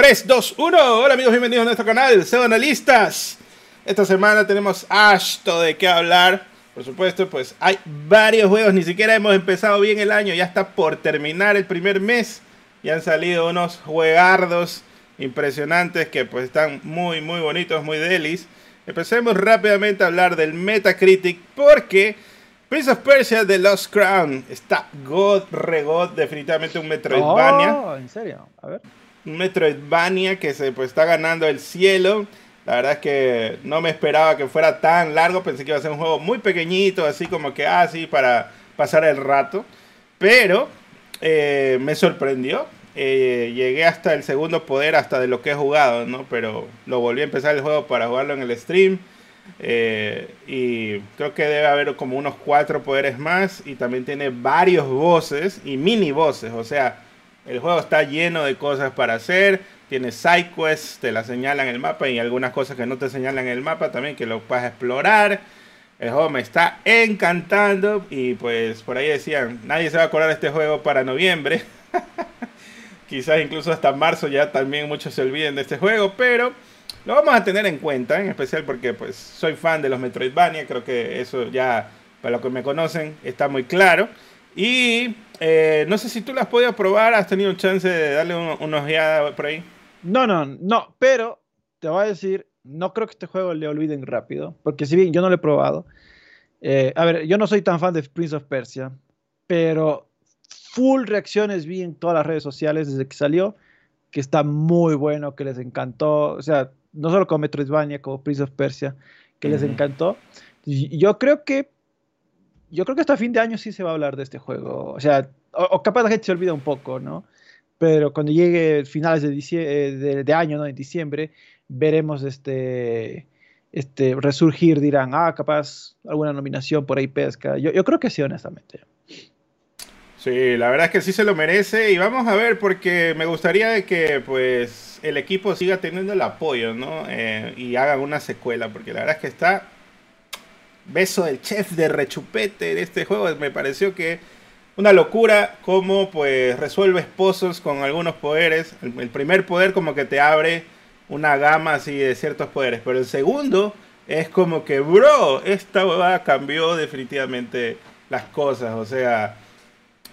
3, 2, 1. Hola amigos, bienvenidos a nuestro canal, Seo Analistas. Esta semana tenemos harto de qué hablar. Por supuesto, pues hay varios juegos, ni siquiera hemos empezado bien el año, ya está por terminar el primer mes. Y han salido unos juegardos impresionantes que pues están muy, muy bonitos, muy delis. Empecemos rápidamente a hablar del Metacritic porque Prince of Persia The Lost Crown está God, regod, definitivamente un Metroidvania. Oh, ¿en serio? A ver. Un Metroidvania que se pues, está ganando el cielo. La verdad es que no me esperaba que fuera tan largo. Pensé que iba a ser un juego muy pequeñito, así como que así ah, para pasar el rato. Pero eh, me sorprendió. Eh, llegué hasta el segundo poder, hasta de lo que he jugado, ¿no? Pero lo volví a empezar el juego para jugarlo en el stream. Eh, y creo que debe haber como unos cuatro poderes más. Y también tiene varios voces y mini voces. O sea, el juego está lleno de cosas para hacer. Tiene side quests, te la señalan el mapa y algunas cosas que no te señalan en el mapa también que lo puedes explorar. El juego me está encantando y pues por ahí decían, nadie se va a acordar de este juego para noviembre. Quizás incluso hasta marzo ya también muchos se olviden de este juego, pero lo vamos a tener en cuenta, en especial porque pues soy fan de los Metroidvania, creo que eso ya para los que me conocen está muy claro. Y eh, no sé si tú lo has podido probar, has tenido chance de darle unos ojeada por ahí. No, no, no, pero te voy a decir, no creo que este juego le olviden rápido, porque si bien yo no lo he probado, eh, a ver, yo no soy tan fan de Prince of Persia, pero full reacciones vi en todas las redes sociales desde que salió, que está muy bueno, que les encantó, o sea, no solo como Metroidvania, como Prince of Persia, que les encantó. yo creo que yo creo que hasta fin de año sí se va a hablar de este juego. O sea, o, capaz la gente se olvida un poco, ¿no? Pero cuando llegue finales de, eh, de, año, ¿no? En diciembre, veremos este, este resurgir, dirán, ah, capaz alguna nominación por ahí pesca. Yo, yo creo que sí, honestamente. Sí, la verdad es que sí se lo merece y vamos a ver porque me gustaría que pues el equipo siga teniendo el apoyo, ¿no? Eh, y hagan una secuela porque la verdad es que está beso del chef de rechupete de este juego. Me pareció que una locura cómo pues resuelves pozos con algunos poderes. El, primer poder como que te abre una gama así de ciertos poderes, pero el segundo es como que, bro, esta huevada cambió definitivamente las cosas. O sea,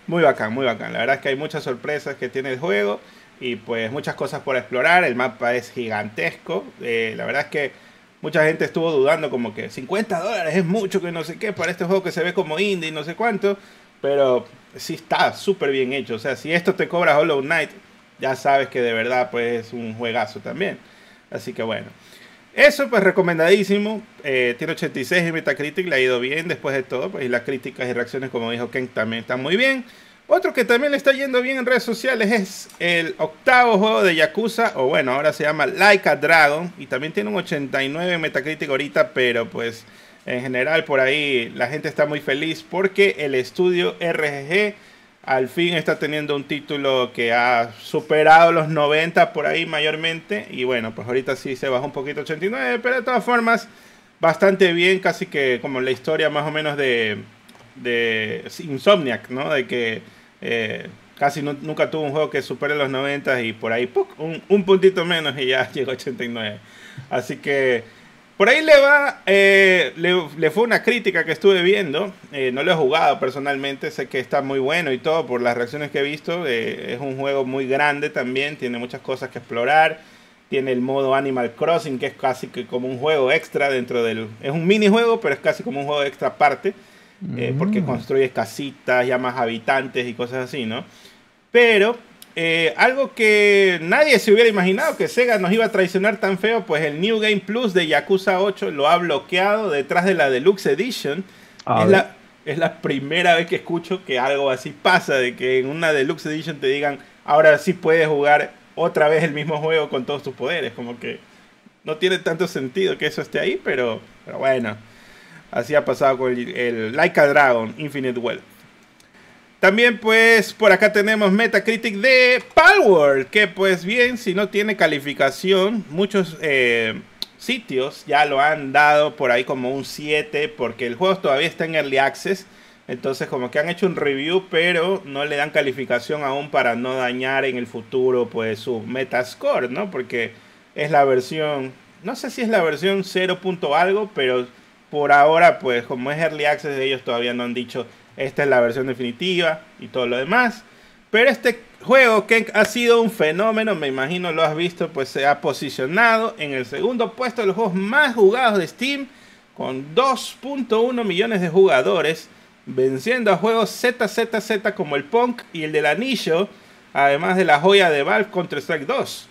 muy bacán, muy bacán. La verdad es que hay muchas sorpresas que tiene el juego y pues muchas cosas por explorar. El mapa es gigantesco. Eh, la verdad es que mucha gente estuvo dudando como que 50 dólares es mucho que no sé qué para este juego que se ve como indie y no sé cuánto. Pero sí está súper bien hecho. O sea, si esto te cobra Hollow Knight, ya sabes que de verdad pues es un juegazo también. Así que bueno. Eso pues recomendadísimo. Eh, tiene 86 en Metacritic, le ha ido bien después de todo. Pues, y las críticas y reacciones, como dijo Ken, también están muy bien. Otro que también le está yendo bien en redes sociales es el octavo juego de Yakuza, o bueno, ahora se llama Like a Dragon, y también tiene un 89 en Metacritic ahorita, pero pues en general por ahí la gente está muy feliz porque el estudio RGG al fin está teniendo un título que ha superado los 90 por ahí mayormente, y bueno, pues ahorita sí se bajó un poquito 89, pero de todas formas bastante bien, casi que como la historia más o menos de, de Insomniac, ¿no? De que eh, casi nunca tuvo un juego que supere los 90 y por ahí un, puntito menos y ya llegó a 89. Así que por ahí le va, eh, le, fue una crítica que estuve viendo. Eh, no lo he jugado personalmente, sé que está muy bueno y todo por las reacciones que he visto. es un juego muy grande también, tiene muchas cosas que explorar. Tiene el modo Animal Crossing, que es casi que como un juego extra dentro del... Es un minijuego, pero es casi como un juego extra aparte. Eh, porque mm. construyes casitas, llamas habitantes y cosas así, ¿no? Pero eh, algo que nadie se hubiera imaginado que Sega nos iba a traicionar tan feo, pues el New Game Plus de Yakuza 8 lo ha bloqueado detrás de la Deluxe Edition. Es la, es la, primera vez que escucho que algo así pasa, de que en una Deluxe Edition te digan, ahora sí puedes jugar otra vez el mismo juego con todos tus poderes. Como que no tiene tanto sentido que eso esté ahí, pero, pero bueno. Así ha pasado con el, el Like a Dragon Infinite Wealth. También pues por acá tenemos Metacritic de Palworld, que pues bien, si no tiene calificación, muchos eh, sitios ya lo han dado por ahí como un 7, porque el juego todavía está en Early Access, Entonces como que han hecho un review, pero no le dan calificación aún para no dañar en el futuro pues su Metascore, ¿no? Porque es la versión, no sé si es la versión 0. algo, pero por ahora pues como es Early Access ellos todavía no han dicho esta es la versión definitiva y todo lo demás. Pero este juego que ha sido un fenómeno, me imagino lo has visto, pues se ha posicionado en el segundo puesto de los juegos más jugados de Steam con 2.1 millones de jugadores venciendo a juegos ZZZ como el Punk y el del Anillo, además de la joya de Valve contra Strike 2.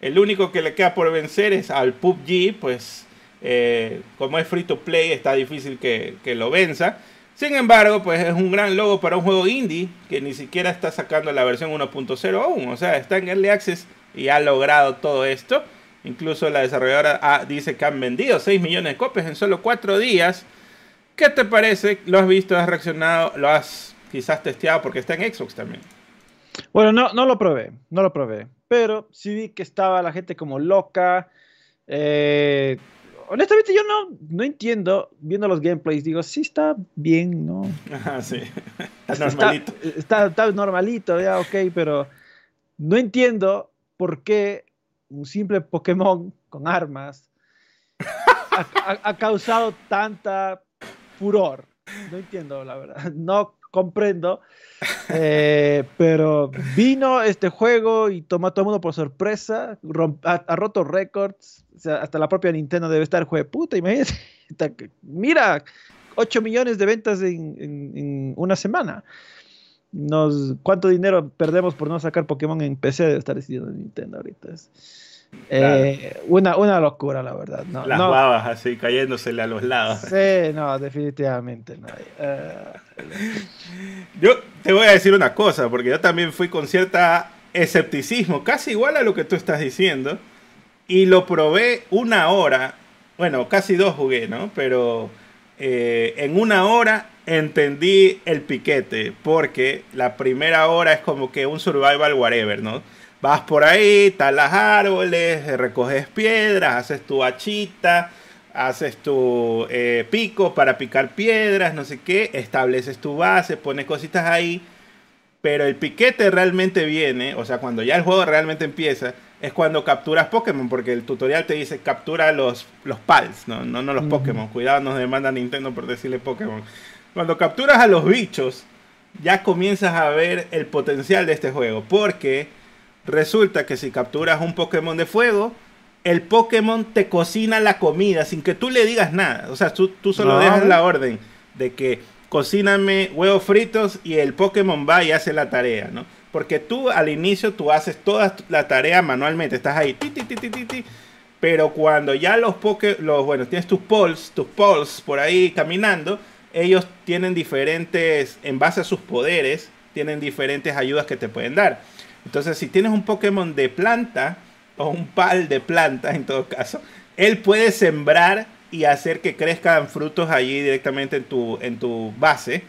El único que le queda por vencer es al PUBG, pues eh, como es free to play está difícil que, lo venza. Sin embargo, pues es un gran logo para un juego indie que ni siquiera está sacando la versión 1.0 aún. O sea, está en Early Access y ha logrado todo esto. Incluso la desarrolladora dice que han vendido 6 millones de copias en solo 4 días. ¿Qué te parece? ¿Lo has visto? ¿Has reaccionado? ¿Lo has quizás testeado? Porque está en Xbox también. Bueno, no, no lo probé, no lo probé. Pero sí vi que estaba la gente como loca. Eh, honestamente yo no, no entiendo, viendo los gameplays, digo, sí está bien, ¿no? Ah, sí. Está normalito. Está, está, normalito, ya, ok, pero no entiendo por qué un simple Pokémon con armas ha causado tanta furor. No entiendo, la verdad. No comprendo. Eh, pero vino este juego y tomó a todo el mundo por sorpresa. ha, roto récords. Hasta la propia Nintendo debe estar juego puta. Imagínate. Mira, 8 millones de ventas en, una semana. Nos, ¿Cuánto dinero perdemos por no sacar Pokémon en PC? Debe estar decidiendo Nintendo ahorita. Eh, una, una locura, la verdad. No, Las babas así cayéndosele a los lados. Sí, no, definitivamente no. Eh, yo te voy a decir una cosa, porque yo también fui con cierta escepticismo, casi igual a lo que tú estás diciendo, y lo probé una hora, bueno, casi dos jugué, ¿no? Pero eh, en una hora entendí el piquete, porque la primera hora es como que un survival whatever, ¿no? Vas por ahí, talas árboles, recoges piedras, haces tu hachita, haces tu eh, pico para picar piedras, no sé qué, estableces tu base, pones cositas ahí. Pero el piquete realmente viene, o sea, cuando ya el juego realmente empieza, es cuando capturas Pokémon, porque el tutorial te dice captura los, los Pals, no, no, no los Pokémon. Cuidado, nos demanda Nintendo por decirle Pokémon. Cuando capturas a los bichos, ya comienzas a ver el potencial de este juego, porque Resulta que si capturas un Pokémon de fuego, el Pokémon te cocina la comida sin que tú le digas nada. O sea, tú, solo dejas la orden de que cocíname huevos fritos y el Pokémon va y hace la tarea, ¿no? Porque tú al inicio tú haces toda la tarea manualmente, estás ahí, ti, ti, ti, pero cuando ya los Pokémon, los, bueno, tienes tus Pols, tus por ahí caminando, ellos tienen diferentes, en base a sus poderes, tienen diferentes ayudas que te pueden dar. Entonces, si tienes un Pokémon de planta, o un pal de planta en todo caso, él puede sembrar y hacer que crezcan frutos allí directamente en tu, en tu base.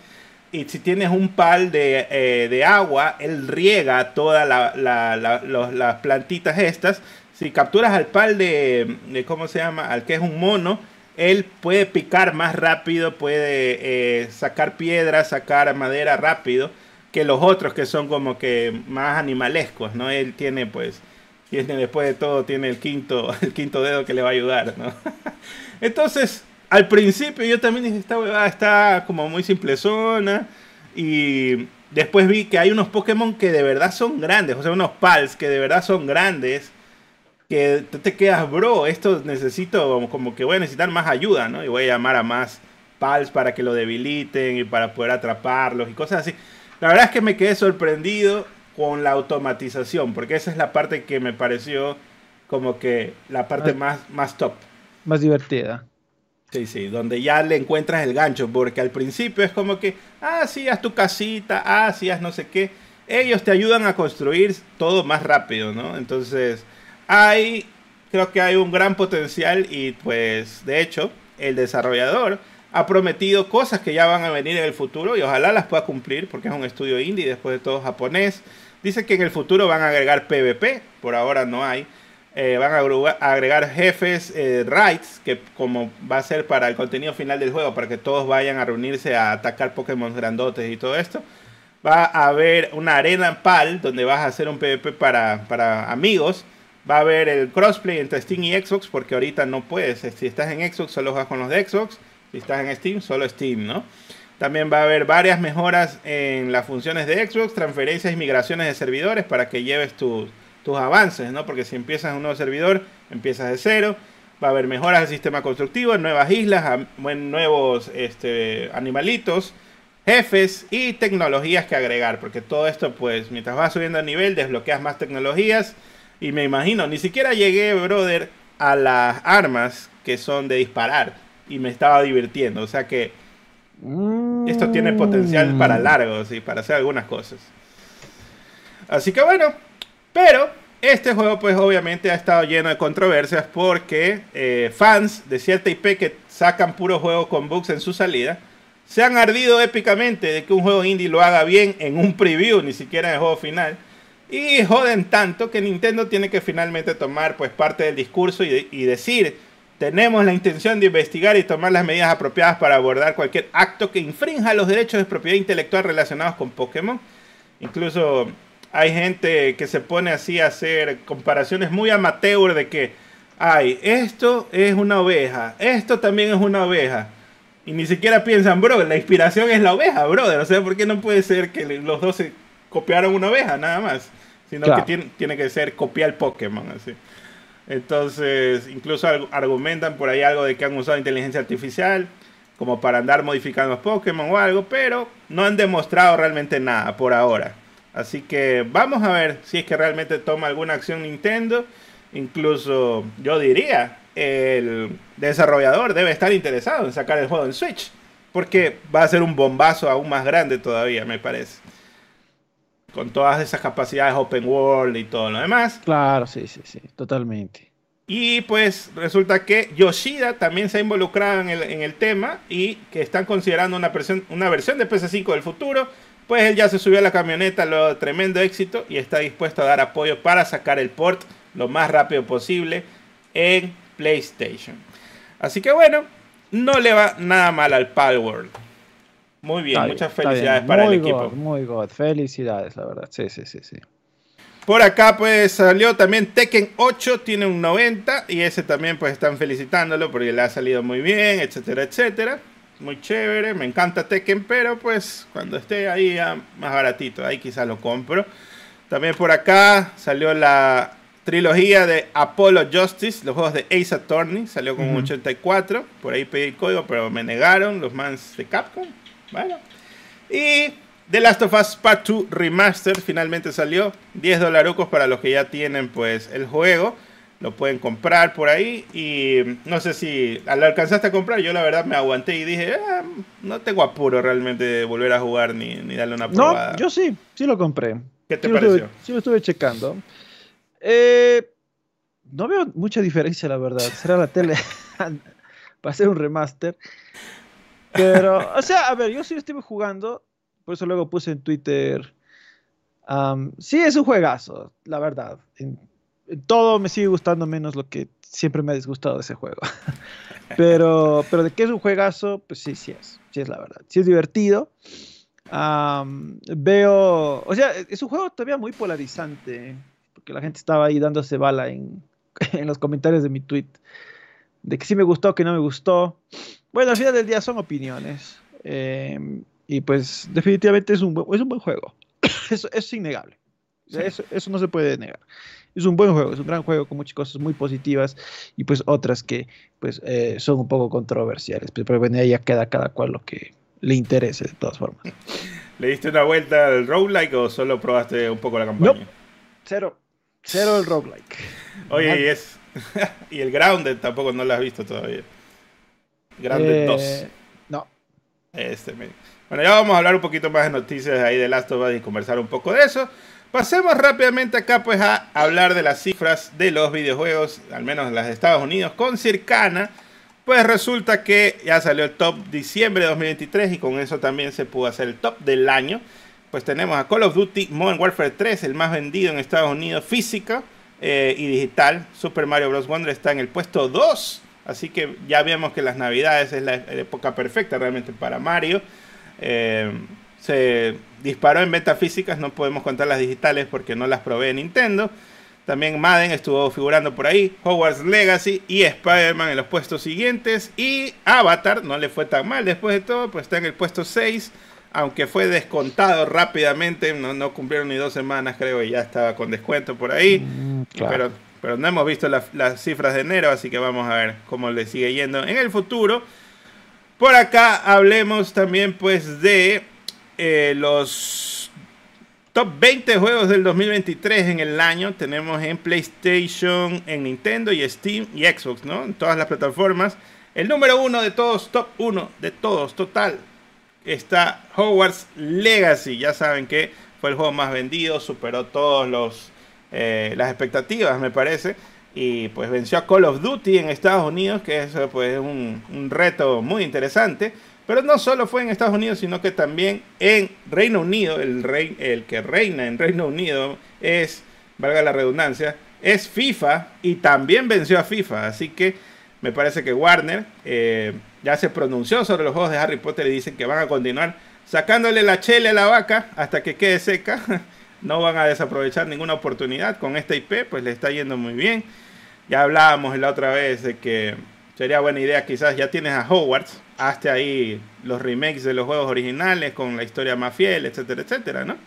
Y si tienes un pal de, eh, agua, él riega todas las plantitas estas. Si capturas al pal de, de, ¿cómo se llama? Al que es un mono, él puede picar más rápido, puede eh, sacar piedras, sacar madera rápido que los otros que son como que más animalescos, ¿no? Él tiene pues, tiene después de todo, tiene el quinto, el quinto dedo que le va a ayudar, ¿no? Entonces, al principio yo también dije, esta huevada está como muy simplezona y después vi que hay unos Pokémon que de verdad son grandes, o sea, unos Pals que de verdad son grandes, que te quedas, bro, esto necesito, como que voy a necesitar más ayuda, ¿no? Y voy a llamar a más Pals para que lo debiliten y para poder atraparlos y cosas así. La verdad es que me quedé sorprendido con la automatización, porque esa es la parte que me pareció como que la parte más, más top. Más divertida. Sí, sí, donde ya le encuentras el gancho, porque al principio es como que, ah, sí, tu casita, ah, sí, no sé qué. Ellos te ayudan a construir todo más rápido, ¿no? Entonces, hay, creo que hay un gran potencial y pues, de hecho, el desarrollador ha prometido cosas que ya van a venir en el futuro y ojalá las pueda cumplir porque es un estudio indie, después de todo japonés. Dice que en el futuro van a agregar PvP, por ahora no hay. Eh, van a agregar jefes eh, raids, que como va a ser para el contenido final del juego, para que todos vayan a reunirse a atacar Pokémon grandotes y todo esto. Va a haber una arena PAL, donde vas a hacer un PvP para, para amigos. Va a haber el crossplay entre Steam y Xbox, porque ahorita no puedes. Si estás en Xbox, solo juegas con los de Xbox. Si estás en Steam, solo Steam, ¿no? También va a haber varias mejoras en las funciones de Xbox, transferencias y migraciones de servidores para que lleves tus tus avances, ¿no? Porque si empiezas un nuevo servidor, empiezas de cero. Va a haber mejoras al sistema constructivo, nuevas islas, nuevos este, animalitos, jefes y tecnologías que agregar. Porque todo esto, pues, mientras vas subiendo de nivel, desbloqueas más tecnologías. Y me imagino, ni siquiera llegué, brother, a las armas que son de disparar. Y me estaba divirtiendo. O sea que esto tiene potencial para mm. largos y para hacer algunas cosas. Así que bueno, pero este juego pues obviamente ha estado lleno de controversias porque eh, fans de cierta IP que sacan puros juegos con bugs en su salida se han ardido épicamente de que un juego indie lo haga bien en un preview, ni siquiera en el juego final. Y joden tanto que Nintendo tiene que finalmente tomar pues parte del discurso y, y decir, tenemos la intención de investigar y tomar las medidas apropiadas para abordar cualquier acto que infrinja los derechos de propiedad intelectual relacionados con Pokémon. Incluso hay gente que se pone así a hacer comparaciones muy amateur de que, ay, esto es una oveja, esto también es una oveja. Y ni siquiera piensan, bro, la inspiración es la oveja, brother. O sea, ¿por qué no puede ser que los dos se copiaron una oveja, nada más? Sino que tiene, tiene, que ser copiar Pokémon, así. Entonces, incluso argumentan por ahí algo de que han usado inteligencia artificial como para andar modificando los Pokémon o algo, pero no han demostrado realmente nada por ahora. Así que vamos a ver si es que realmente toma alguna acción Nintendo. Incluso yo diría, el desarrollador debe estar interesado en sacar el juego en Switch. Porque va a ser un bombazo aún más grande todavía, me parece. Con todas esas capacidades open world y todo lo demás. Claro, sí, sí, sí, totalmente. Y pues resulta que Yoshida también se ha involucrado en el, en el tema y que están considerando una, una versión de PS5 del futuro pues él ya se subió a la camioneta, lo tremendo éxito y está dispuesto a dar apoyo para sacar el port lo más rápido posible en PlayStation. Así que bueno, no le va nada mal al Palworld. Muy bien, muchas felicidades para el equipo. Muy good, felicidades, la verdad. Sí, sí, sí, sí. Por acá pues salió también Tekken 8, tiene un 90 y ese también pues están felicitándolo porque le ha salido muy bien, etcétera, etcétera muy chévere, me encanta Tekken, pero pues cuando esté ahí más baratito, ahí quizás lo compro. También por acá salió la trilogía de Apollo Justice, los juegos de Ace Attorney, salió con un 84, por ahí pedí el código, pero me negaron los mans de Capcom. Bueno. Y The Last of Us Part 2 Remaster finalmente salió, 10 dolarucos para los que ya tienen pues el juego lo pueden comprar por ahí y no sé si lo alcanzaste a comprar, yo la verdad me aguanté y dije, ah, no tengo apuro realmente de volver a jugar ni, ni, darle una probada. No, yo sí, sí lo compré. ¿Qué te pareció? sí lo estuve checando. Eh, no veo mucha diferencia, la verdad. Será la tele para hacer un remaster. Pero, o sea, a ver, yo sí estuve jugando, por eso luego puse en Twitter. sí, es un juegazo, la verdad todo me sigue gustando menos lo que siempre me ha disgustado de ese juego. pero, pero de que es un juegazo, pues sí, sí es. Sí es la verdad. Sí es divertido. veo, o sea, es un juego todavía muy polarizante, porque la gente estaba ahí dándose bala en, en los comentarios de mi tweet, de que sí me gustó, que no me gustó. Bueno, al final del día son opiniones. Em, y pues definitivamente es un, es un buen juego. eso, es innegable. Eso, eso no se puede negar es un buen juego, es un gran juego con muchas cosas muy positivas y pues otras que pues eh, son un poco controversiales. Pero bueno, ahí ya queda cada cual lo que le interese de todas formas. ¿Le diste una vuelta al roguelike o solo probaste un poco la campaña? No, cero. Cero el roguelike. Oye, y es. y el Grounded tampoco no lo has visto todavía. Grounded 2. Eh, no. Este, bueno, ya vamos a hablar un poquito más de noticias ahí de Last of Us y conversar un poco de eso. Pasemos rápidamente acá pues a hablar de las cifras de los videojuegos, al menos en los Estados Unidos, con Circana. Pues resulta que ya salió el top diciembre de 2023 y con eso también se pudo hacer el top del año. Pues tenemos a Call of Duty Modern Warfare 3, el más vendido en Estados Unidos físico, eh, y digital. Super Mario Bros. Wonder está en el puesto 2. Así que ya vemos que las navidades es la época perfecta realmente para Mario. Eh, se disparó en ventas físicas, no podemos contar las digitales porque no las probé en Nintendo. También Madden estuvo figurando por ahí, Hogwarts Legacy y Spider-Man en los puestos siguientes. Y Avatar no le fue tan mal después de todo, pues está en el puesto 6 aunque fue descontado rápidamente, no, cumplieron ni dos semanas creo y ya estaba con descuento por ahí, mm, pero, pero no hemos visto las cifras de enero, así que vamos a ver cómo le sigue yendo en el futuro. Por acá hablemos también pues de eh, los top 20 juegos del 2023 en el año. Tenemos en PlayStation, en Nintendo y Steam y Xbox, ¿no? En todas las plataformas. El número uno de todos, top uno de todos, total, está Hogwarts Legacy. Ya saben que fue el juego más vendido, superó todas eh, las expectativas, me parece. Y pues venció a Call of Duty en Estados Unidos, que es pues, un, un reto muy interesante. Pero no solo fue en Estados Unidos, sino que también en Reino Unido. El, rey, el que reina en Reino Unido es, valga la redundancia, es FIFA y también venció a FIFA. Así que me parece que Warner eh, ya se pronunció sobre los juegos de Harry Potter y dicen que van a continuar sacándole la chele a la vaca hasta que quede seca. No van a desaprovechar ninguna oportunidad con esta IP, pues le está yendo muy bien. Ya hablábamos la otra vez de que sería buena idea, quizás ya tienes a Hogwarts, hazte ahí los remakes de los juegos originales con la historia más fiel, etcétera, etcétera, ¿no?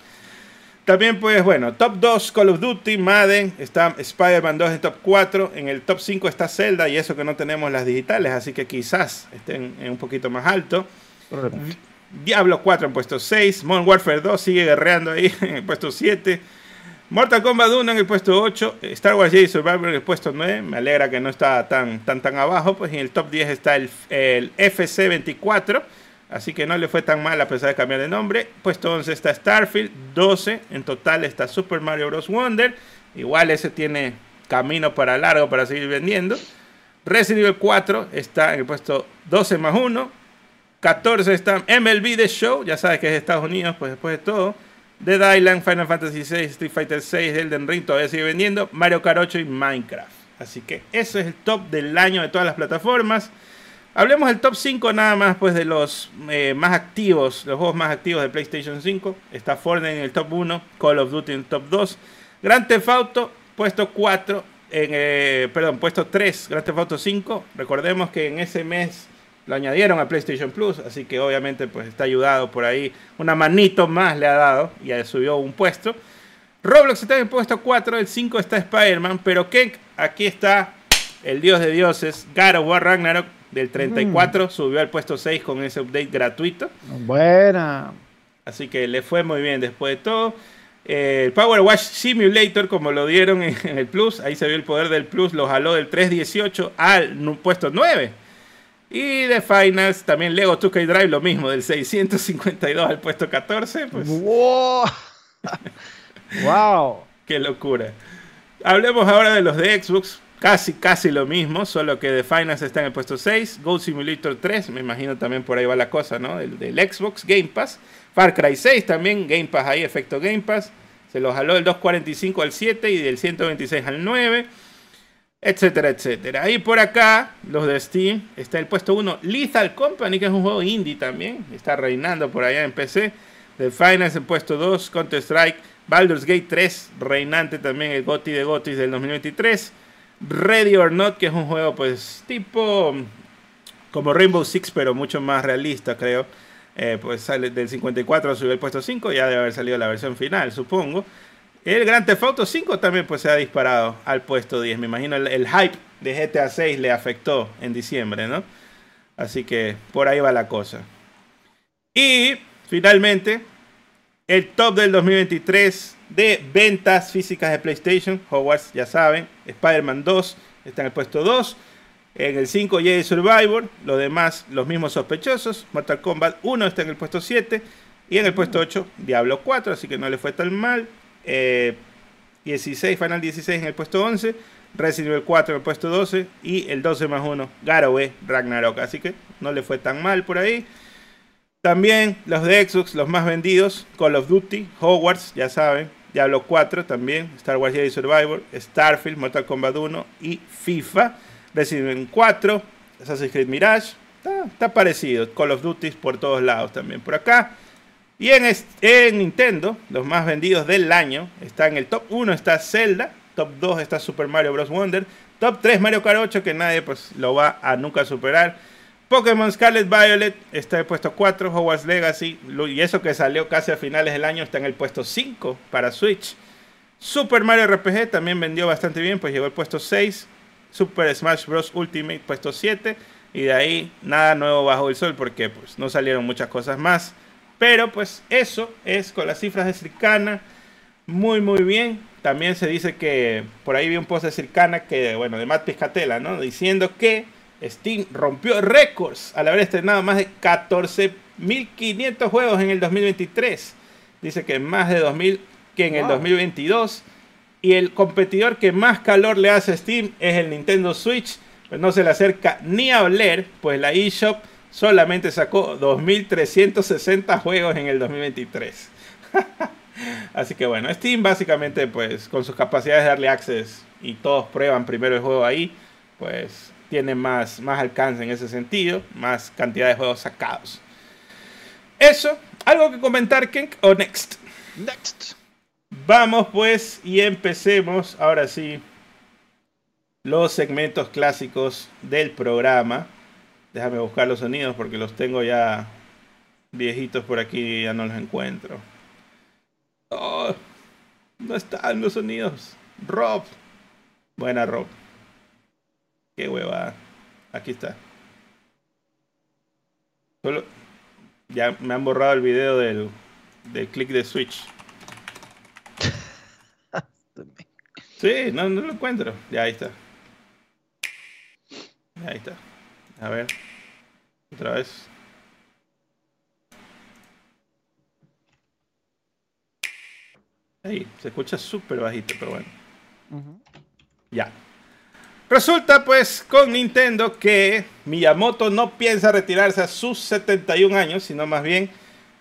También, pues bueno, top 2 Call of Duty, Madden, está Spider-Man 2 en top 4, en el top 5 está Zelda y eso que no tenemos las digitales, así que quizás estén en un poquito más alto. Diablo 4 en puesto 6, Modern Warfare 2 sigue guerreando ahí en el puesto 7, Mortal Kombat 1 en el puesto 8, Star Wars Jedi Survivor en el puesto 9, me alegra que no está tan tan tan abajo, pues en el top 10 está el, el FC24 Así que no le fue tan mal a pesar de cambiar de nombre. Puesto 11 está Starfield, 12 en total está Super Mario Bros. Wonder. Igual ese tiene camino para largo para seguir vendiendo. Resident Evil 4 está en el puesto 12 más 1. 14 está MLB The Show, ya sabes que es Estados Unidos, pues después de todo. Dead Island, Final Fantasy VI, Street Fighter VI, Elden Ring todavía sigue vendiendo. Mario Kart 8 y Minecraft. Así que eso es el top del año de todas las plataformas. Hablemos del top 5 nada más pues de los eh, más activos, los juegos más activos de PlayStation 5. Está Fortnite en el top 1, Call of Duty en el top 2, Grand Theft Auto puesto 4, en, eh, perdón, puesto 3, Grand Theft Auto 5. Recordemos que en ese mes lo añadieron a PlayStation Plus, así que obviamente pues está ayudado por ahí. Una manito más le ha dado y ya subió un puesto. Roblox está en el puesto 4, el 5 está Spider-Man, pero Kenk, aquí está el dios de dioses, God of War Ragnarok del 34 subió al puesto 6 con ese update gratuito. Buena. Así que le fue muy bien después de todo. Eh, el Power Wash Simulator, como lo dieron en, el Plus, ahí se vio el poder del Plus, lo jaló del 318 al puesto 9. Y de Finals, también Lego 2K Drive, lo mismo, del 652 al puesto 14. Pues. ¡Wow! ¡Wow! ¡Qué locura! Hablemos ahora de los de Xbox. Casi, casi lo mismo, solo que The Finance está en el puesto 6. Gold Simulator 3, me imagino también por ahí va la cosa, ¿no? El del Xbox Game Pass. Far Cry 6 también, Game Pass ahí, efecto Game Pass. Se lo jaló del 245 al 7 y del 126 al 9. Etcétera, etcétera. Ahí por acá, los de Steam, está el puesto 1, Lethal Company, que es un juego indie también. Está reinando por allá en PC. The Finance en puesto 2, Counter Strike, Baldur's Gate 3, reinante también el GOTI de GOTI del 2023. Ready or Not, que es un juego pues tipo como Rainbow Six, pero mucho más realista, creo. Eh, pues sale del 54 subió el puesto 5, ya debe haber salido la versión final, supongo. El Grand Theft Auto 5 también pues se ha disparado al puesto 10. Me imagino el, hype de GTA 6 le afectó en diciembre, ¿no? Así que por ahí va la cosa. Y finalmente, el top del 2023 de ventas físicas de PlayStation. Hogwarts, ya saben. Spider-Man 2 está en el puesto 2. En el 5, Jedi Survivor. Los demás, los mismos sospechosos. Mortal Kombat 1 está en el puesto 7. Y en el puesto 8, Diablo 4. Así que no le fue tan mal. 16, eh, Final 16 en el puesto 11. Resident Evil 4 en el puesto 12. Y el 12 más 1, Garowe Ragnarok. Así que no le fue tan mal por ahí. También los de Xbox, los más vendidos, Call of Duty, Hogwarts, ya saben, Diablo 4 también, Star Wars Jedi Survivor, Starfield, Mortal Kombat 1 y FIFA, Resident Evil 4, Assassin's Creed Mirage, está, parecido, Call of Duty por todos lados también por acá. Y en, en Nintendo, los más vendidos del año, está en el top 1 está Zelda, top 2 está Super Mario Bros. Wonder, top 3 Mario Kart 8 que nadie pues lo va a nunca superar. Pokémon Scarlet Violet está en el puesto 4, Hogwarts Legacy, y eso que salió casi a finales del año está en el puesto 5 para Switch. Super Mario RPG también vendió bastante bien, pues llegó al puesto 6. Super Smash Bros. Ultimate puesto 7. Y de ahí nada nuevo bajo el sol porque pues no salieron muchas cosas más. Pero pues eso es con las cifras de Circana. Muy muy bien. También se dice que por ahí vi un post de Circana que, bueno, de Matt Piscatella, ¿no? Diciendo que Steam rompió récords al haber estrenado más de 14.500 juegos en el 2023. Dice que más de 2.000 que en el 2022. Y el competidor que más calor le hace a Steam es el Nintendo Switch. Pues no se le acerca ni a oler, pues la eShop solamente sacó 2.360 juegos en el 2023. Así que bueno, Steam básicamente pues con sus capacidades de darle access y todos prueban primero el juego ahí, pues tiene más, más alcance en ese sentido, más cantidad de juegos sacados. Eso, ¿algo que comentar, Kenk? ¿O next? Next. Vamos pues y empecemos ahora sí los segmentos clásicos del programa. Déjame buscar los sonidos porque los tengo ya viejitos por aquí y ya no los encuentro. Oh, no están los sonidos. Rob. Buena Rob. Qué hueva. Aquí está. Solo. Ya me han borrado el video del, del click de Switch. sí, no, no lo encuentro. Ya ahí está. ahí está. A ver. Otra vez. Ahí, se escucha súper bajito, pero bueno. Ya. Resulta pues con Nintendo que Miyamoto no piensa retirarse a sus 71 años, sino más bien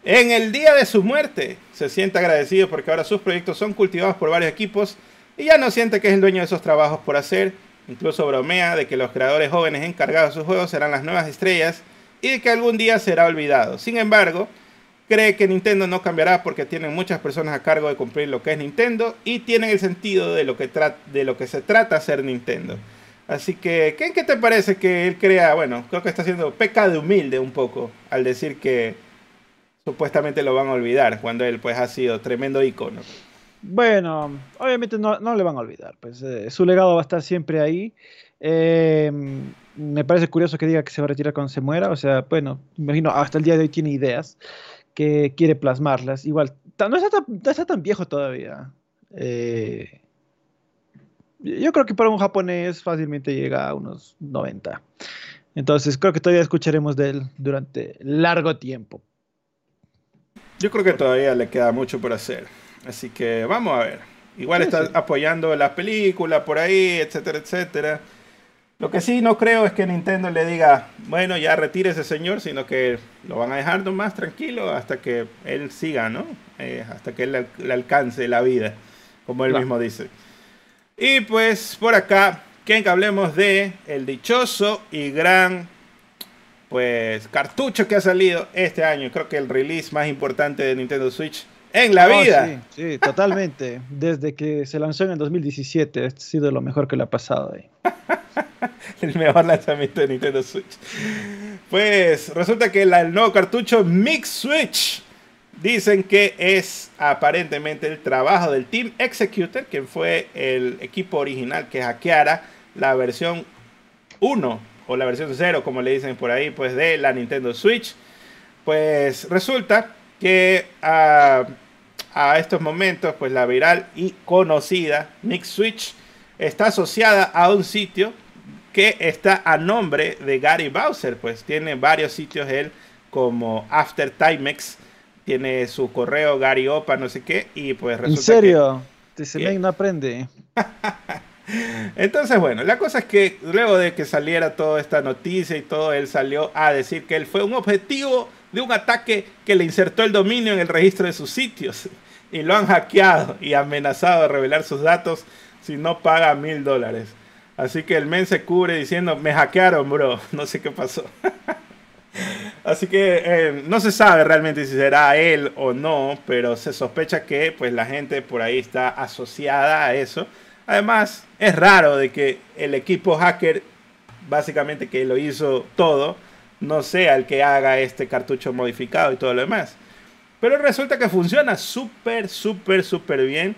en el día de su muerte. Se siente agradecido porque ahora sus proyectos son cultivados por varios equipos y ya no siente que es el dueño de esos trabajos por hacer. Incluso bromea de que los creadores jóvenes encargados de sus juegos serán las nuevas estrellas y de que algún día será olvidado. Sin embargo, cree que Nintendo no cambiará porque tienen muchas personas a cargo de cumplir lo que es Nintendo y tienen el sentido de lo que, se trata ser Nintendo. Así que, ¿qué, ¿qué te parece que él crea? Bueno, creo que está haciendo peca de humilde un poco al decir que supuestamente lo van a olvidar cuando él pues ha sido tremendo icono. Bueno, obviamente no, le van a olvidar, pues eh, su legado va a estar siempre ahí. Em, me parece curioso que diga que se va a retirar cuando se muera, o sea, bueno, imagino hasta el día de hoy tiene ideas que quiere plasmarlas. Igual, no está tan, no está tan viejo todavía. Eh, yo creo que para un japonés fácilmente llega a unos 90. Entonces creo que todavía escucharemos de él durante largo tiempo. Yo creo que todavía le queda mucho por hacer. Así que vamos a ver. Igual está apoyando la película por ahí, etcétera, etcétera. Lo que sí no creo es que Nintendo le diga, bueno, ya retire ese señor, sino que lo van a dejar más tranquilo hasta que él siga, ¿no? Eh, hasta que él le alcance la vida, como él mismo dice. Y pues por acá, que hablemos de el dichoso y gran pues cartucho que ha salido este año. Creo que el release más importante de Nintendo Switch en la oh, vida. Sí, totalmente. Desde que se lanzó en el 2017, ha sido lo mejor que le ha pasado ahí. el mejor lanzamiento de Nintendo Switch. Pues resulta que el nuevo cartucho Mix Switch Dicen que es aparentemente el trabajo del Team Executor, que fue el equipo original que hackeara la versión 1 o la versión 0, como le dicen por ahí, pues de la Nintendo Switch. Pues resulta que a, estos momentos, pues la viral y conocida Mix Switch está asociada a un sitio que está a nombre de Gary Bowser, pues tiene varios sitios él como After Timex tiene su correo Gary Opa, no sé qué, y pues resulta ¿En serio? Que... no aprende. Entonces, bueno, la cosa es que luego de que saliera toda esta noticia y todo, él salió a decir que él fue un objetivo de un ataque que le insertó el dominio en el registro de sus sitios. Y lo han hackeado y amenazado de revelar sus datos si no paga mil dólares. Así que el men se cubre diciendo, me hackearon, bro. No sé qué pasó. Así que eh, no se sabe realmente si será él o no, pero se sospecha que pues la gente por ahí está asociada a eso. Además, es raro de que el equipo hacker, básicamente que lo hizo todo, no sea el que haga este cartucho modificado y todo lo demás. Pero resulta que funciona súper, súper, súper bien.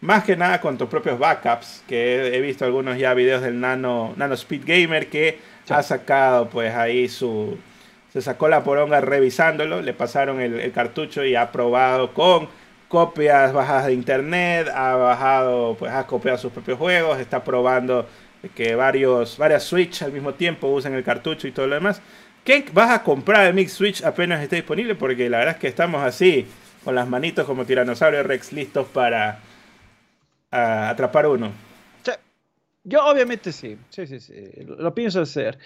Más que nada con tus propios backups, que he visto algunos ya videos del Nano, Nano Speed Gamer que ha sacado pues ahí su... Se sacó la poronga revisándolo, le pasaron el, cartucho y ha probado con copias bajadas de internet, ha bajado, pues ha copiado sus propios juegos, está probando que varios, varias Switch al mismo tiempo usen el cartucho y todo lo demás. ¿Qué vas a comprar el Mix Switch apenas esté disponible? Porque la verdad es que estamos así, con las manitos como tiranosaurio Rex listos para atrapar uno. Yo obviamente sí, sí, sí, sí, lo pienso hacer.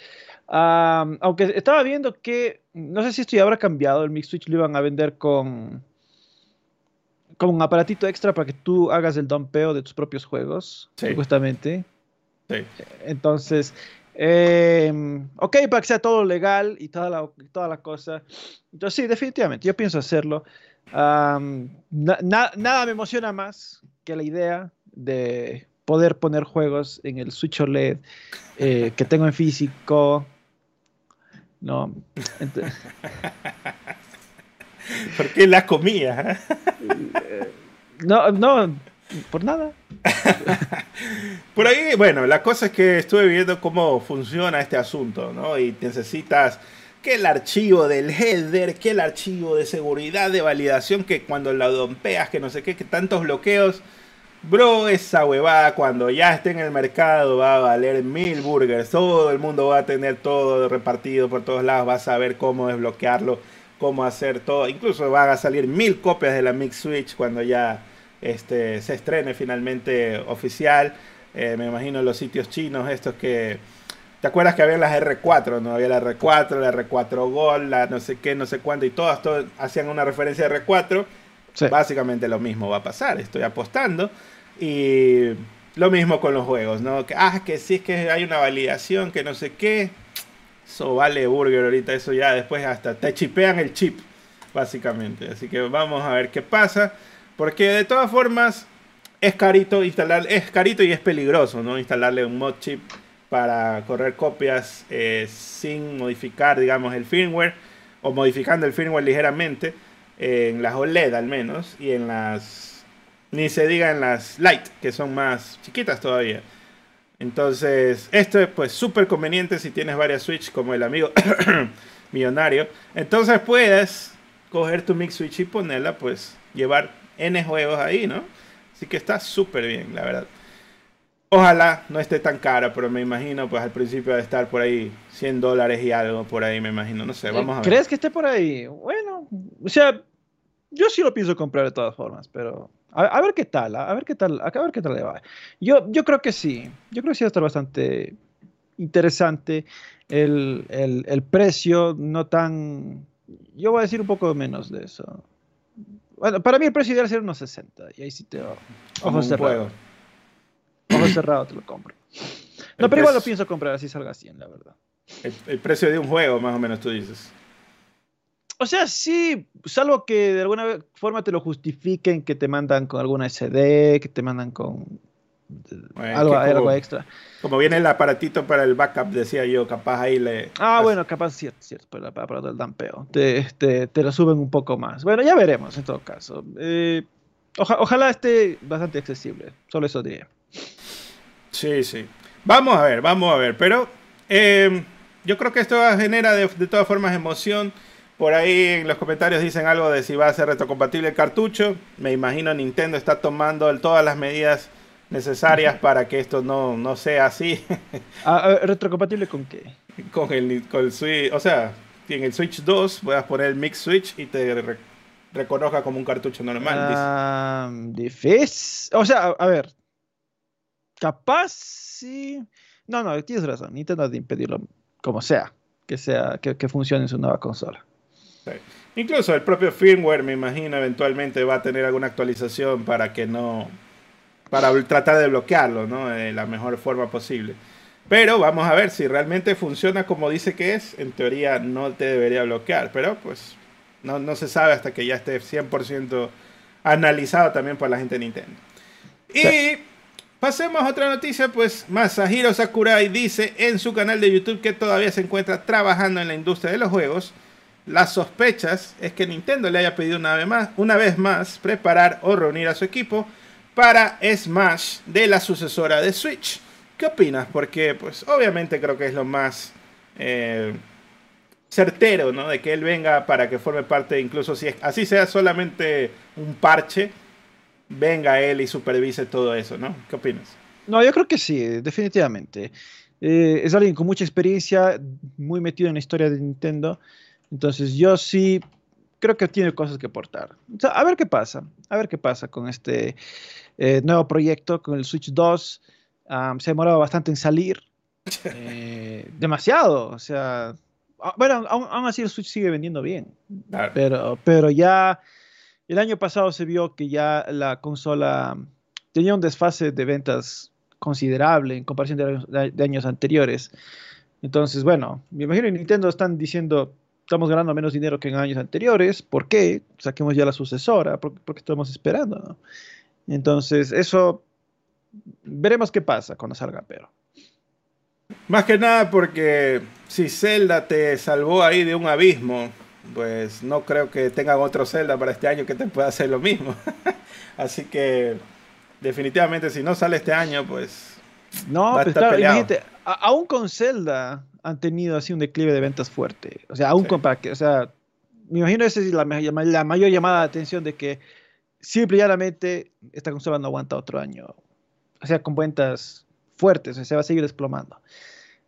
aunque estaba viendo que, no sé si esto ya habrá cambiado, el Mix Switch lo iban a vender con, con un aparatito extra para que tú hagas el dumpeo de tus propios juegos, supuestamente. Sí. Entonces, eh, ok, para que sea todo legal y toda la, toda la cosa. Entonces, sí, definitivamente, yo pienso hacerlo. nada me emociona más que la idea de poder poner juegos en el Switch OLED eh, que tengo en físico. No. ¿Por qué la comía? No, no, por nada. Por ahí, bueno, la cosa es que estuve viendo cómo funciona este asunto, ¿no? Y necesitas que el archivo del header, que el archivo de seguridad, de validación, que cuando la dompeas, que no sé qué, que tantos bloqueos. Bro, esa huevada cuando ya esté en el mercado va a valer mil burgers. Todo el mundo va a tener todo repartido por todos lados. Va a saber cómo desbloquearlo, cómo hacer todo. Incluso van a salir mil copias de la Mix Switch cuando ya este, se estrene finalmente oficial. Eh, me imagino los sitios chinos estos que... ¿Te acuerdas que había las R4? ¿no? Había la R4, la R4 Gold, la no sé qué, no sé cuánto, y todas, hacían una referencia a R4. Básicamente lo mismo va a pasar, estoy apostando. Y lo mismo con los juegos, ¿no? Que, ah, que sí es que hay una validación, que no sé qué. Eso vale burger ahorita, eso ya después hasta te chipean el chip, básicamente. Así que vamos a ver qué pasa. Porque de todas formas es carito instalar, es carito y es peligroso, ¿no? Instalarle un mod chip para correr copias eh, sin modificar, digamos, el firmware o modificando el firmware ligeramente en las OLED al menos y en las ni se diga en las Lite que son más chiquitas todavía. Entonces, esto es pues súper conveniente si tienes varias Switch como el amigo millonario. Entonces puedes coger tu Mix Switch y ponerla, pues llevar N juegos ahí, ¿no? Así que está súper bien, la verdad. Ojalá no esté tan cara, pero me imagino, pues al principio de estar por ahí 100 dólares y algo por ahí, me imagino. No sé, vamos a ver. ¿Crees que esté por ahí? Bueno, o sea, yo sí lo pienso comprar de todas formas, pero a, ver qué tal, a, ver qué tal, a ver qué tal le va. Yo, yo creo que sí, yo creo que sí va a estar bastante interesante el, el, el precio, no tan, yo voy a decir un poco menos de eso. Bueno, para mí el precio ideal sería unos 60. Y ahí sí te. Ojo cerrado. Ojo cerrado te lo compro. No, pero igual lo pienso comprar así salga 100, la verdad. El, precio de un juego, más o menos, tú dices. O sea, sí, salvo que de alguna forma te lo justifiquen, que te mandan con alguna SD, que te mandan con algo, extra. Como viene el aparatito para el backup, decía yo, capaz ahí le. Ah, bueno, capaz cierto, cierto, para el aparato del dampeo. Te, te, lo suben un poco más. Bueno, ya veremos en todo caso. Eh, ojalá esté bastante accesible, solo eso diría. Sí, sí. Vamos a ver, vamos a ver, pero eh, yo creo que esto genera de, de todas formas emoción. Por ahí en los comentarios dicen algo de si va a ser retrocompatible el cartucho. Me imagino Nintendo está tomando todas las medidas necesarias para que esto no, no sea así. Ah, ¿Retrocompatible con qué? Con el, con el Switch, o sea, en el Switch 2 puedas poner el Mix Switch y te reconozca como un cartucho normal. Ah, difícil. O sea, a, ver. Capaz sí. No, no, tienes razón. Nintendo de impedirlo como sea. Que sea, que, que funcione en su nueva consola. Incluso el propio firmware, me imagino, eventualmente va a tener alguna actualización para que no. Para tratar de bloquearlo, ¿no? De la mejor forma posible. Pero vamos a ver si realmente funciona como dice que es. En teoría no te debería bloquear, pero pues no, no se sabe hasta que ya esté 100% analizado también por la gente de Nintendo. Y pasemos a otra noticia, pues Masahiro Sakurai dice en su canal de YouTube que todavía se encuentra trabajando en la industria de los juegos. Las sospechas es que Nintendo le haya pedido una vez más, una vez más preparar o reunir a su equipo para Smash de la sucesora de Switch. ¿Qué opinas? Porque, pues, obviamente creo que es lo más eh, certero, ¿no? De que él venga para que forme parte, incluso si así sea solamente un parche, venga él y supervise todo eso, ¿no? ¿Qué opinas? No, yo creo que sí, definitivamente. Eh, es alguien con mucha experiencia, muy metido en la historia de Nintendo. Entonces, yo sí creo que tiene cosas que aportar. a ver qué pasa, a ver qué pasa con este eh, nuevo proyecto, con el Switch 2 se ha demorado bastante en salir. Eh, demasiado. O sea, ah, bueno, aún, así el Switch sigue vendiendo bien. Pero, pero ya el año pasado se vio que ya la consola tenía un desfase de ventas considerable en comparación de, años anteriores. Entonces, bueno, me imagino que Nintendo están diciendo, estamos ganando menos dinero que en años anteriores, ¿por qué? Saquemos ya la sucesora, porque, porque estamos esperando, Entonces, eso veremos qué pasa cuando salga, pero. Más que nada porque si Zelda te salvó ahí de un abismo, pues no creo que tengan otro Zelda para este año que te pueda hacer lo mismo. Así que definitivamente si no sale este año, pues... No, pero claro, imagínate, aún con Zelda han tenido así un declive de ventas fuerte. O sea, aún con para que, o sea, me imagino esa es la, la mayor llamada de atención de que simple y llanamente esta consola no aguanta otro año o sea, con ventas fuertes, se va a seguir desplomando.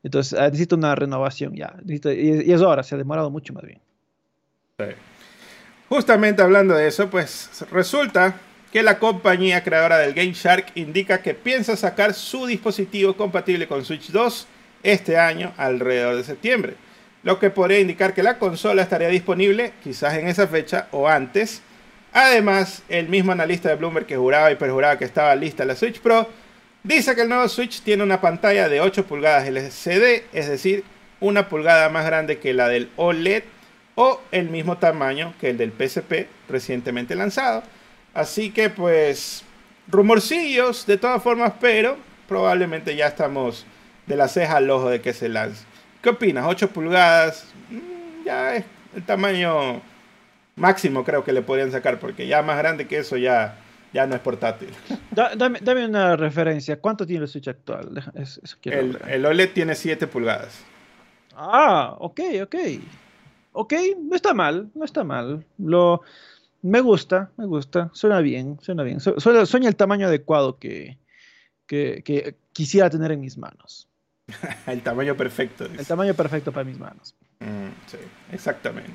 Entonces, ah, necesito una renovación ya. y, es hora, se ha demorado mucho más bien. Justamente hablando de eso, pues resulta que la compañía creadora del Game Shark indica que piensa sacar su dispositivo compatible con Switch 2 este año alrededor de septiembre, lo que podría indicar que la consola estaría disponible quizás en esa fecha o antes. Además, el mismo analista de Bloomberg que juraba y perjuraba que estaba lista la Switch Pro Dice que el nuevo Switch tiene una pantalla de 8 pulgadas LCD, es decir, una pulgada más grande que la del OLED o el mismo tamaño que el del PSP recientemente lanzado. Así que pues rumorcillos de todas formas, pero probablemente ya estamos de la ceja al ojo de que se lance. ¿Qué opinas? 8 pulgadas, mm, ya es el tamaño máximo creo que le podrían sacar, porque ya más grande que eso ya ya no es portátil. dame, una referencia. ¿Cuánto tiene el Switch actual? el, OLED tiene 7 pulgadas. Ah, ok, ok. Ok, no está mal, no está mal. Lo, me gusta, me gusta. Suena bien, suena bien. suena, el tamaño adecuado que, que, quisiera tener en mis manos. el tamaño perfecto. El tamaño perfecto para mis manos. Mm, sí, exactamente.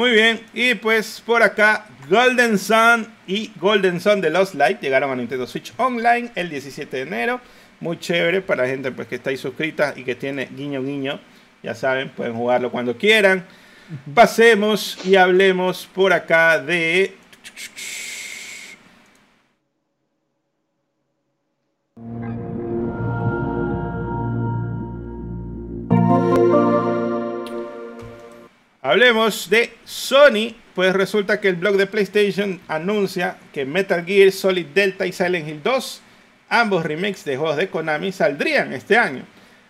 Muy bien, y pues por acá Golden Sun y Golden Sun de Lost Light llegaron a Nintendo Switch Online el 17 de enero. Muy chévere para la gente pues, que está ahí suscrita y que tiene guiño guiño. Ya saben, pueden jugarlo cuando quieran. Pasemos y hablemos por acá de... Hablemos de Sony, pues resulta que el blog de PlayStation anuncia que Metal Gear Solid Delta y Silent Hill 2, ambos remakes de juegos de Konami, saldrían este año.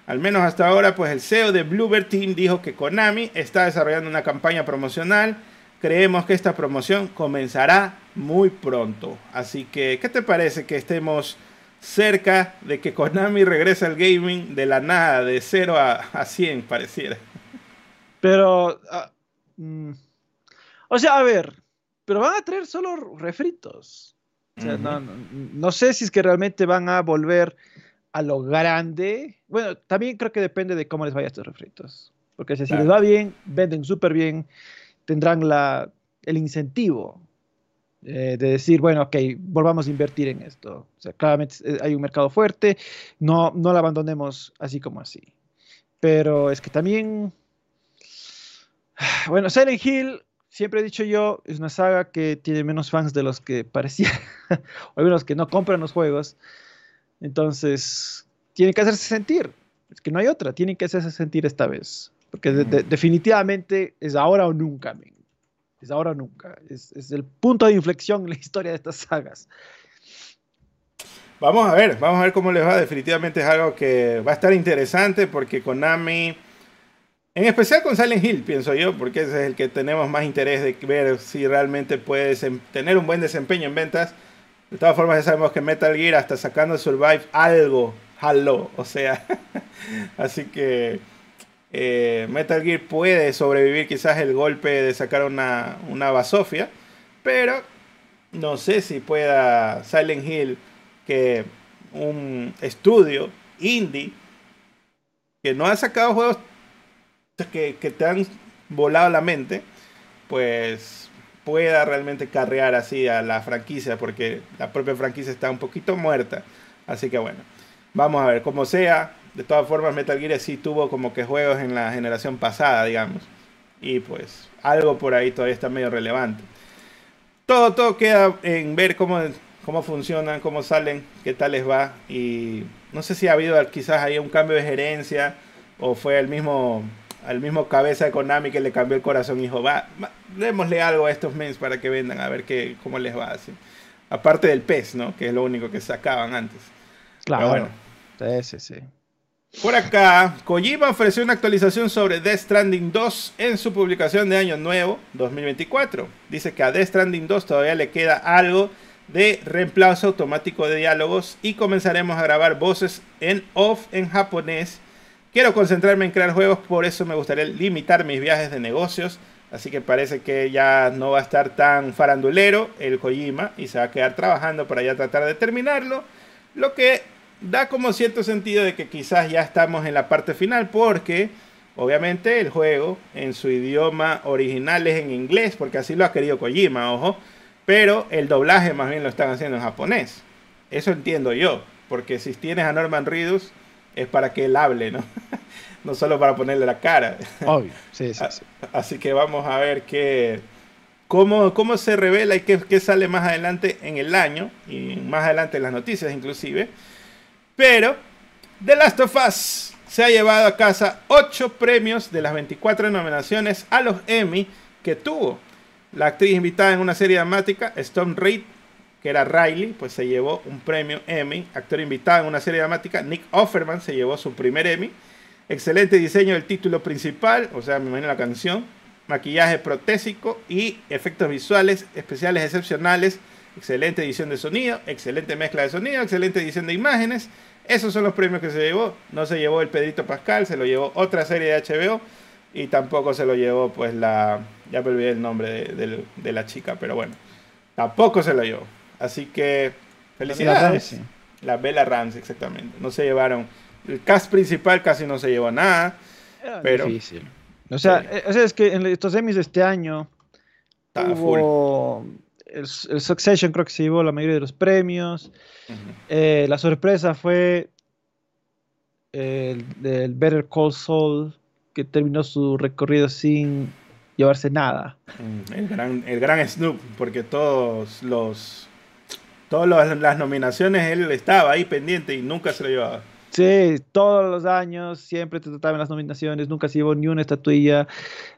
Al menos hasta ahora, pues el CEO de Bluebird Team dijo que Konami está desarrollando una campaña promocional. Creemos que esta promoción comenzará muy pronto. Así que, ¿qué te parece que estemos cerca de que Konami regrese al gaming de la nada, de 0 a, a 100, pareciera? Pero, ah, mm, o sea, a ver, pero van a traer solo refritos. O sea, no, sé si es que realmente van a volver a lo grande. Bueno, también creo que depende de cómo les vaya a estos refritos. Porque si, les va bien, venden súper bien, tendrán la, el incentivo eh, de decir, bueno, ok, volvamos a invertir en esto. O sea, claramente eh, hay un mercado fuerte, no, no lo abandonemos así como así. Pero es que también bueno, Silent Hill siempre he dicho yo, es una saga que tiene menos fans de los que parecía, o menos que no compran los juegos. Entonces, tiene que hacerse sentir. Es que no hay otra, tiene que hacerse sentir esta vez. Porque definitivamente es ahora o nunca, Es ahora o nunca. Es, es el punto de inflexión en la historia de estas sagas. Vamos a ver, vamos a ver cómo les va. Definitivamente es algo que va a estar interesante porque Konami, en especial con Silent Hill, pienso yo, porque ese es el que tenemos más interés de ver si realmente puede tener un buen desempeño en ventas. De todas formas, ya sabemos que Metal Gear, hasta sacando Survive, algo jaló. O sea, así que eh, Metal Gear puede sobrevivir quizás el golpe de sacar una, una basofia, pero no sé si pueda Silent Hill que un estudio indie que no ha sacado juegos que, te han volado la mente, pues pueda realmente carrear así a la franquicia, porque la propia franquicia está un poquito muerta. Así que bueno, vamos a ver, como sea, de todas formas Metal Gear sí tuvo como que juegos en la generación pasada, digamos. Y pues algo por ahí todavía está medio relevante. Todo, todo queda en ver cómo cómo funcionan, cómo salen, qué tal les va. Y no sé si ha habido quizás ahí un cambio de gerencia o fue el mismo, al mismo cabeza de Konami que le cambió el corazón y dijo, va, démosle algo a estos mens para que vendan, a ver qué, cómo les va. Así. Aparte del pez, ¿no? Que es lo único que sacaban antes. Claro. bueno. Sí, sí, Por acá, Kojima ofreció una actualización sobre Death Stranding 2 en su publicación de Año Nuevo 2024. Dice que a Death Stranding 2 todavía le queda algo de reemplazo automático de diálogos y comenzaremos a grabar voces en off en japonés. Quiero concentrarme en crear juegos, por eso me gustaría limitar mis viajes de negocios. Así que parece que ya no va a estar tan farandulero el Kojima y se va a quedar trabajando para ya tratar de terminarlo. Lo que da como cierto sentido de que quizás ya estamos en la parte final porque obviamente el juego en su idioma original es en inglés porque así lo ha querido Kojima, ojo. Pero el doblaje más bien lo están haciendo en japonés. Eso entiendo yo. Porque si tienes a Norman Reedus es para que él hable, ¿no? no solo para ponerle la cara. Obvio, sí, sí, Así que vamos a ver qué, cómo, cómo se revela y qué, qué, sale más adelante en el año. Y más adelante en las noticias inclusive. Pero The Last of Us se ha llevado a casa 8 premios de las 24 nominaciones a los Emmy que tuvo. La actriz invitada en una serie dramática, Stone Reid, que era Riley, pues se llevó un premio Emmy. Actor invitado en una serie dramática, Nick Offerman, se llevó su primer Emmy. Excelente diseño del título principal, o sea, me imagino la canción. Maquillaje protésico y efectos visuales especiales excepcionales. Excelente edición de sonido, excelente mezcla de sonido, excelente edición de imágenes. Esos son los premios que se llevó. No se llevó el Pedrito Pascal, se lo llevó otra serie de HBO y tampoco se lo llevó pues la ya me olvidé el nombre de, la chica, pero bueno. Tampoco se lo llevó. Así que felicidades. La Bella Ramsey, exactamente. No se llevaron. El cast principal casi no se llevó nada. pero, difícil. O sea, eh, es que en estos Emmys de este año hubo el, Succession creo que se llevó la mayoría de los premios. Eh, la sorpresa fue el, el, Better Call Saul que terminó su recorrido sin llevarse nada. Mm, el gran, el gran Snoop, porque todos los todas las nominaciones él estaba ahí pendiente y nunca se lo llevaba. Sí, todos los años siempre te trataban las nominaciones, nunca se llevó ni una estatuilla.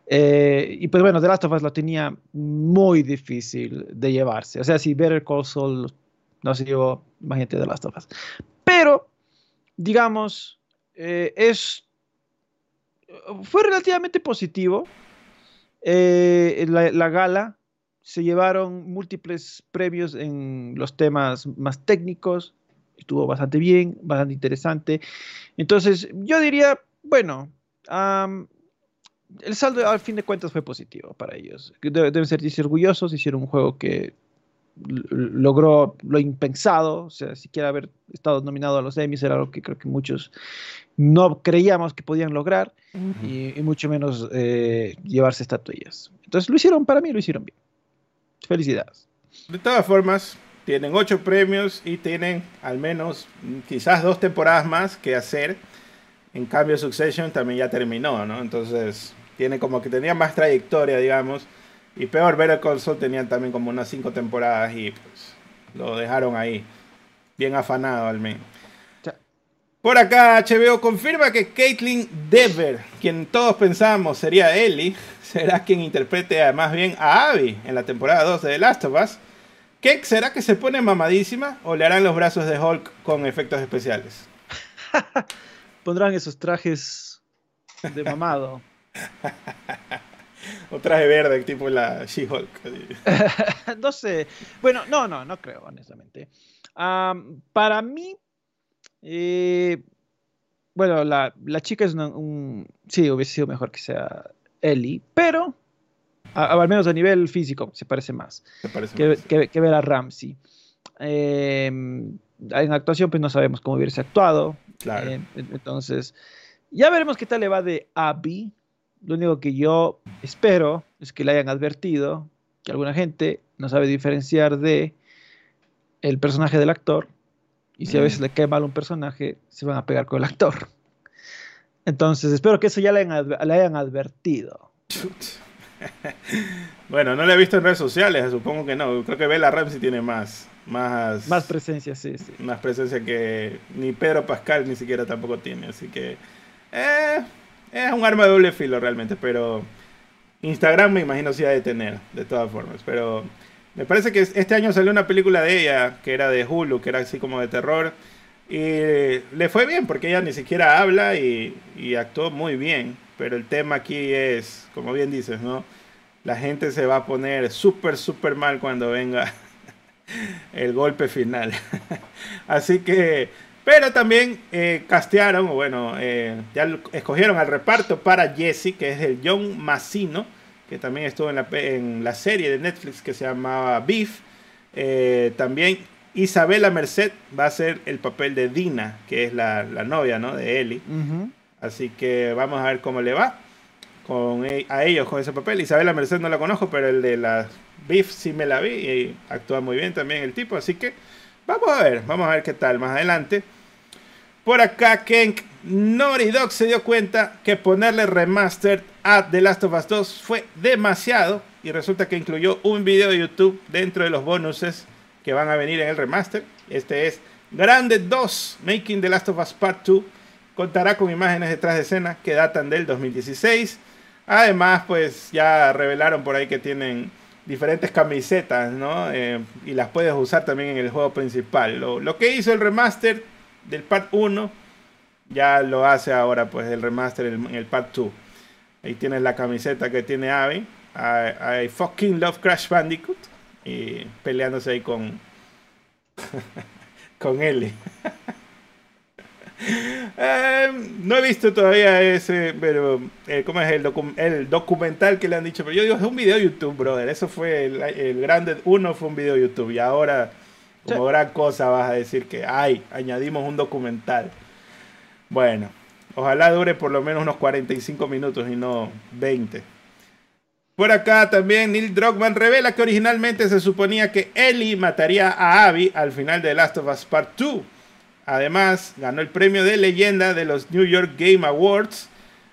Eh, y pues bueno, The Last of Us lo tenía muy difícil de llevarse. O sea, si Better Call Saul no se llevó, imagínate The Last of Us. Pero, digamos, eh, es fue relativamente positivo eh, la, gala se llevaron múltiples premios en los temas más técnicos, estuvo bastante bien, bastante interesante. Entonces, yo diría, bueno, el saldo al fin de cuentas fue positivo para ellos. Deben sentirse orgullosos, hicieron un juego que logró lo impensado, o sea, siquiera haber estado nominado a los Emmys era algo que creo que muchos no creíamos que podían lograr y, mucho menos eh, llevarse estatuillas. Entonces lo hicieron, para mí lo hicieron bien. Felicidades. De todas formas, tienen ocho premios y tienen al menos quizás dos temporadas más que hacer. En cambio, Succession también ya terminó, ¿no? Entonces, tiene como que tenía más trayectoria, digamos Y peor, Better Saul tenían también como unas cinco temporadas y pues lo dejaron ahí. Bien afanado al menos. Por acá, HBO confirma que Caitlyn Dever, quien todos pensamos sería Ellie, será quien interprete más bien a Abby en la temporada 2 de The Last of Us. ¿Qué será que se pone mamadísima o le harán los brazos de Hulk con efectos especiales? Pondrán esos trajes de mamado. o traje verde, tipo la She-Hulk. no sé. Bueno, no, no, no creo, honestamente. para mí, eh, bueno, la, chica es un, Sí, hubiese sido mejor que sea Ellie, pero al menos a nivel físico se parece más, que, ver a Ramsey. Em, en actuación, pues no sabemos cómo hubiese actuado. Claro. Em, entonces, ya veremos qué tal le va de Abby. Lo único que yo espero es que le hayan advertido que alguna gente no sabe diferenciar de el personaje del actor y si a veces le cae mal un personaje, se van a pegar con el actor. Entonces, espero que eso ya le hayan, advertido. bueno, no lo he visto en redes sociales, supongo que no. Creo que Bella Ramsey tiene más, más, más presencia, sí, sí. Más presencia que ni Pedro Pascal ni siquiera tampoco tiene. Así que eh, es un arma de doble filo realmente, pero Instagram me imagino si ha de tener, de todas formas. Pero me parece que este año salió una película de ella, que era de Hulu, que era así como de terror. Y le fue bien, porque ella ni siquiera habla y, actuó muy bien. Pero el tema aquí es, como bien dices, ¿no? La gente se va a poner súper, súper mal cuando venga el golpe final. así que, pero también eh, castearon, bueno, eh, ya escogieron al reparto para Jesse, que es el John Massino que también estuvo en la, en la serie de Netflix que se llamaba Beef. Eh, también Isabela Merced va a ser el papel de Dina, que es la, novia ¿no? de Ellie. Así que vamos a ver cómo le va con, e, a ellos con ese papel. Isabela Merced no la conozco, pero el de la Beef sí me la vi y actúa muy bien también el tipo. Así que vamos a ver, vamos a ver qué tal más adelante. Por acá, Kenk Naughty Dog se dio cuenta que ponerle remastered a The Last of Us 2 fue demasiado y resulta que incluyó un video de YouTube dentro de los bonuses que van a venir en el remaster. Este es Grande 2 Making The Last of Us Part 2. Contará con imágenes detrás de escena que datan del 2016. Además, pues ya revelaron por ahí que tienen diferentes camisetas, ¿no? Eh, y las puedes usar también en el juego principal. Lo, lo que hizo el remaster del Part 1, ya lo hace ahora pues el remaster en el Part 2. Ahí tienes la camiseta que tiene Abby. I, fucking love Crash Bandicoot. Y peleándose ahí con. con Ellie. Em, no he visto todavía ese, pero eh, ¿cómo es el, documental que le han dicho? Pero yo digo, es un video YouTube, brother. Eso fue el, el grande uno fue un video YouTube y ahora como gran cosa vas a decir que, ay, añadimos un documental. Bueno, ojalá dure por lo menos unos 45 minutos y no 20. Por acá también Neil Druckmann revela que originalmente se suponía que Ellie mataría a Abby al final de Last of Us Part 2. Además, ganó el premio de leyenda de los New York Game Awards.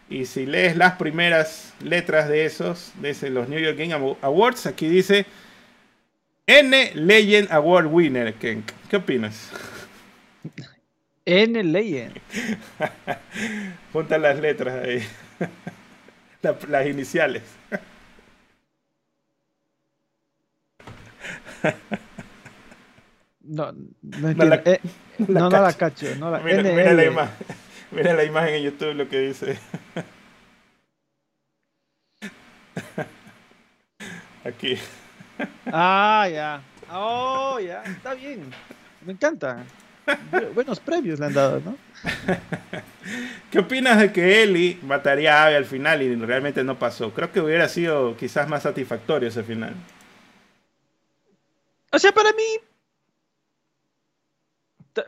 Y si lees las primeras letras de esos, de los New York Game Awards, aquí dice N Legend Award Winner, ¿Qué, qué opinas? N Legend. Junta las letras ahí. las iniciales. No, no, no, la, eh, no, la cacho. No la, mira, mira, la imagen, mira la imagen en YouTube lo que dice. Aquí. Ah, ya. Oh, ya. Está bien. Me encanta. Buenos premios le han dado, ¿no? ¿Qué opinas de que Eli mataría a Abby al final y realmente no pasó? Creo que hubiera sido quizás más satisfactorio ese final. O sea, para mí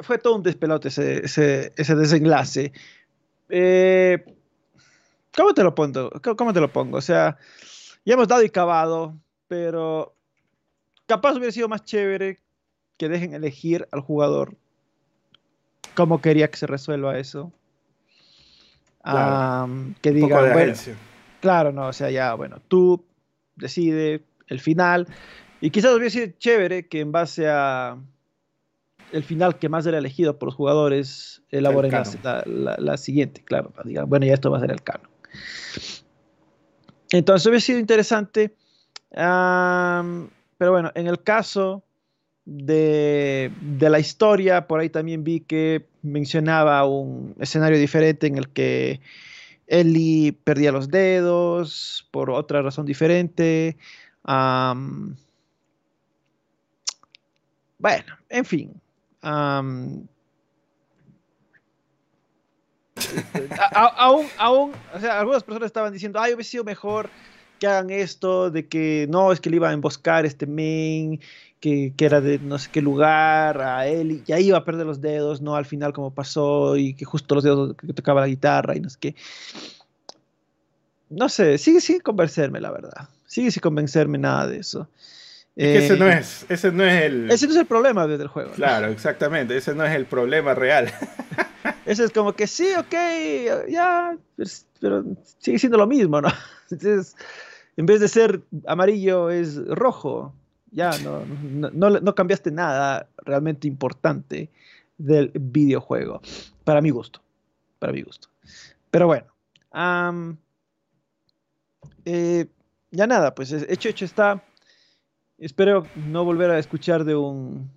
fue todo un despelote ese, ese, desenlace. Eh, ¿Cómo te lo pongo? ¿Cómo te lo pongo? O sea, ya hemos dado y cavado, pero capaz hubiera sido más chévere que dejen elegir al jugador cómo quería que se resuelva eso. que digan, bueno, claro, no, o sea, ya, bueno, tú decide el final. Y quizás hubiera sido chévere que en base a el final que más era elegido por los jugadores elaboren la, la, siguiente, claro. Digan, bueno, ya esto va a ser el canon. Entonces hubiera sido interesante. Pero bueno, en el caso de, de, la historia, por ahí también vi que mencionaba un escenario diferente en el que Ellie perdía los dedos por otra razón diferente. bueno, en fin. aún, aún, o sea, algunas personas estaban diciendo, ay, hubiera sido mejor que hagan esto, de que no, es que le iba a emboscar este main, que, que, era de no sé qué lugar, a él, y ya iba a perder los dedos, no al final como pasó, y que justo los dedos que tocaba la guitarra y no sé qué. No sé, sigue sin convencerme, la verdad. Sigue sin convencerme nada de eso. ese no eh, es, ese no es el. Ese no es el problema del juego. Claro, exactamente. Ese no es el problema real. ese es como que sí, ok, ya, pues, pero sigue siendo lo mismo, ¿no? Entonces, en vez de ser amarillo es rojo. Ya, no, no, cambiaste nada realmente importante del videojuego. Para mi gusto. Para mi gusto. Pero bueno. Eh, ya nada, pues hecho, hecho está. Espero no volver a escuchar de un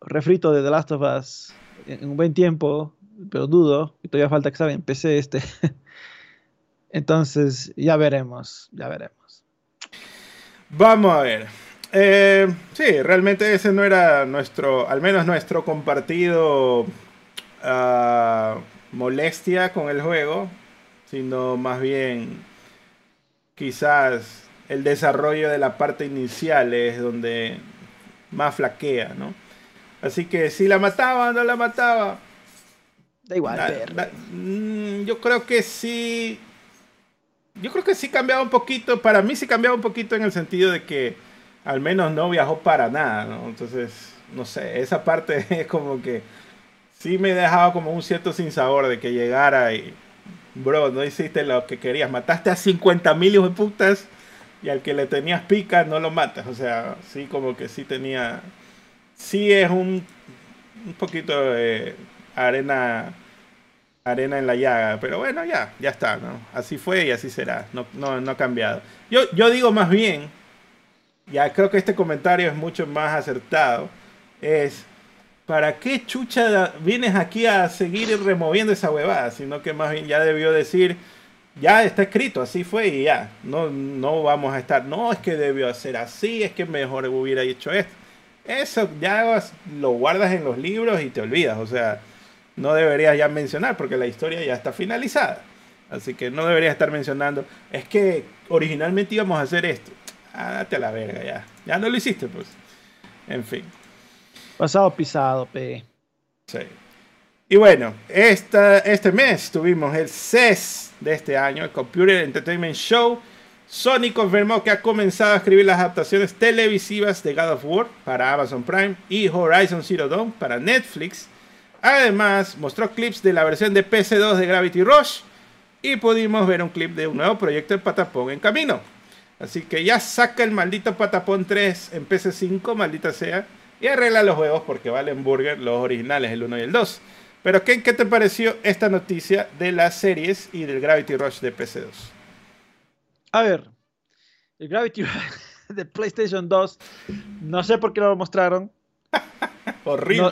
refrito de The Last of Us en un buen tiempo, pero dudo, y todavía falta que salga en PC este. Entonces, ya veremos, ya veremos. Vamos a ver. Eh, sí, realmente ese no era nuestro, al menos nuestro compartido ah, molestia con el juego, sino más bien quizás el desarrollo de la parte inicial es donde más flaquea, ¿no? Así que si la mataba o no la mataba. Da igual. Mm, yo creo que sí. Yo creo que sí cambiaba un poquito. Para mí sí cambiaba un poquito en el sentido de que al menos no viajó para nada, ¿no? Entonces, no sé, esa parte es como que sí me dejaba como un cierto sinsabor de que llegara y, bro, no hiciste lo que querías, mataste a 50 mil hijos de putas y al que le tenías pica no lo matas, o sea, sí como que sí tenía, sí es un, un poquito de arena arena en la llaga, pero bueno, ya, ya está, ¿no? Así fue y así será, no, no, no ha cambiado. Yo, yo digo más bien ya creo que este comentario es mucho más acertado, es, ¿para qué chucha vienes aquí a seguir removiendo esa huevada? Sino que más bien ya debió decir, ya está escrito, así fue y ya, no, no vamos a estar, no, es que debió hacer así, es que mejor hubiera hecho esto. Eso ya lo guardas en los libros y te olvidas, o sea, no deberías ya mencionar porque la historia ya está finalizada. Así que no deberías estar mencionando, es que originalmente íbamos a hacer esto ah, date a la verga ya. Ya no lo hiciste, pues. En fin. Pasado pisado, pe. Sí. Y bueno, esta, este mes tuvimos el CES de este año, el Computer Entertainment Show. Sony confirmó que ha comenzado a escribir las adaptaciones televisivas de God of War para Amazon Prime y Horizon Zero Dawn para Netflix. Además, mostró clips de la versión de PC2 de Gravity Rush y pudimos ver un clip de un nuevo proyecto de Patapón en camino. Así que ya saca el maldito Patapón 3 en PC5, maldita sea, y arregla los juegos porque valen burger los originales, el 1 y el 2. Pero ¿qué, ¿qué te pareció esta noticia de las series y del Gravity Rush de PC2? A ver, el Gravity Rush de PlayStation 2, no sé por qué lo mostraron. Horrible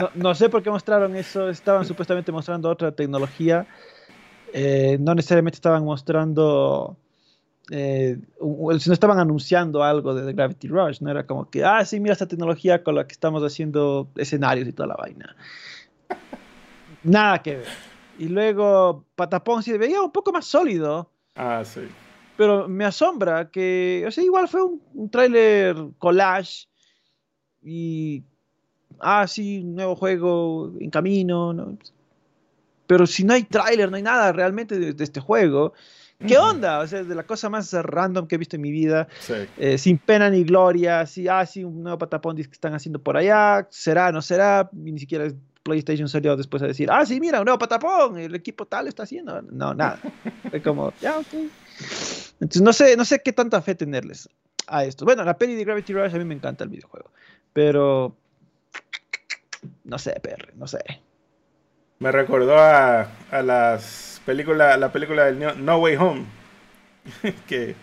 no, no, sé por qué mostraron eso. Estaban supuestamente mostrando otra tecnología. Eh, no necesariamente estaban mostrando eh, si no estaban anunciando algo de Gravity Rush, no era como que, ah, sí, mira esta tecnología con la que estamos haciendo escenarios y toda la vaina. Nada que ver. Y luego Patapón se veía un poco más sólido. Ah, sí. Pero me asombra que, o sea, igual fue un, un tráiler collage y, ah, sí, un nuevo juego en camino, ¿no? Pero si no hay tráiler, no hay nada realmente de este juego, ¿Qué onda? O sea, es de la cosa más random que he visto en mi vida. Eh, sin pena ni gloria. Así, ah, sí, un nuevo patapón que están haciendo por allá. ¿Será? ¿No será? ni siquiera PlayStation salió después a decir, ah, sí, mira, un nuevo patapón. El equipo tal está haciendo. No, nada. es como, ya, ok. Entonces no sé, no sé qué tanta fe tenerles a esto. Bueno, la peli de Gravity Rush a mí me encanta el videojuego, pero no sé, PR, no sé. Me recordó a, a las la película del No Way Home, que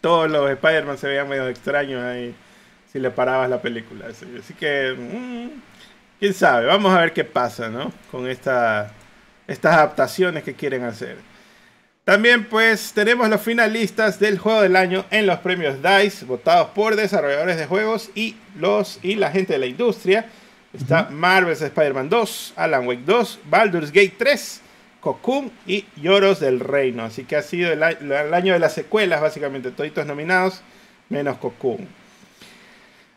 todos los Spider-Man se veían medio extraños ahí si le parabas la película. Así, que, mm, quién sabe, vamos a ver qué pasa, ¿no? Con esta, estas adaptaciones que quieren hacer. También pues tenemos los finalistas del juego del año en los premios DICE, votados por desarrolladores de juegos y, los, y la gente de la industria. Está Marvel's Spider-Man 2, Alan Wake 2, Baldur's Gate 3, Cocoon y Lloros del Reino. Así que ha sido el, año de las secuelas, básicamente, toditos nominados, menos Cocoon.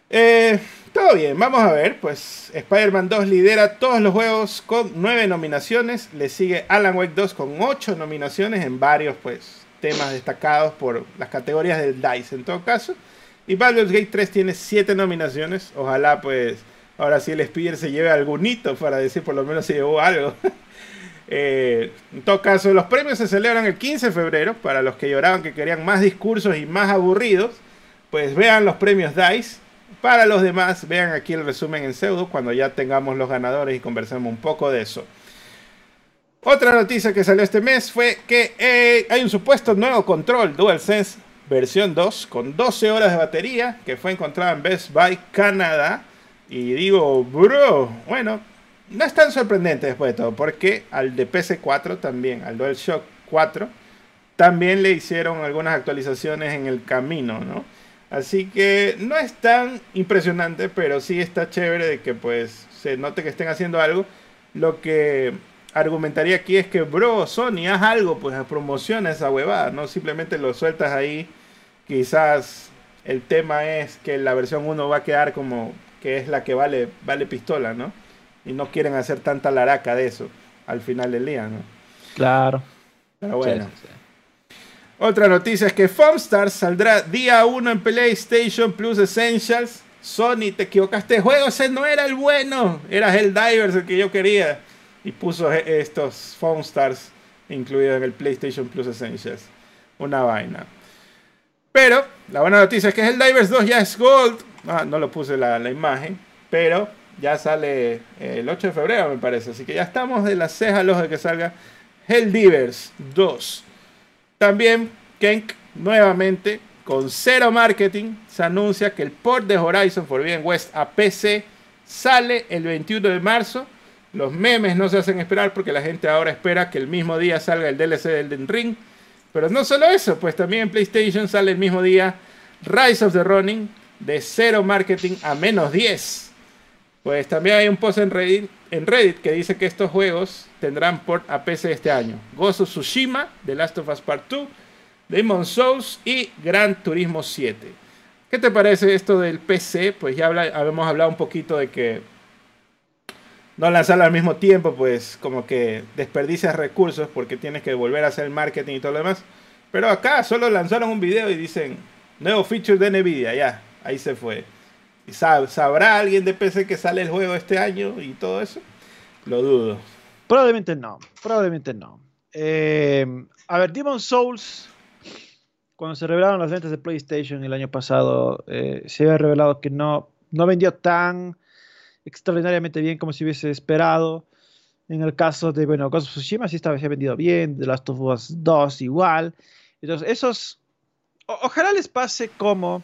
Eh, todo bien, vamos a ver. Pues Spider-Man 2 lidera todos los juegos con 9 nominaciones. Le sigue Alan Wake 2 con 8 nominaciones en varios pues, temas destacados por las categorías del DICE en todo caso. Y Baldur's Gate 3 tiene 7 nominaciones. Ojalá pues ahora sí el Spider se lleve algún hito para decir por lo menos se llevó algo. Eh, en todo caso, los premios se celebran el 15 de febrero. Para los que lloraban que querían más discursos y más aburridos, pues vean los premios DICE para los demás, vean aquí el resumen en pseudo cuando ya tengamos los ganadores y conversemos un poco de eso. Otra noticia que salió este mes fue que eh, hay un supuesto nuevo control DualSense versión 2 con 12 horas de batería que fue encontrada en Best Buy Canadá. Y digo, bro, bueno, no es tan sorprendente después de todo, porque al de PC4 también, al DualShock 4, también le hicieron algunas actualizaciones en el camino, ¿no? Así que no es tan impresionante, pero sí está chévere de que pues se note que estén haciendo algo. Lo que argumentaría aquí es que, bro, Sony, haz algo, pues promociona esa huevada, no simplemente lo sueltas ahí. Quizás el tema es que la versión 1 va a quedar como que es la que vale, vale pistola, ¿no? Y no quieren hacer tanta laraca de eso al final del día, ¿no? Claro. Pero bueno. Otra noticia es que Foamstars saldrá día 1 en PlayStation Plus Essentials. Sony, te equivocaste juego, ese no era el bueno. Era Helldivers el que yo quería. Y puso e-, estos Foamstars incluidos en el PlayStation Plus Essentials. Una vaina. Pero la buena noticia es que Helldivers 2 ya es Gold. Ah, no lo puse la, imagen. Pero ya sale eh, el 8 de febrero, me parece. Así que ya estamos de la ceja los de que salga Helldivers 2. También Kenk nuevamente con cero marketing se anuncia que el port de Horizon Forbidden West a PC sale el 21 de marzo. Los memes no se hacen esperar porque la gente ahora espera que el mismo día salga el DLC del Den Ring. Pero no solo eso, pues también en PlayStation sale el mismo día Rise of the Running de cero marketing a menos 10. Pues también hay un post en Reddit, que dice que estos juegos tendrán port a PC este año. Gozo Tsushima, The Last of Us Part 2, Demon Souls y Gran Turismo 7. ¿Qué te parece esto del PC? Pues ya habíamos hablado un poquito de que no lanzarlo al mismo tiempo, pues como que desperdicias recursos porque tienes que volver a hacer marketing y todo lo demás. Pero acá solo lanzaron un video y dicen, nuevo feature de Nvidia, ya, ahí se fue. ¿Sabrá alguien de PC que sale el juego este año y todo eso? Lo dudo. Probablemente no, probablemente no. Eh, a ver, Demon Souls, cuando se revelaron las ventas de PlayStation el año pasado, eh, se había revelado que no, no vendió tan extraordinariamente bien como se hubiese esperado. En el caso de, bueno, Ghost of Tsushima sí estaba, se ha vendido bien, The Last of Us 2 igual. Entonces, esos, ojalá les pase como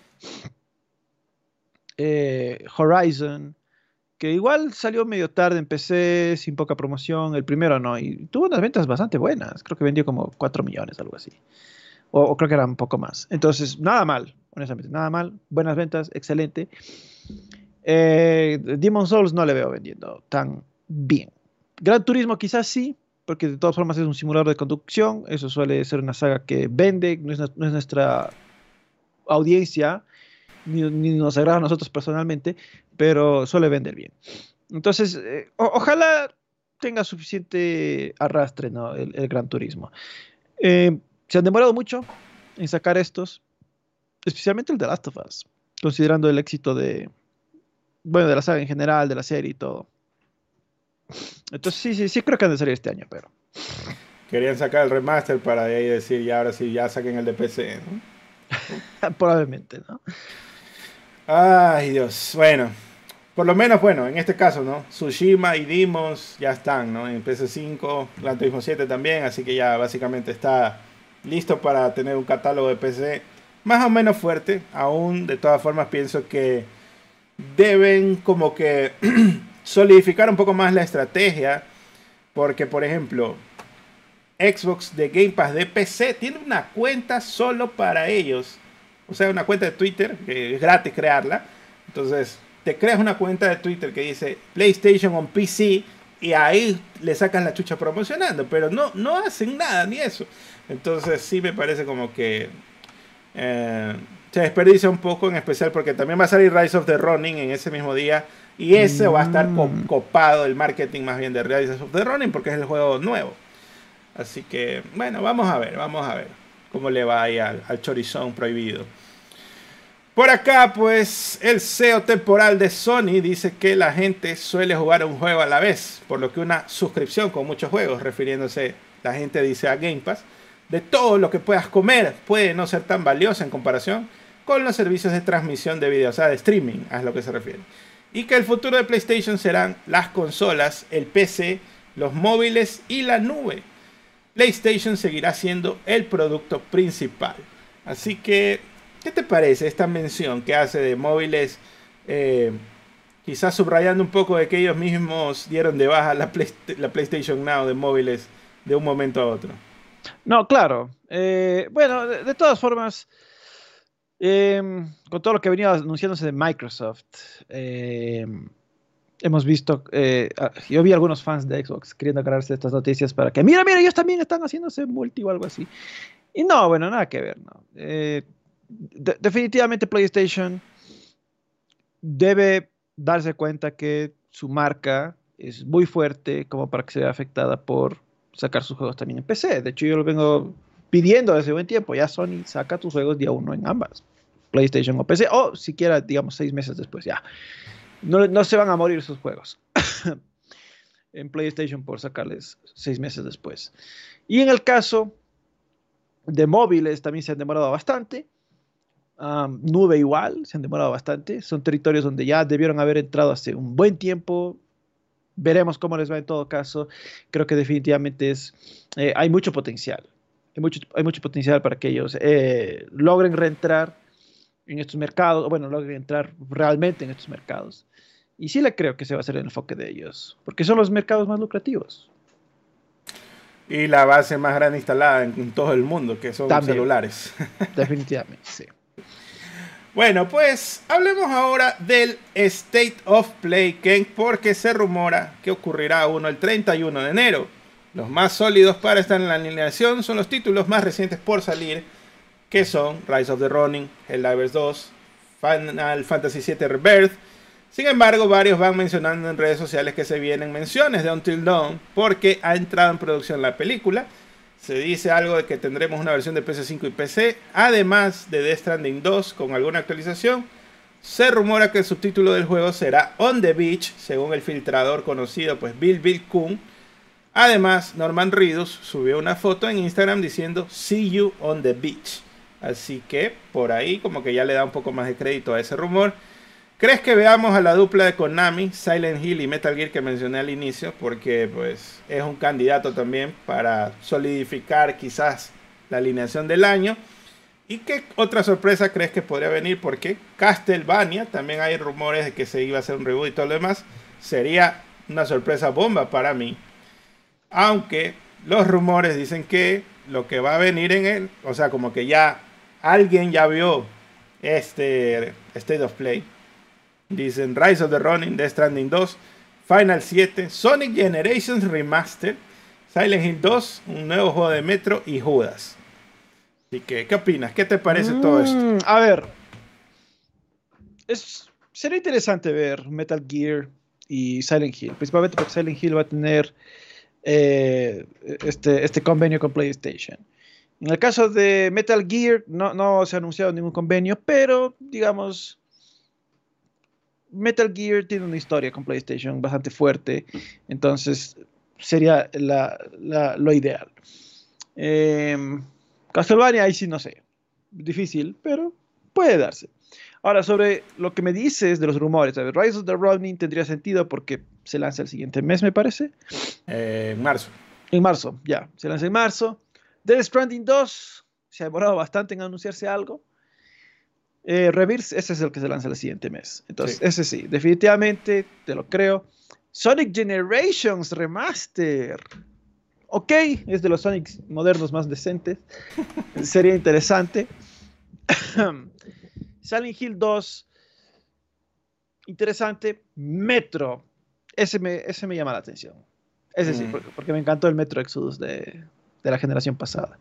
eh, Horizon, que igual salió medio tarde en PC, sin poca promoción, el primero no, y tuvo unas ventas bastante buenas, creo que vendió como 4 millones, algo así, o, creo que era un poco más. Entonces, nada mal, honestamente, nada mal, buenas ventas, excelente. Eh, Demon Souls no le veo vendiendo tan bien. Gran Turismo quizás sí, porque de todas formas es un simulador de conducción, eso suele ser una saga que vende, no es nuestra audiencia, ni, nos agrada a nosotros personalmente, pero suele vender bien. Entonces, eh, ojalá tenga suficiente arrastre ¿no? el, Gran Turismo. Eh, se han demorado mucho en sacar estos, especialmente el de Last of Us, considerando el éxito de, bueno, de la saga en general, de la serie y todo. Entonces, sí, sí, sí creo que han de salir este año, pero... querían sacar el remaster para de ahí decir, ya ahora sí, ya saquen el de PC, ¿no? Probablemente, ¿no? Ay, Dios. Bueno, por lo menos, bueno, en este caso, ¿no? Tsushima y Demons ya están, ¿no? En PC5, Gran Turismo 7 también, así que ya básicamente está listo para tener un catálogo de PC más o menos fuerte. Aún, de todas formas, pienso que deben como que solidificar un poco más la estrategia. Porque, por ejemplo, Xbox de Game Pass de PC tiene una cuenta solo para ellos. O sea, una cuenta de Twitter, que es gratis crearla. Entonces, te creas una cuenta de Twitter que dice PlayStation on PC y ahí le sacas la chucha promocionando. Pero no, no hacen nada ni eso. Entonces, sí me parece como que eh, se desperdicia un poco, en especial porque también va a salir Rise of the Running en ese mismo día. Y ese va a estar mm. copado el marketing más bien de Rise of the Running porque es el juego nuevo. Así que, bueno, vamos a ver, vamos a ver cómo le va ahí al, al chorizón prohibido. Por acá, pues, el CEO temporal de Sony dice que la gente suele jugar un juego a la vez, por lo que una suscripción con muchos juegos, refiriéndose, la gente dice a Game Pass, de todo lo que puedas comer puede no ser tan valiosa en comparación con los servicios de transmisión de video, o sea, de streaming, a lo que se refiere. Y que el futuro de PlayStation serán las consolas, el PC, los móviles y la nube. PlayStation seguirá siendo el producto principal. Así que, ¿qué te parece esta mención que hace de móviles? Eh, quizás subrayando un poco de que ellos mismos dieron de baja la, la PlayStation Now de móviles de un momento a otro. No, claro. Eh, bueno, de, todas formas, em, con todo lo que venía anunciándose de Microsoft, em, hemos visto, eh, yo vi algunos fans de Xbox queriendo agarrarse estas noticias para que, mira, mira, ellos también están haciéndose multi o algo así. Y no, bueno, nada que ver, no. Definitivamente PlayStation debe darse cuenta que su marca es muy fuerte como para que sea afectada por sacar sus juegos también en PC. De hecho, yo lo vengo pidiendo desde buen tiempo. Ya Sony saca tus juegos día uno en ambas, PlayStation o PC, o siquiera, digamos, seis meses después, ya. No, no se van a morir sus juegos en PlayStation por sacarles seis meses después. Y en el caso de móviles también se han demorado bastante. Nube igual, se han demorado bastante. Son territorios donde ya debieron haber entrado hace un buen tiempo veremos cómo les va en todo caso. Creo que definitivamente es, eh, hay mucho potencial. Hay mucho, hay mucho potencial para que ellos eh, logren reentrar en estos mercados, o bueno, logren entrar realmente en estos mercados. Y sí le creo que se va a hacer el enfoque de ellos, porque son los mercados más lucrativos. Y la base más grande instalada en, todo el mundo, que son los celulares. Definitivamente, sí. Bueno, pues hablemos ahora del State of Play, Ken, porque se rumora que ocurrirá uno el 31 de enero. Los más sólidos para estar en la alineación son los títulos más recientes por salir, que son Rise of the Running, Helldivers 2, Final Fantasy VII Rebirth. Sin embargo, varios van mencionando en redes sociales que se vienen menciones de Until Dawn porque ha entrado en producción la película se dice algo de que tendremos una versión de PC5 y PC, además de Death Stranding 2 con alguna actualización. Se rumora que el subtítulo del juego será On the Beach, según el filtrador conocido, pues Bill Bill Kun. Además, Norman Reedus subió una foto en Instagram diciendo See you on the beach. Así que por ahí como que ya le da un poco más de crédito a ese rumor. ¿Crees que veamos a la dupla de Konami, Silent Hill y Metal Gear que mencioné al inicio? Porque pues es un candidato también para solidificar quizás la alineación del año. ¿Y qué otra sorpresa crees que podría venir? Porque Castlevania, también hay rumores de que se iba a hacer un reboot y todo lo demás. Sería una sorpresa bomba para mí. Aunque los rumores dicen que lo que va a venir en él, o sea, como que ya alguien ya vio este State of Play Dicen Rise of the Running, Death Stranding 2, Final 7, Sonic Generations Remaster, Silent Hill 2, un nuevo juego de Metro y Judas. Así que, ¿qué opinas? ¿Qué te parece todo esto? Mm, a ver, es, será interesante ver Metal Gear y Silent Hill, principalmente porque Silent Hill va a tener eh, este, este convenio con PlayStation. En el caso de Metal Gear, no, no se ha anunciado ningún convenio, pero digamos, Metal Gear tiene una historia con PlayStation bastante fuerte. Entonces, sería lo ideal. Em, Castlevania, ahí sí no sé. Difícil, pero puede darse. Ahora, sobre lo que me dices de los rumores, Rise of the Ronin tendría sentido porque se lanza el siguiente mes, me parece. Eh, en marzo. En marzo, ya. Se lanza en marzo. Death Stranding 2 se ha demorado bastante en anunciarse algo. Eh, Reverse, ese es el que se lanza el siguiente mes. Entonces, ese sí, definitivamente, te lo creo. Sonic Generations Remaster. Ok, es de los Sonics modernos más decentes. Sería interesante. Silent Hill 2. Interesante. Metro. Ese me, ese me llama la atención. Ese sí, mm. porque, me encantó el Metro Exodus de, la generación pasada.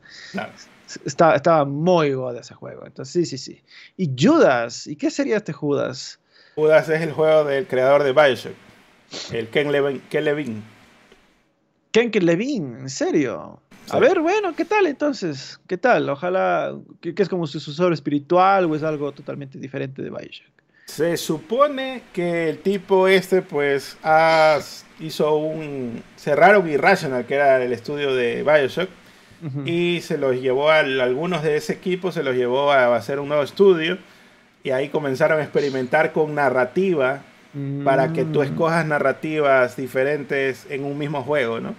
Estaba, estaba muy de ese juego. Entonces, sí, sí, sí. Y Judas. ¿Y qué sería este Judas? Judas es el juego del creador de Bioshock. El Ken Levin. Ken Levin. Ken Levin, ¿en serio? A ver, bueno, ¿qué tal entonces? ¿Qué tal? Ojalá que, es como su sucesor espiritual o es algo totalmente diferente de Bioshock. Se supone que el tipo este, pues, hizo un. Cerraron Irrational, que era el estudio de Bioshock, y se los llevó a algunos de ese equipo, se los llevó a hacer un nuevo estudio, y ahí comenzaron a experimentar con narrativa para que tú mm. escojas narrativas diferentes en un mismo juego, ¿no?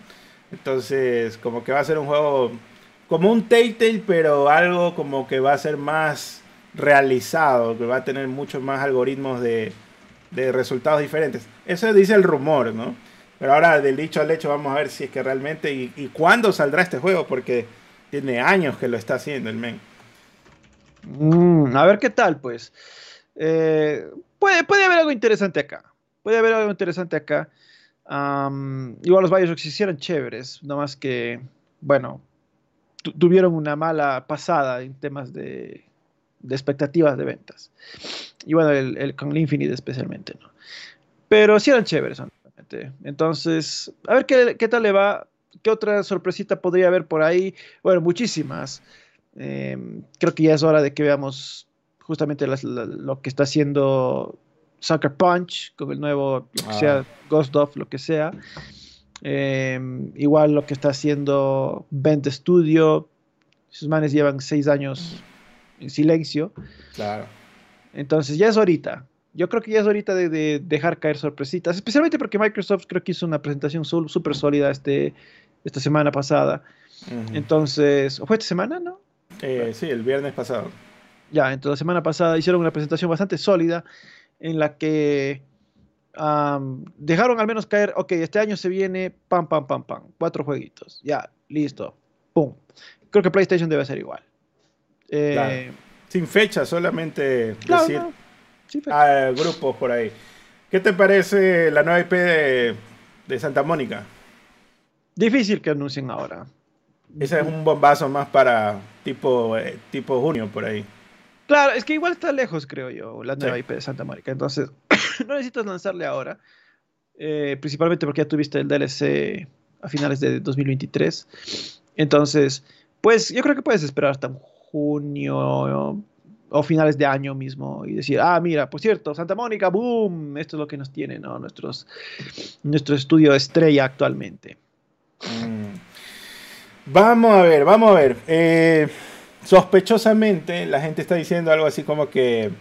Entonces, como que va a ser un juego como un Telltale, pero algo como que va a ser más realizado, que va a tener muchos más algoritmos de, resultados diferentes. Eso dice el rumor, ¿no? Pero ahora del dicho al hecho vamos a ver si es que realmente y, cuándo saldrá este juego, porque tiene años que lo está haciendo el men. Mm, a ver qué tal, pues. Eh, puede, puede haber algo interesante acá. Puede haber algo interesante acá igual los Bioshock se hicieron chéveres, nada más que, bueno, tuvieron una mala pasada en temas de, expectativas de ventas. Y bueno, el, con el Infinite especialmente, ¿no? Pero sí eran chéveres, Entonces, a ver qué, qué, tal le va. ¿Qué otra sorpresita podría haber por ahí? Bueno, muchísimas. Em, creo que ya es hora de que veamos justamente lo que está haciendo Sucker Punch, con el nuevo, lo que sea, ah. Ghost of, lo que sea. Em, igual lo que está haciendo Bent Studio. Sus manes llevan seis años en silencio. Claro. Entonces ya es ahorita. Yo creo que ya es ahorita de, dejar caer sorpresitas, especialmente porque Microsoft creo que hizo una presentación súper sólida este, esta semana pasada. Entonces, ¿o fue esta semana, no? Eh, sí, el viernes pasado. Ya, entonces la semana pasada hicieron una presentación bastante sólida en la que dejaron al menos caer, ok, este año se viene, pam, pam, pam, pam, cuatro jueguitos, ya, listo, pum. Creo que PlayStation debe ser igual. Eh, Sin fecha, solamente decir a grupos por ahí. ¿Qué te parece la nueva IP de, Santa Mónica? Difícil que anuncien ahora. Ese es un bombazo más para tipo, eh, tipo junio por ahí. Claro, es que igual está lejos, creo yo, la nueva IP de Santa Mónica. Entonces, no necesitas lanzarle ahora. Eh, principalmente porque ya tuviste el DLC a finales de 2023. Entonces, pues yo creo que puedes esperar hasta junio o finales de año mismo y decir, ah, mira, por cierto, Santa Mónica, boom, esto es lo que nos tiene, ¿no? Nuestros, nuestro estudio estrella actualmente. Mm. Vamos a ver, vamos a ver. Eh, sospechosamente la gente está diciendo algo así como que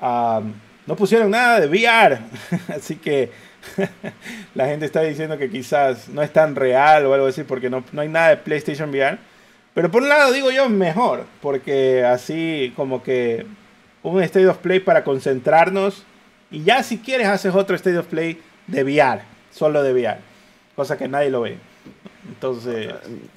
no pusieron nada de VR. así que la gente está diciendo que quizás no es tan real o algo así porque no, no hay nada de PlayStation VR. Pero por un lado digo yo mejor, porque así como que un State of Play para concentrarnos y ya si quieres haces otro State of Play de VR, solo de VR, cosa que nadie lo ve. Entonces...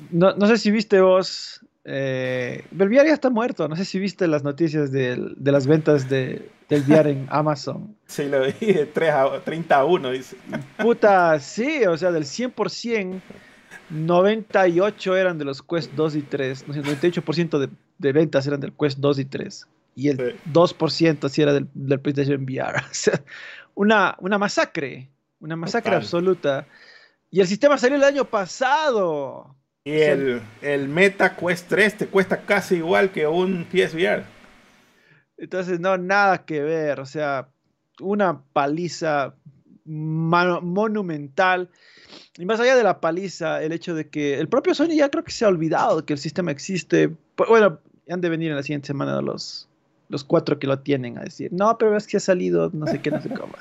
No, no sé si viste vos eh, el VR ya está muerto. No sé si viste las noticias de, las ventas de, del VR en Amazon. Sí, lo vi de 30 a 1, dice. Puta, sí, o sea, del 100%, 98 eran de los Quest 2 y 3. No sé, 98% de, de, ventas eran del Quest 2 y 3. Y el 2% sí era del, del, PlayStation VR. O sea, una, una masacre. Una masacre absoluta. Y el sistema salió el año pasado. Y el, el, Meta Quest 3 te cuesta casi igual que un PSVR. Entonces, no, nada que ver. O sea, una paliza monumental. Y más allá de la paliza, el hecho de que el propio Sony ya creo que se ha olvidado que el sistema existe. Bueno, han de venir en la siguiente semana los, los cuatro que lo tienen a decir, no, pero es que ha salido no sé qué, no sé cómo.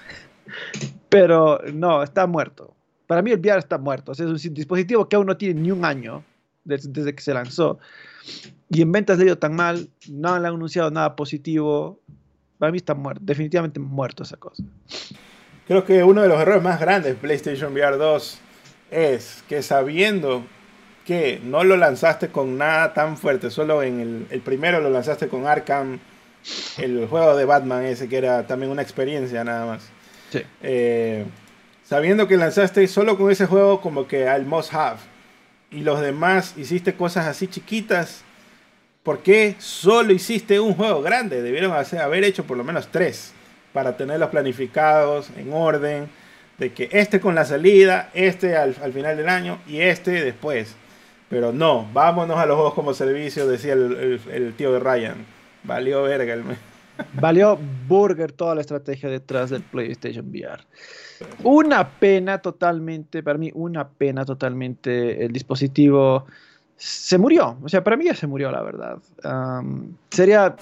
pero no, está muerto. Para mí el VR está muerto. es un dispositivo que aún no tiene ni un año desde, que se lanzó. Y en ventas le ha ido tan mal, no han anunciado nada positivo. Para mí está muerto, definitivamente muerto esa cosa. Creo que uno de los errores más grandes de PlayStation VR 2 es que sabiendo que no lo lanzaste con nada tan fuerte, solo en el, el primero lo lanzaste con Arkham, el juego de Batman ese que era también una experiencia nada más. Sí. Eh, sabiendo que lanzaste solo con ese juego como que al must have y los demás hiciste cosas así chiquitas, ¿por qué solo hiciste un juego grande? Debieron haber hecho por lo menos tres para tenerlos planificados en orden, de que este con la salida, este al, final del año y este después. Pero no, vámonos a los juegos como servicio, decía el, tío de Ryan. Valió verga el... Valió burger toda la estrategia detrás del PlayStation VR. Una pena totalmente, para mí, una pena totalmente. El dispositivo se murió. O sea, para mí ya se murió, la verdad. sería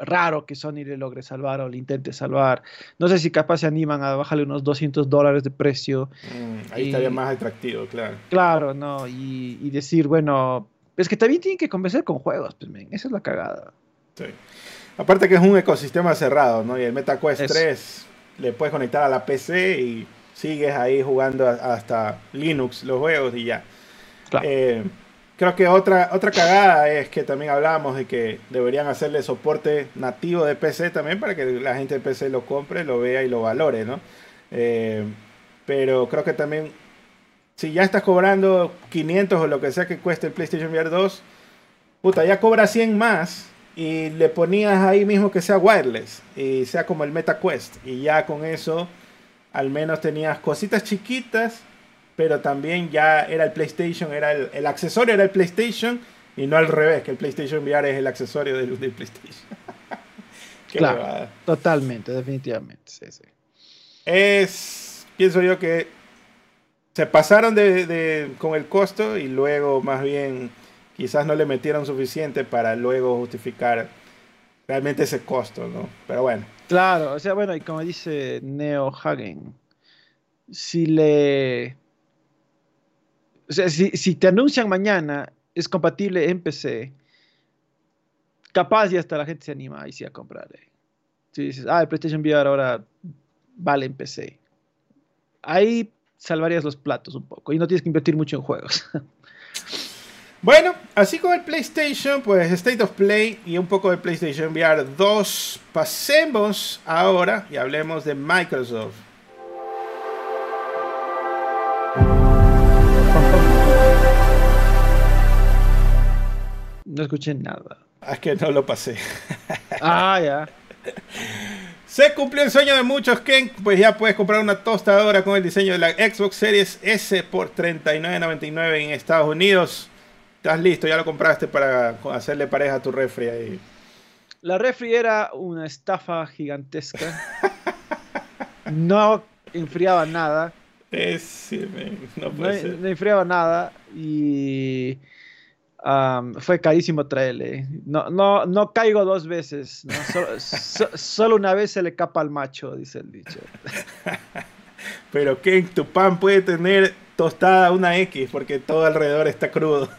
raro que Sony le logre salvar o le intente salvar. No sé si capaz se animan a bajarle unos 200 dólares de precio. Mm, ahí estaría más atractivo, claro. Claro, no. Y, decir, bueno, es que también tienen que convencer con juegos, pues, esa es la cagada. Sí. Aparte que es un ecosistema cerrado, ¿no? Y el MetaQuest 3 le puedes conectar a la PC y sigues ahí jugando hasta Linux los juegos y ya. Eh, creo que otra, otra cagada es que también hablábamos de que deberían hacerle soporte nativo de PC también para que la gente de PC lo compre, lo vea y lo valore, ¿no? Eh, pero creo que también, si ya estás cobrando 500 o lo que sea que cueste el PlayStation VR 2, puta, ya cobra 100 más y le ponías ahí mismo que sea wireless y sea como el MetaQuest y ya con eso al menos tenías cositas chiquitas pero también ya era el PlayStation era el, accesorio era el PlayStation y no al revés que el PlayStation VR es el accesorio del, PlayStation claro totalmente definitivamente sí, sí. es pienso yo que se pasaron de, con el costo y luego más bien quizás no le metieron suficiente para luego justificar realmente ese costo, ¿no? Pero bueno. Claro, o sea, bueno, y como dice Neo Hagen, si le... O sea, si, te anuncian mañana, es compatible en PC, capaz ya hasta la gente se anima ahí sí a comprarle. Si dices, ah, el PlayStation VR ahora vale en PC. Ahí salvarías los platos un poco y no tienes que invertir mucho en juegos. Bueno, así con el PlayStation, pues State of Play y un poco de PlayStation VR 2, pasemos ahora y hablemos de Microsoft. No escuché nada. Ah, es que no lo pasé. Ah, ya. Se cumplió el sueño de muchos, Ken. Pues ya puedes comprar una tostadora con el diseño de la Xbox Series S por $39.99 en Estados Unidos. Estás listo, ya lo compraste para hacerle pareja a tu refri ahí. La refri era una estafa gigantesca. no enfriaba nada. Es, no, no, enfriaba nada y fue carísimo traerle. No, no, no caigo dos veces. solo una vez se le capa al macho, dice el dicho. Pero que tu pan puede tener tostada una X porque todo alrededor está crudo.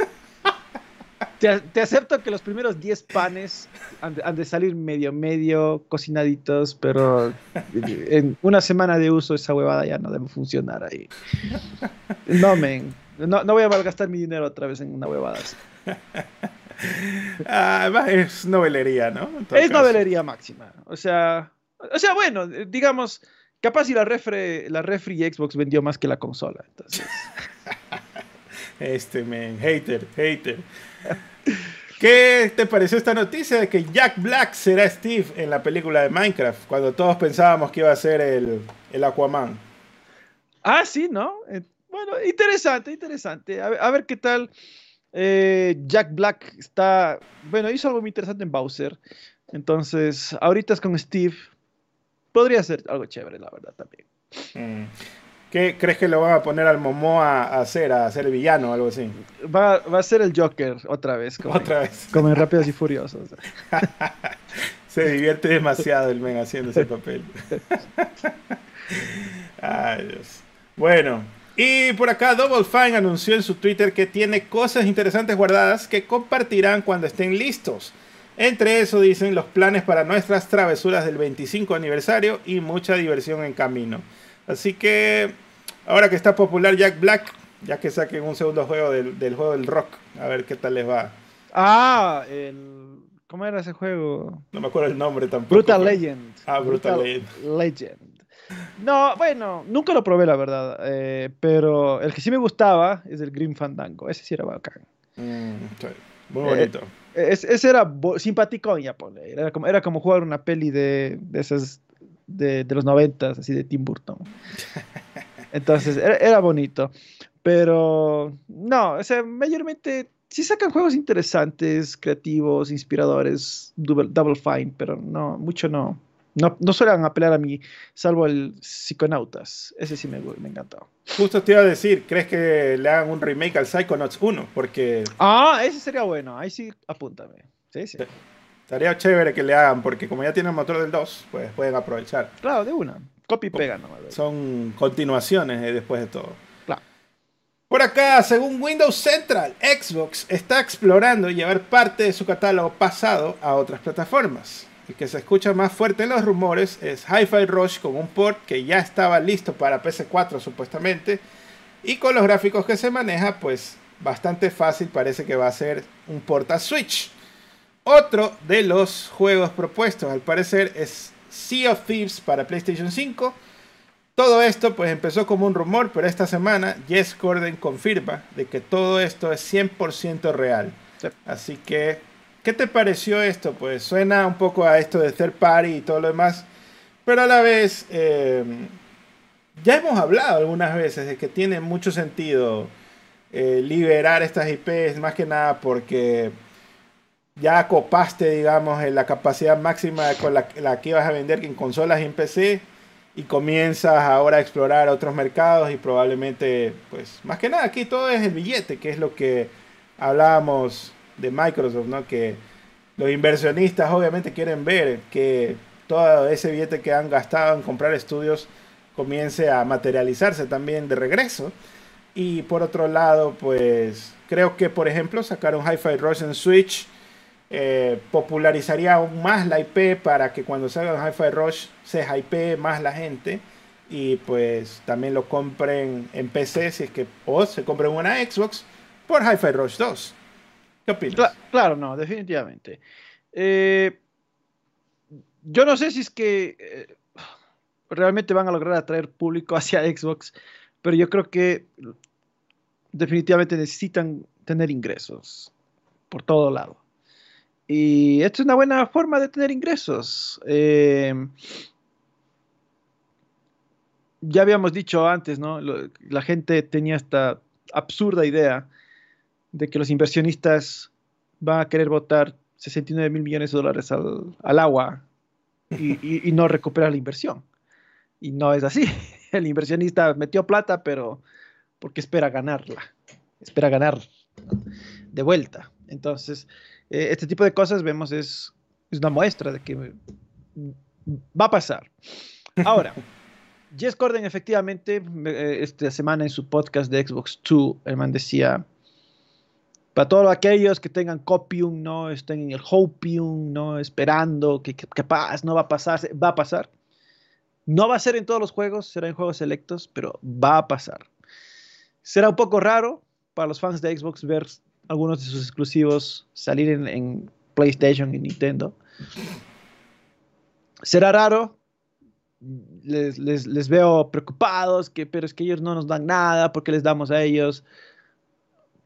Te, acepto que los primeros 10 panes han de, salir medio, medio cocinaditos, pero en una semana de uso esa huevada ya no debe funcionar ahí. No, men. No, voy a malgastar mi dinero otra vez en una huevada así. Ah, es novelería, ¿no? Es novelería máxima. O sea, o sea, bueno, digamos, capaz si la refri, la refri Xbox vendió más que la consola. Entonces. Este, men, hater, hater. ¿Qué te pareció esta noticia de que Jack Black será Steve en la película de Minecraft? Cuando todos pensábamos que iba a ser el, el Aquaman. Ah, sí, ¿no? Bueno, interesante, interesante. A ver, qué tal. Eh, Jack Black está. Bueno, hizo algo muy interesante en Bowser. Entonces, ahorita es con Steve. Podría ser algo chévere, la verdad, también. Mm. ¿Qué crees que lo van a poner al Momoa a hacer, a hacer villano o algo así? Va, va a ser el Joker otra vez. Como otra vez. Como en Rápidos y Furiosos. Se divierte demasiado el men haciendo ese papel. Ay, Dios. Bueno, y por acá Double Fine anunció en su Twitter que tiene cosas interesantes guardadas que compartirán cuando estén listos. Entre eso dicen los planes para nuestras travesuras del 25 aniversario y mucha diversión en camino. Así que ahora que está popular Jack Black, ya que saquen un segundo juego del, juego del rock, a ver qué tal les va. Ah, el... ¿cómo era ese juego? No me acuerdo el nombre tampoco. Brutal Legend. Ah, Brutal, Legend. Legend. No, bueno, nunca lo probé, la verdad. Eh, pero el que sí me gustaba es el Grim Fandango. Ese sí era bacán. Mm, muy bonito. Eh, ese era simpático, ya pone. Era como, era como jugar una peli de, de esas de, los noventas, así de Tim Burton. Entonces, era, bonito. Pero, no, o sea, mayormente sí sacan juegos interesantes, creativos, inspiradores, Double, Fine, pero no, mucho no. No, no suelen apelar a mí, salvo el Psiconautas. Ese sí me, me encantó. Justo te iba a decir, ¿crees que le hagan un remake al Psychonauts 1? Porque... Ah, ese sería bueno. Ahí sí, apúntame. Sí, sí. Estaría chévere que le hagan, porque como ya tienen el motor del 2, pues pueden aprovechar. Claro, de una. Copy y pega nomás. Son continuaciones eh, después de todo. Claro. Por acá, según Windows Central, Xbox está explorando llevar parte de su catálogo pasado a otras plataformas. El que se escucha más fuerte en los rumores es Hi-Fi Rush con un port que ya estaba listo para PS4 supuestamente. Y con los gráficos que se maneja, pues bastante fácil parece que va a ser un port a Switch. Otro de los juegos propuestos, al parecer, es Sea of Thieves para PlayStation 5. Todo esto pues empezó como un rumor, pero esta semana Jess Corden confirma de que todo esto es 100% real. Así que, ¿qué te pareció esto? Pues suena un poco a esto de third party y todo lo demás, pero a la vez eh, ya hemos hablado algunas veces de que tiene mucho sentido eh, liberar estas IPs, más que nada porque ya copaste, digamos, en la capacidad máxima con la, que ibas a vender en consolas y en PC y comienzas ahora a explorar otros mercados y probablemente, pues, más que nada aquí todo es el billete, que es lo que hablábamos de Microsoft, ¿no? Que los inversionistas obviamente quieren ver que todo ese billete que han gastado en comprar estudios comience a materializarse también de regreso. Y por otro lado, pues creo que por ejemplo sacaron Hi-Fi Rush en Switch eh, popularizaría aún más la IP para que cuando salga un Hi-Fi Rush se hype más la gente y pues también lo compren en PC si es que o se compren una Xbox por Hi-Fi Rush 2. Claro, no, definitivamente. Eh, yo no sé si es que eh, realmente van a lograr atraer público hacia Xbox, pero yo creo que definitivamente necesitan tener ingresos por todo lado. Y esto es una buena forma de tener ingresos. Eh, ya habíamos dicho antes, ¿no? la gente tenía esta absurda idea de que los inversionistas van a querer votar 69 mil millones de dólares al, agua y, no recuperar la inversión. Y no es así. El inversionista metió plata, pero porque espera ganarla. Espera ganar de vuelta. Entonces, eh, este tipo de cosas vemos es, es una muestra de que va a pasar. Ahora, Jess Corden efectivamente eh, esta semana en su podcast de Xbox 2, el man decía, para todos aquellos que tengan copium, no estén en el hopium, no esperando que, capaz no va a pasar, va a pasar. No va a ser en todos los juegos, será en juegos selectos, pero va a pasar. Será un poco raro para los fans de Xbox ver algunos de sus exclusivos salir en, PlayStation y Nintendo. Será raro. Les, veo preocupados, que, pero es que ellos no nos dan nada, porque les damos a ellos?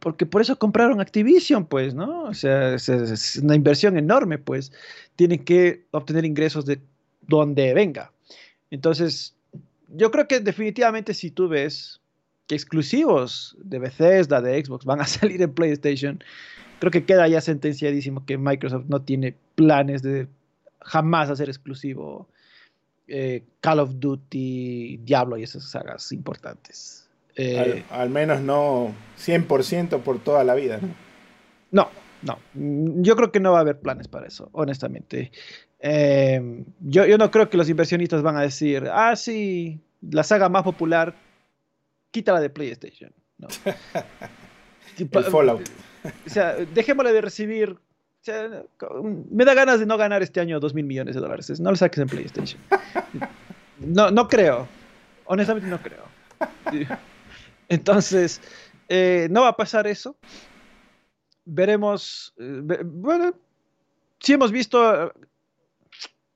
Porque por eso compraron Activision, pues, ¿no? O sea, es, una inversión enorme, pues. Tienen que obtener ingresos de donde venga. Entonces, yo creo que definitivamente si tú ves que exclusivos de Bethesda, de Xbox, van a salir en PlayStation, creo que queda ya sentenciadísimo que Microsoft no tiene planes de jamás hacer exclusivo eh, Call of Duty, Diablo y esas sagas importantes. Eh, al, menos no 100% por toda la vida, ¿no? No, no. Yo creo que no va a haber planes para eso, honestamente. Eh, yo, yo no creo que los inversionistas van a decir, ah, sí, la saga más popular, quítala de PlayStation. No. El Fallout. O sea, dejémosle de recibir me da ganas de no ganar este año 2 mil millones de dólares. No lo saques en PlayStation. No, no creo. Honestamente no creo. Entonces, eh, no va a pasar eso. Veremos. Eh, bueno, si hemos visto.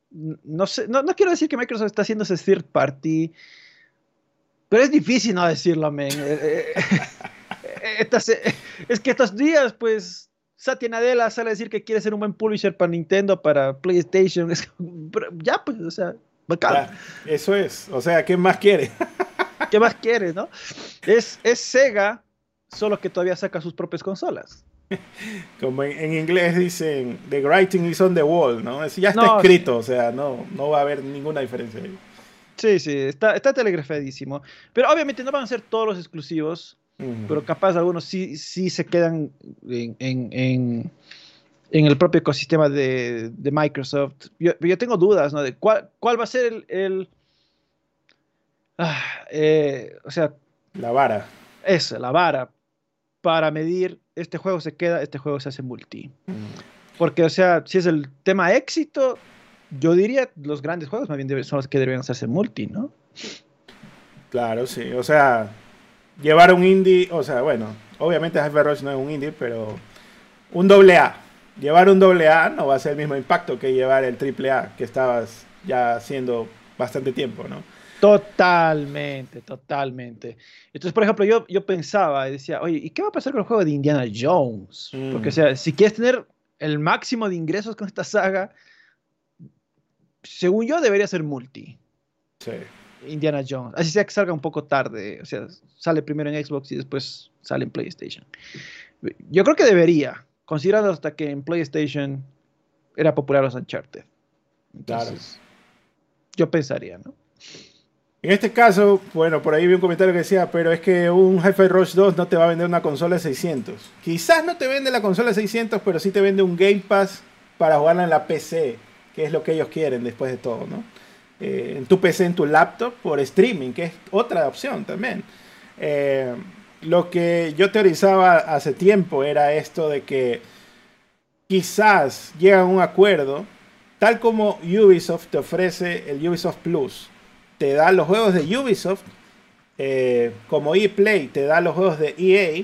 No sé, no, quiero decir que Microsoft está haciendo ese third party, pero es difícil no decirlo, men. Eh, es que estos días, pues, Satya Nadella sale a decir que quiere ser un buen publisher para Nintendo, para PlayStation. ya, pues, o sea, bacán. eso es. O sea, ¿qué más quiere? ¿Qué más quiere, no? Es, es Sega, solo que todavía saca sus propias consolas. Como en, inglés dicen, the writing is on the wall, ¿no? ya está escrito, o sea, no, no va a haber ninguna diferencia ahí. Sí, sí, está, está telegrafadísimo. Pero obviamente no van a ser todos los exclusivos pero capaz algunos sí, sí se quedan en, en, en, el propio ecosistema de, de Microsoft. Yo, yo, tengo dudas, ¿no? De cuál, cuál va a ser el... el ah, eh, o sea... La vara. Eso, la vara. Para medir, este juego se queda, este juego se hace multi. Porque, o sea, si es el tema éxito, yo diría los grandes juegos más bien son los que deberían hacerse multi, ¿no? Claro, sí. O sea, llevar un indie, o sea, bueno, obviamente Hyper Rush no es un indie, pero un doble A. Llevar un doble A no va a ser el mismo impacto que llevar el triple A que estabas ya haciendo bastante tiempo, ¿no? Totalmente, totalmente. Entonces, por ejemplo, yo, yo pensaba y decía, oye, ¿y qué va a pasar con el juego de Indiana Jones? Mm. Porque, o sea, si quieres tener el máximo de ingresos con esta saga, según yo, debería ser multi. Sí. Indiana Jones. Así sea que salga un poco tarde, o sea, sale primero en Xbox y después sale en PlayStation. Yo creo que debería, considerando hasta que en PlayStation era popular los Uncharted. Entonces, yo pensaría, ¿no? En este caso, bueno, por ahí vi un comentario que decía, pero es que un Hi-Fi Rush 2 no te va a vender una consola de 600. Quizás no te vende la consola de 600, pero sí te vende un Game Pass para jugarla en la PC, que es lo que ellos quieren después de todo, ¿no? Eh, en tu PC, en tu laptop, por streaming, que es otra opción también. Eh, lo que yo teorizaba hace tiempo era esto de que quizás llegan a un acuerdo, tal como Ubisoft te ofrece el Ubisoft Plus, te da los juegos de Ubisoft, eh, como ePlay te da los juegos de EA,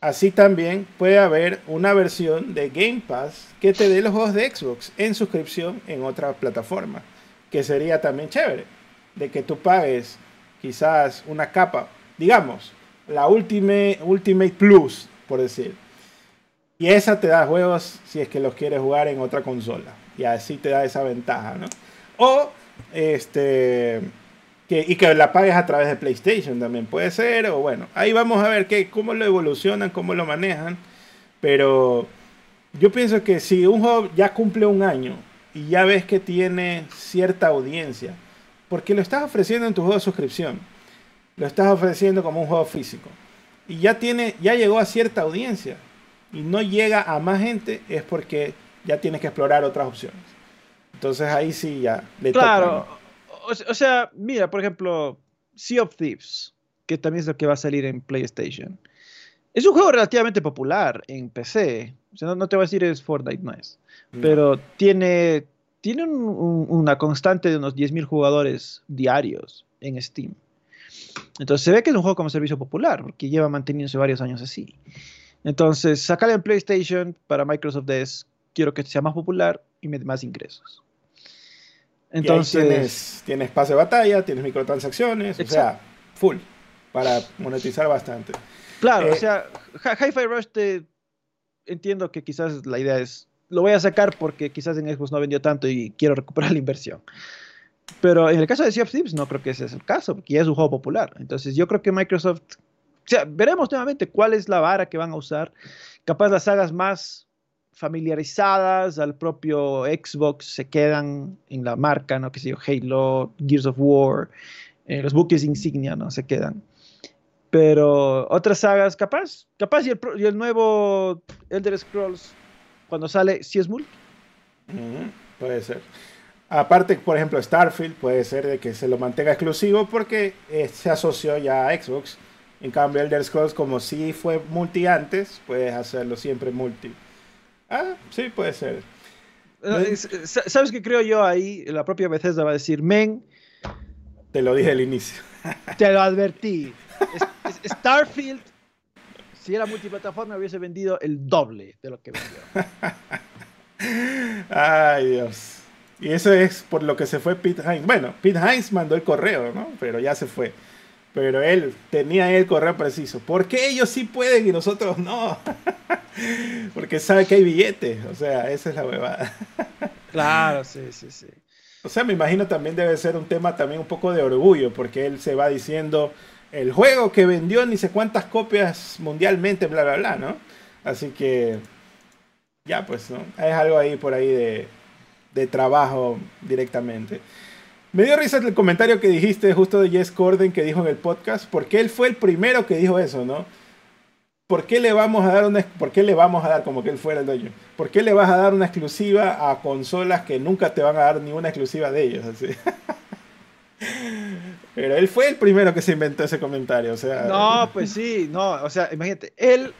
así también puede haber una versión de Game Pass que te dé los juegos de Xbox en suscripción en otra plataforma que sería también chévere, de que tú pagues quizás una capa, digamos, la Ultimate, Ultimate Plus, por decir. Y esa te da juegos si es que los quieres jugar en otra consola. Y así te da esa ventaja, ¿no? O, este, que, y que la pagues a través de PlayStation también puede ser. O bueno, ahí vamos a ver que, cómo lo evolucionan, cómo lo manejan. Pero yo pienso que si un juego ya cumple un año y ya ves que tiene cierta audiencia, porque lo estás ofreciendo en tu juego de suscripción, lo estás ofreciendo como un juego físico y ya tiene, ya llegó a cierta audiencia y no llega a más gente es porque ya tienes que explorar otras opciones. Entonces ahí sí ya le Claro, o, sea, mira, por ejemplo, Sea of Thieves, que también es lo que va a salir en PlayStation. Es un juego relativamente popular en PC. O sea, no, te voy a decir es Fortnite, no es. Pero tiene, tiene una constante de unos 10.000 jugadores diarios en Steam. Entonces se ve que es un juego como servicio popular, porque lleva manteniéndose varios años así. Entonces, sacarle en PlayStation para Microsoft es, quiero que sea más popular y me dé más ingresos. Entonces, tienes, tienes pase de batalla, tienes microtransacciones, o sea, full, para monetizar bastante. Claro, o eh, sea, Hi-Fi Rush te entiendo que quizás la idea es lo voy a sacar porque quizás en Xbox no vendió tanto y quiero recuperar la inversión. Pero en el caso de Sea of Thieves no creo que ese es el caso, porque ya es un juego popular. Entonces yo creo que Microsoft, o sea, veremos nuevamente cuál es la vara que van a usar. Capaz las sagas más familiarizadas al propio Xbox se quedan en la marca, ¿no? Que sé yo, Halo, Gears of War, eh, los buques insignia, ¿no? Se quedan. Pero otras sagas, capaz, capaz y el, nuevo Elder Scrolls, cuando sale, si es multi. puede ser. Aparte, por ejemplo, Starfield puede ser de que se lo mantenga exclusivo porque eh, se asoció ya a Xbox. En cambio, Elder Scrolls, como si fue multi antes, puedes hacerlo siempre multi. Ah, sí, puede ser. ¿Sabes qué creo yo ahí? La propia Bethesda va a decir, men. Te lo dije al inicio. Te lo advertí. Starfield, si era multiplataforma, hubiese vendido el doble de lo que vendió. Ay, Dios. Y eso es por lo que se fue Pete Hines. Bueno, Pete Hines mandó el correo, ¿no? Pero ya se fue. Pero él tenía el correo preciso. ¿Por qué ellos sí pueden y nosotros no? Porque sabe que hay billetes. O sea, esa es la huevada. claro, sí, sí, sí. O sea, me imagino también debe ser un tema también un poco de orgullo, porque él se va diciendo el juego que vendió ni sé cuántas copias mundialmente, bla, bla, bla, ¿no? Así que, ya pues, ¿no? Es algo ahí por ahí de, de trabajo directamente. Me dio risa el comentario que dijiste justo de Jess Corden que dijo en el podcast, porque él fue el primero que dijo eso, ¿no? ¿Por qué le vamos a dar una, por qué le vamos a dar como que él fuera el dueño? ¿Por qué le vas a dar una exclusiva a consolas que nunca te van a dar ni una exclusiva de ellos? Así. Pero él fue el primero que se inventó ese comentario, o sea. No, pues sí, no, o sea, imagínate, él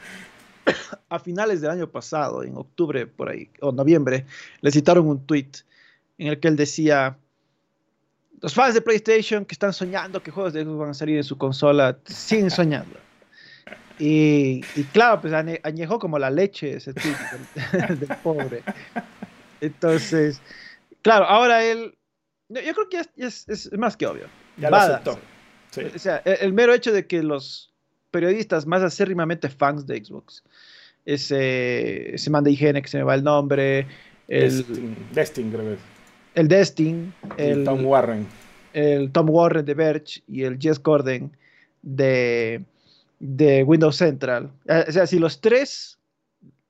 a finales del año pasado, en octubre por ahí, o noviembre, le citaron un tweet en el que él decía, los fans de PlayStation que están soñando que juegos de Xbox van a salir en su consola, siguen soñando. Y, claro, pues añejó como la leche ese tweet del, pobre. Entonces, claro, ahora él, yo creo que es, más que obvio. Ya lo aceptó. O sea, el, mero hecho de que los periodistas más acérrimamente fans de Xbox, ese, ese man de higiene que se me va el nombre, el Destin, creo que el Destin, el, Tom Warren. El Tom Warren de Verge y el Jess Corden de, de Windows Central. Eh, o sea, si los tres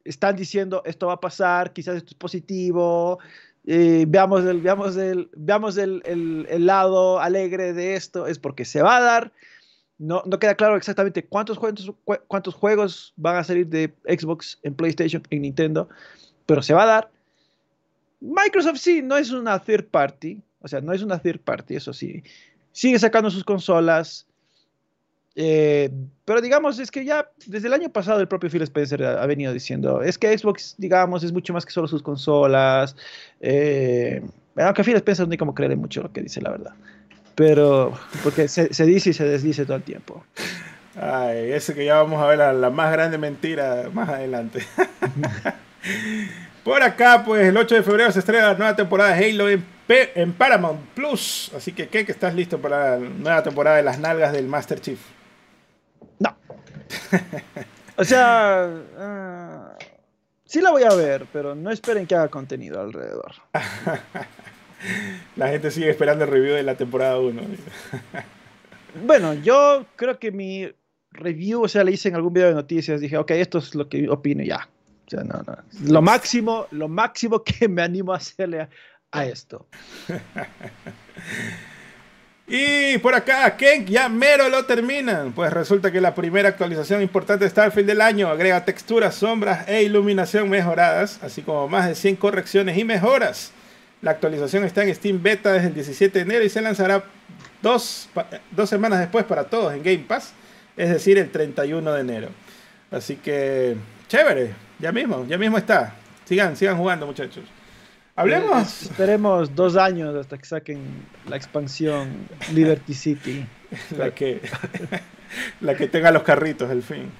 están diciendo esto va a pasar, quizás esto es positivo, eh, veamos, el, veamos, el, veamos el, el, lado alegre de esto, es porque se va a dar. No, no queda claro exactamente cuántos, cuántos, cuántos juegos van a salir de Xbox en PlayStation, en Nintendo, pero se va a dar. Microsoft sí, no es una third party, o sea, no es una third party, eso sí. Sigue sacando sus consolas, eh, pero digamos, es que ya desde el año pasado el propio Phil Spencer ha, venido diciendo, es que Xbox, digamos, es mucho más que solo sus consolas. Eh, aunque Phil Spencer no hay como creer mucho lo que dice, la verdad. Pero, porque se, dice y se desdice todo el tiempo. Ay, ese que ya vamos a ver la más grande mentira más adelante. Por acá, pues el 8 de febrero se estrena la nueva temporada de Halo en, Paramount Plus. Así que, ¿qué? ¿Que estás listo para la nueva temporada de las nalgas del Master Chief? No. o sea, uh, sí la voy a ver, pero no esperen que haga contenido alrededor. la gente sigue esperando el review de la temporada 1. bueno, yo creo que mi review, o sea, le hice en algún video de noticias, dije, ok, esto es lo que opino ya no, no. Lo máximo, lo máximo que me animo a hacerle a, esto. Y por acá, Ken, ya mero lo terminan. Pues resulta que la primera actualización importante de Starfield del año agrega texturas, sombras e iluminación mejoradas, así como más de 100 correcciones y mejoras. La actualización está en Steam Beta desde el 17 de enero y se lanzará dos, dos semanas después para todos en Game Pass, es decir, el 31 de enero. Así que, chévere. Ya mismo, ya mismo está. Sigan, sigan jugando, muchachos. Hablemos. Eh, esperemos dos años hasta que saquen la expansión Liberty City. la que, la que tenga los carritos, el fin.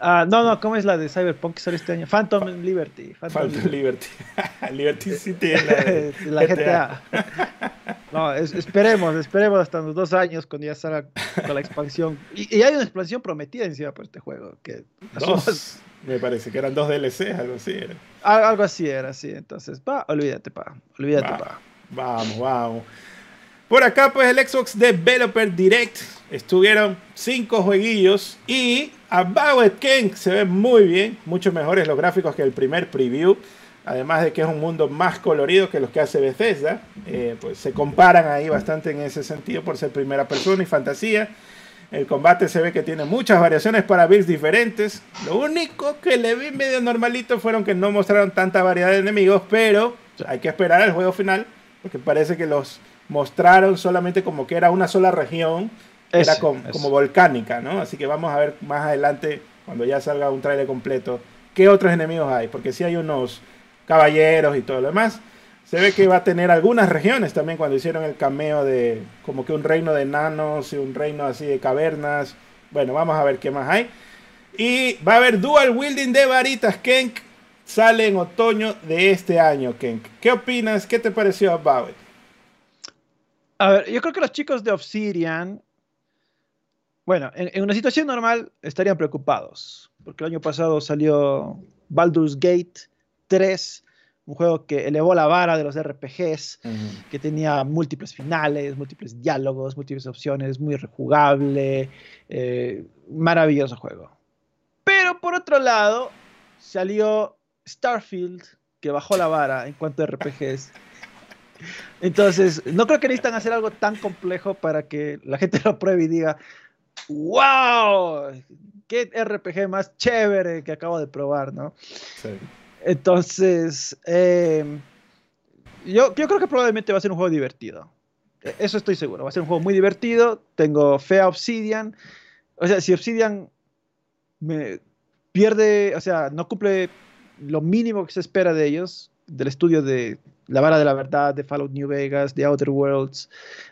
Ah, no, no, ¿cómo es la de Cyberpunk que sale este año? Phantom Liberty. Phantom, Liberty. Liberty City es la, de la GTA. No, esperemos, esperemos hasta los dos años cuando ya salga con la expansión. Y, hay una expansión prometida encima por este juego. Que dos. Me parece que eran dos DLCs, algo así era. Algo así era, sí. Entonces, va, olvídate, pa. Olvídate, pa. Vamos, vamos. Por acá, pues el Xbox Developer Direct estuvieron cinco jueguillos y About King se ve muy bien, mucho mejores los gráficos que el primer preview. Además de que es un mundo más colorido que los que hace Bethesda, eh, pues se comparan ahí bastante en ese sentido por ser primera persona y fantasía. El combate se ve que tiene muchas variaciones para builds diferentes. Lo único que le vi medio normalito fueron que no mostraron tanta variedad de enemigos, pero hay que esperar el juego final, porque parece que los mostraron solamente como que era una sola región, era como, volcánica, ¿no? Así que vamos a ver más adelante, cuando ya salga un trailer completo, qué otros enemigos hay, porque si hay unos caballeros y todo lo demás. Se ve que va a tener algunas regiones también cuando hicieron el cameo de como que un reino de nanos y un reino así de cavernas. Bueno, vamos a ver qué más hay. Y va a haber dual wielding de varitas, Kenk. Sale en otoño de este año, Kenk. ¿Qué opinas? ¿Qué te pareció About A ver, yo creo que los chicos de Obsidian, bueno, en, en una situación normal estarían preocupados, porque el año pasado salió Baldur's Gate 3, un juego que elevó la vara de los RPGs, que tenía múltiples finales, múltiples diálogos, múltiples opciones, muy rejugable, eh, maravilloso juego. Pero por otro lado, salió Starfield, que bajó la vara en cuanto a RPGs. Entonces, no creo que necesitan hacer algo tan complejo para que la gente lo pruebe y diga, wow, qué RPG más chévere que acabo de probar, ¿no? Sí. Entonces, eh, yo, yo creo que probablemente va a ser un juego divertido. E, eso estoy seguro. Va a ser un juego muy divertido. Tengo fe a Obsidian. O sea, si Obsidian me pierde, o sea, no cumple lo mínimo que se espera de ellos, del estudio de La Vara de la Verdad, de Fallout New Vegas, de Outer Worlds,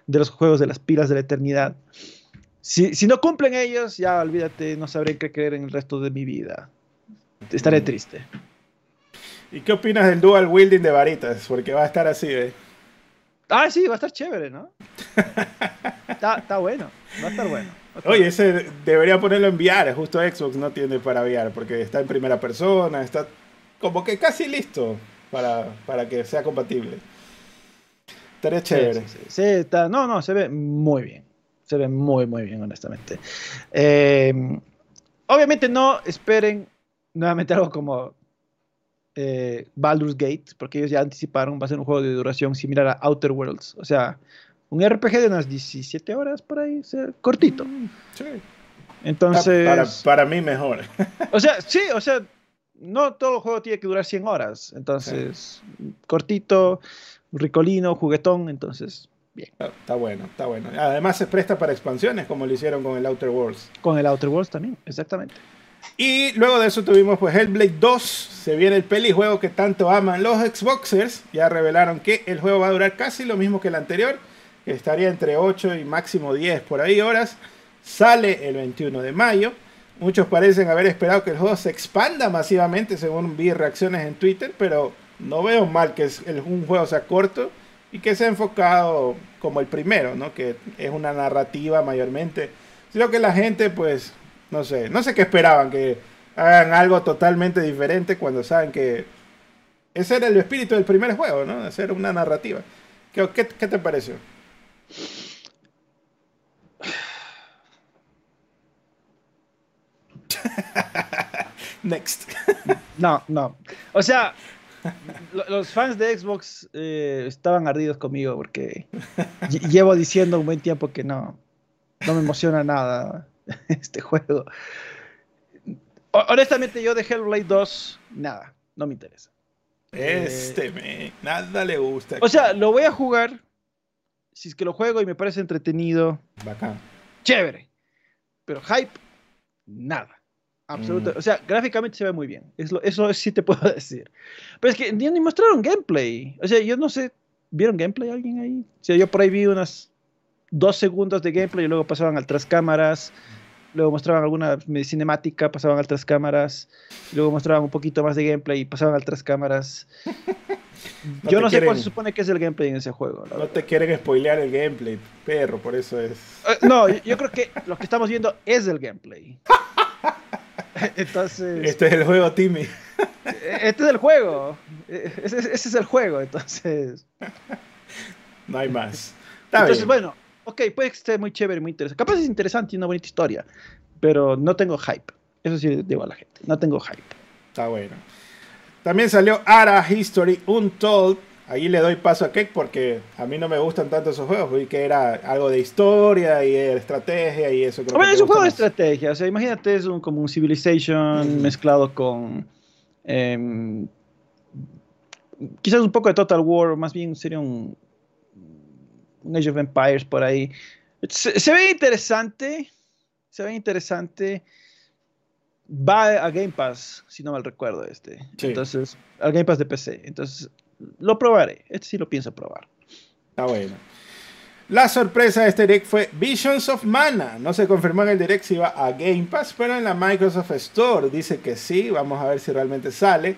de los juegos de las pilas de la eternidad. Si, si no cumplen ellos, ya olvídate, no sabré qué creer en el resto de mi vida. Estaré triste. ¿Y qué opinas del dual wielding de varitas? Porque va a estar así, ¿eh? Ah, sí, va a estar chévere, ¿no? está, bueno, va a estar bueno. Oye, ese debería ponerlo en VR, justo Xbox no tiene para VR, porque está en primera persona, está como que casi listo para, para que sea compatible. Estaría chévere. Sí, está, no, no, se ve muy bien. Se ve muy, muy bien, honestamente. Eh, obviamente no esperen nuevamente algo como eh, Baldur's Gate, porque ellos ya anticiparon, va a ser un juego de duración similar a Outer Worlds. O sea, un RPG de unas 17 horas por ahí, cortito. Mm, sí. Entonces. Para, mí mejor. o sea, sí, o sea, no todo el juego tiene que durar 100 horas. Entonces, cortito, ricolino, juguetón, entonces. Bien. Está, bueno, está bueno. Además se presta para expansiones como lo hicieron con el Outer Worlds. Con el Outer Worlds también, exactamente. Y luego de eso tuvimos pues Hellblade 2, se viene el pelijuego que tanto aman los Xboxers, ya revelaron que el juego va a durar casi lo mismo que el anterior, que estaría entre 8 y máximo 10 por ahí horas, sale el 21 de mayo, muchos parecen haber esperado que el juego se expanda masivamente según vi reacciones en Twitter, pero no veo mal que un juego sea corto y que sea enfocado como el primero, ¿no? que es una narrativa mayormente, sino que la gente pues no sé, no sé qué esperaban, que hagan algo totalmente diferente cuando saben que ese era el espíritu del primer juego, ¿no? Hacer una narrativa. ¿Qué, qué, te pareció? Next. no, no. O sea, los fans de Xbox eh, estaban ardidos conmigo porque llevo diciendo un buen tiempo que no, no me emociona nada. este juego. Honestamente, yo de Hellblade 2, nada, no me interesa. Este, me, nada le gusta. O sea, lo voy a jugar. Si es que lo juego y me parece entretenido. Bacán. Chévere. Pero hype, nada. Absolutamente. Mm. O sea, gráficamente se ve muy bien. eso sí te puedo decir. Pero es que ni, ni mostraron gameplay. O sea, yo no sé. ¿Vieron gameplay alguien ahí? O sea, yo por ahí vi unas dos segundos de gameplay y luego pasaban al tras cámaras luego mostraban alguna cinemática, pasaban a otras cámaras, luego mostraban un poquito más de gameplay y pasaban a otras cámaras. Yo no sé cuál se supone que es el gameplay en ese juego. No te quieren spoilear el gameplay, perro, por eso es. Eh, no, yo creo que lo que estamos viendo es el gameplay. Entonces. Este es el juego, Timmy. Este es el juego. Ese, es el juego, entonces. No hay más. entonces, bueno, ok, puede que esté muy chévere, muy interesante. Capaz es interesante y una bonita historia, pero no tengo hype. Eso sí digo a la gente. No tengo hype. Está bueno. También salió Ara History Untold. Ahí le doy paso a Keck porque a mí no me gustan tanto esos juegos. Vi que era algo de historia y de estrategia y eso. Creo es un juego de estrategia. O sea, imagínate, es un, como un Civilization mezclado con. Em, quizás un poco de Total War. Más bien sería un. Un Age of Empires por ahí. Se, ve interesante. Se ve interesante. Va a Game Pass, si no mal recuerdo este. Entonces, al Game Pass de PC. Entonces, lo probaré. Este sí lo pienso probar. Está bueno. La sorpresa de este direct fue Visions of Mana. No se confirmó en el direct si iba a Game Pass, pero en la Microsoft Store dice que sí. Vamos a ver si realmente sale.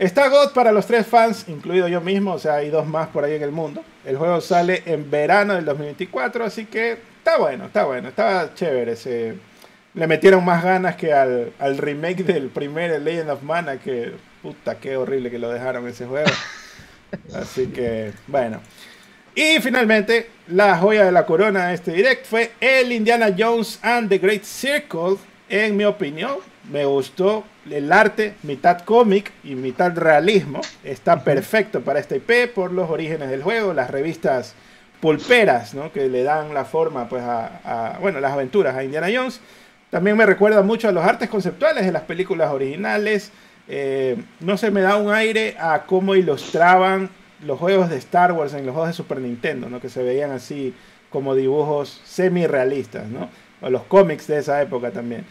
Está God para los tres fans, incluido yo mismo, o sea, hay dos más por ahí en el mundo. El juego sale en verano del 2024, así que está bueno, está bueno, está chévere. Se, le metieron más ganas que al, al remake del primer Legend of Mana, que puta, qué horrible que lo dejaron ese juego. Así que, bueno. Y finalmente, la joya de la corona de este direct fue el Indiana Jones and the Great Circle. En mi opinión, me gustó el arte, mitad cómic y mitad realismo. Está perfecto para este IP por los orígenes del juego, las revistas pulperas, ¿no? Que le dan la forma, pues, a, bueno, las aventuras a Indiana Jones. También me recuerda mucho a los artes conceptuales de las películas originales. Eh, no se me da un aire a cómo ilustraban los juegos de Star Wars en los juegos de Super Nintendo, ¿no? que se veían así como dibujos semi-realistas, ¿no? o los cómics de esa época también.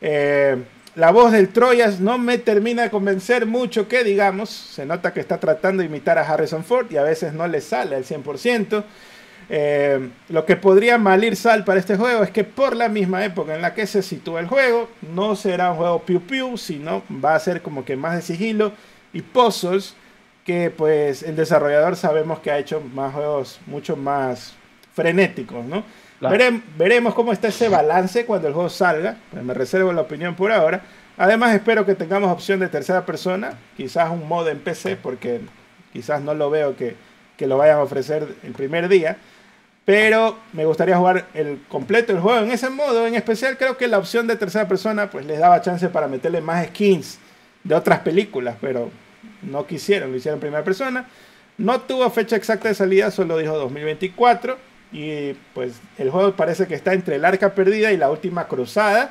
Eh, la voz del Troyas no me termina de convencer mucho que digamos, se nota que está tratando de imitar a Harrison Ford y a veces no le sale al 100%. Eh, lo que podría malir sal para este juego es que por la misma época en la que se sitúa el juego, no será un juego piu piu, sino va a ser como que más de sigilo y puzzles que pues el desarrollador sabemos que ha hecho más juegos mucho más frenéticos, ¿no? Veremos cómo está ese balance cuando el juego salga, pues me reservo la opinión por ahora. Además espero que tengamos opción de tercera persona, quizás un modo en PC, porque quizás no lo veo que, que lo vayan a ofrecer el primer día. Pero me gustaría jugar el completo el juego en ese modo. En especial creo que la opción de tercera persona pues les daba chance para meterle más skins de otras películas. Pero no quisieron, lo hicieron en primera persona. No tuvo fecha exacta de salida, solo dijo 2024. Y pues el juego parece que está entre el arca perdida y la última cruzada.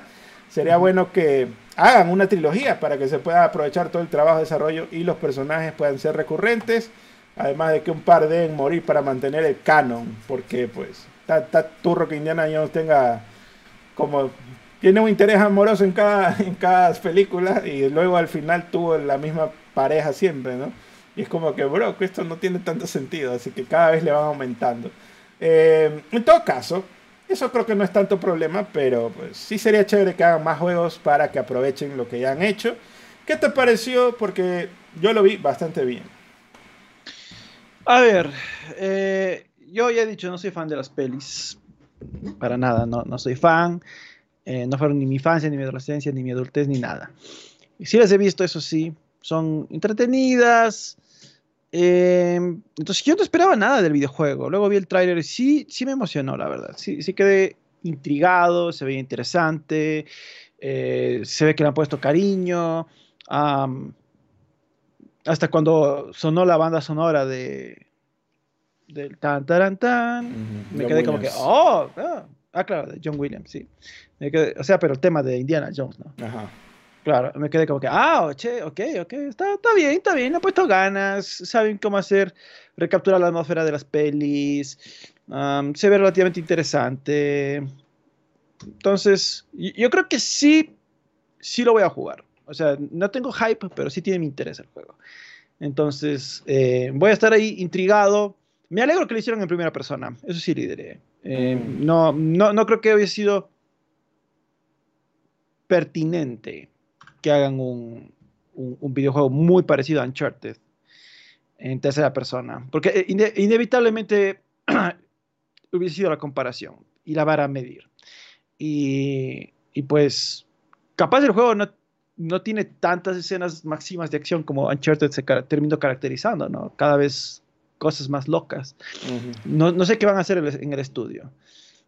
Sería bueno que hagan una trilogía para que se pueda aprovechar todo el trabajo de desarrollo y los personajes puedan ser recurrentes. Además de que un par deben morir para mantener el canon. Porque pues está, turro que Indiana Jones tenga como... Tiene un interés amoroso en cada, en cada película y luego al final tuvo la misma pareja siempre, ¿no? Y es como que, bro, esto no tiene tanto sentido, así que cada vez le van aumentando. Eh, en todo caso, eso creo que no es tanto problema, pero pues sí sería chévere que hagan más juegos para que aprovechen lo que ya han hecho. ¿Qué te pareció? Porque yo lo vi bastante bien. A ver, eh, yo ya he dicho, no soy fan de las pelis. Para nada, no, no soy fan. Eh, no fueron ni mi infancia, ni mi adolescencia, ni mi adultez, ni nada. Y sí las he visto, eso sí. Son entretenidas. Eh, entonces yo no esperaba nada del videojuego. Luego vi el tráiler y sí, sí me emocionó, la verdad. Sí, sí quedé intrigado, se veía interesante. se ve que le han puesto cariño hasta cuando sonó la banda sonora de del tan tan tan me quedé como que oh ah, ah, claro de John Williams sí o sea pero el tema de Indiana Jones no Ajá. Claro me quedé como que ah che, ok ok está, está bien está bien le han puesto ganas saben cómo hacer recapturar la atmósfera de las pelis se ve relativamente interesante entonces yo creo que sí sí lo voy a jugar o sea, no tengo hype, pero sí tiene mi interés el juego. Entonces, eh, voy a estar ahí intrigado. Me alegro que lo hicieron en primera persona. Eso sí le diré. Eh, mm. no, no, no creo que hubiera sido pertinente que hagan un, un, videojuego muy parecido a Uncharted en tercera persona. Porque eh, inevitablemente hubiese sido la comparación y la vara a medir. Y, y pues, capaz el juego no no tiene tantas escenas máximas de acción como Uncharted se terminó caracterizando, ¿no? Cada vez cosas más locas. no, sé qué van a hacer en el estudio.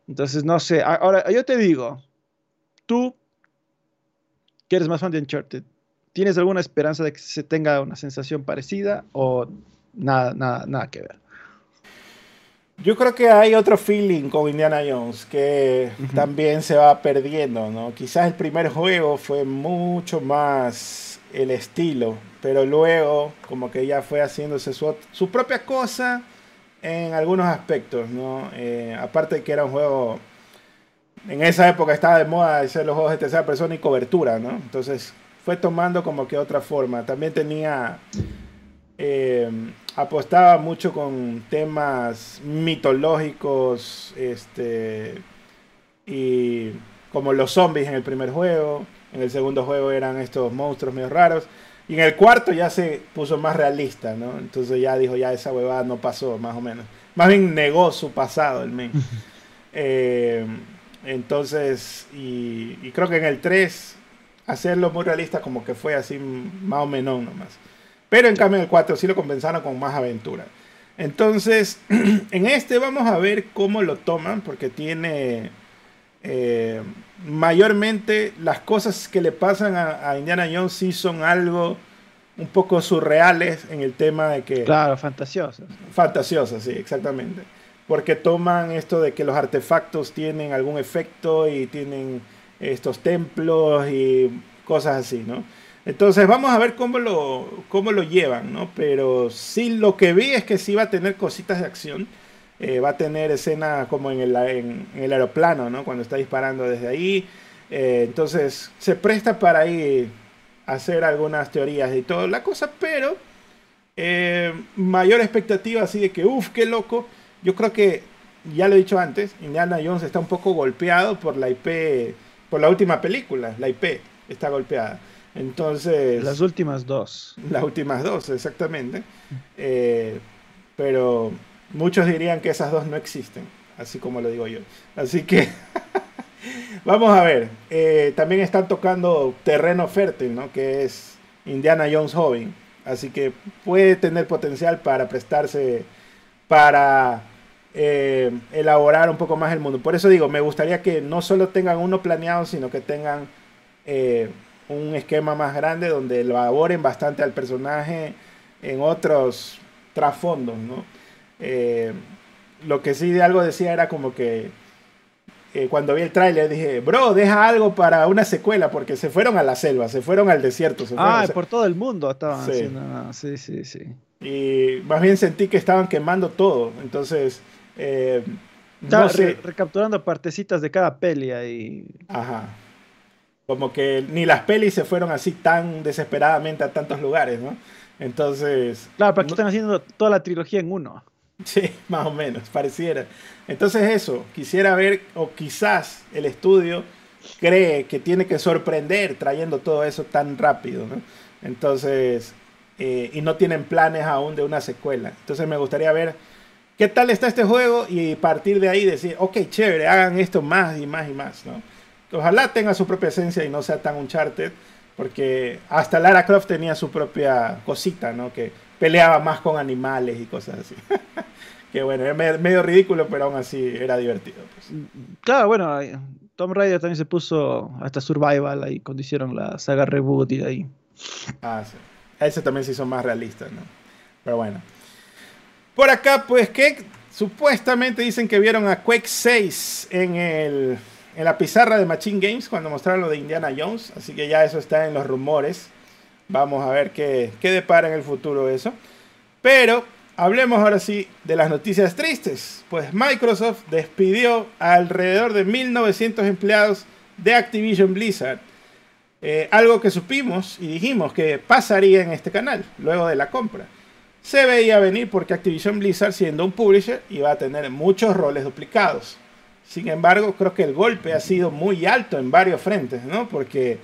Entonces, no sé. Ahora, yo te digo, tú que eres más fan de Uncharted, ¿tienes alguna esperanza de que se tenga una sensación parecida o nada, nada, nada que ver? Yo creo que hay otro feeling con Indiana Jones que también se va perdiendo, ¿no? Quizás el primer juego fue mucho más el estilo, pero luego como que ya fue haciéndose su, su propia cosa en algunos aspectos, ¿no? Eh, aparte de que era un juego, en esa época estaba de moda hacer los juegos de tercera persona y cobertura, ¿no? Entonces fue tomando como que otra forma. También tenía... Eh, apostaba mucho con temas mitológicos, este, y como los zombies en el primer juego, en el segundo juego eran estos monstruos medio raros, y en el cuarto ya se puso más realista, ¿no? Entonces ya dijo, ya esa huevada no pasó, más o menos. Más bien negó su pasado el men. Eh, entonces, y, y, creo que en el 3, hacerlo muy realista como que fue así más o menos nomás. Pero en cambio en el 4 sí lo compensaron con más aventura. Entonces, en este vamos a ver cómo lo toman, porque tiene eh, mayormente las cosas que le pasan a, Indiana Jones sí son algo un poco surreales en el tema de que... Claro, fantasiosas. Fantasiosas, sí, exactamente. Porque toman esto de que los artefactos tienen algún efecto y tienen estos templos y cosas así, ¿no? Entonces vamos a ver cómo lo, cómo lo llevan, ¿no? Pero sí lo que vi es que sí va a tener cositas de acción. Eh, va a tener escena como en el, en, el, aeroplano, ¿no? Cuando está disparando desde ahí. Eh, entonces se presta para ahí hacer algunas teorías y toda la cosa, pero eh, mayor expectativa así de que, uff, qué loco. Yo creo que, ya lo he dicho antes, Indiana Jones está un poco golpeado por la IP, por la última película, la IP está golpeada. Entonces. Las últimas dos. Las últimas dos, exactamente. Eh, pero muchos dirían que esas dos no existen, así como lo digo yo. Así que. Vamos a ver. Eh, también están tocando terreno fértil, ¿no? Que es Indiana Jones joven. Así que puede tener potencial para prestarse para eh, elaborar un poco más el mundo. Por eso digo, me gustaría que no solo tengan uno planeado, sino que tengan un esquema más grande donde elaboren bastante al personaje en otros trasfondos, ¿no? Eh, lo que sí de algo decía era como que eh, cuando vi el tráiler dije, bro, deja algo para una secuela, porque se fueron a la selva, se fueron al desierto. ah, por todo el mundo estaban haciendo. sí, sí, sí. Y más bien sentí que estaban quemando todo, entonces... Eh, recapturando partecitas de cada peli ahí. Ajá. Como que ni las pelis se fueron así tan desesperadamente a tantos lugares, ¿no? Entonces. Claro, pero aquí están haciendo toda la trilogía en uno. Sí, más o menos, pareciera. Entonces, eso, quisiera ver, o quizás el estudio cree que tiene que sorprender trayendo todo eso tan rápido, ¿no? Entonces, eh, y no tienen planes aún de una secuela. Entonces, me gustaría ver qué tal está este juego y partir de ahí decir, ok, chévere, hagan esto más y más y más, ¿no? ojalá tenga su propia esencia y no sea tan Uncharted, porque hasta Lara Croft tenía su propia cosita, ¿no? Que peleaba más con animales y cosas así. que bueno, era medio ridículo, pero aún así era divertido. Pues. Claro, bueno, Tom Raider también se puso hasta Survival ahí cuando hicieron la saga Reboot y de ahí. Ah, sí. Ese también se hizo más realista, ¿no? Pero bueno. Por acá, pues que supuestamente dicen que vieron a Quake 6 en el en la pizarra de Machine Games cuando mostraron lo de Indiana Jones. Así que ya eso está en los rumores. Vamos a ver qué, qué depara en el futuro eso. Pero hablemos ahora sí de las noticias tristes. Pues Microsoft despidió alrededor de 1900 empleados de Activision Blizzard. Eh, algo que supimos y dijimos que pasaría en este canal luego de la compra. Se veía venir porque Activision Blizzard, siendo un publisher, iba a tener muchos roles duplicados. Sin embargo, creo que el golpe ha sido muy alto en varios frentes, ¿no? Porque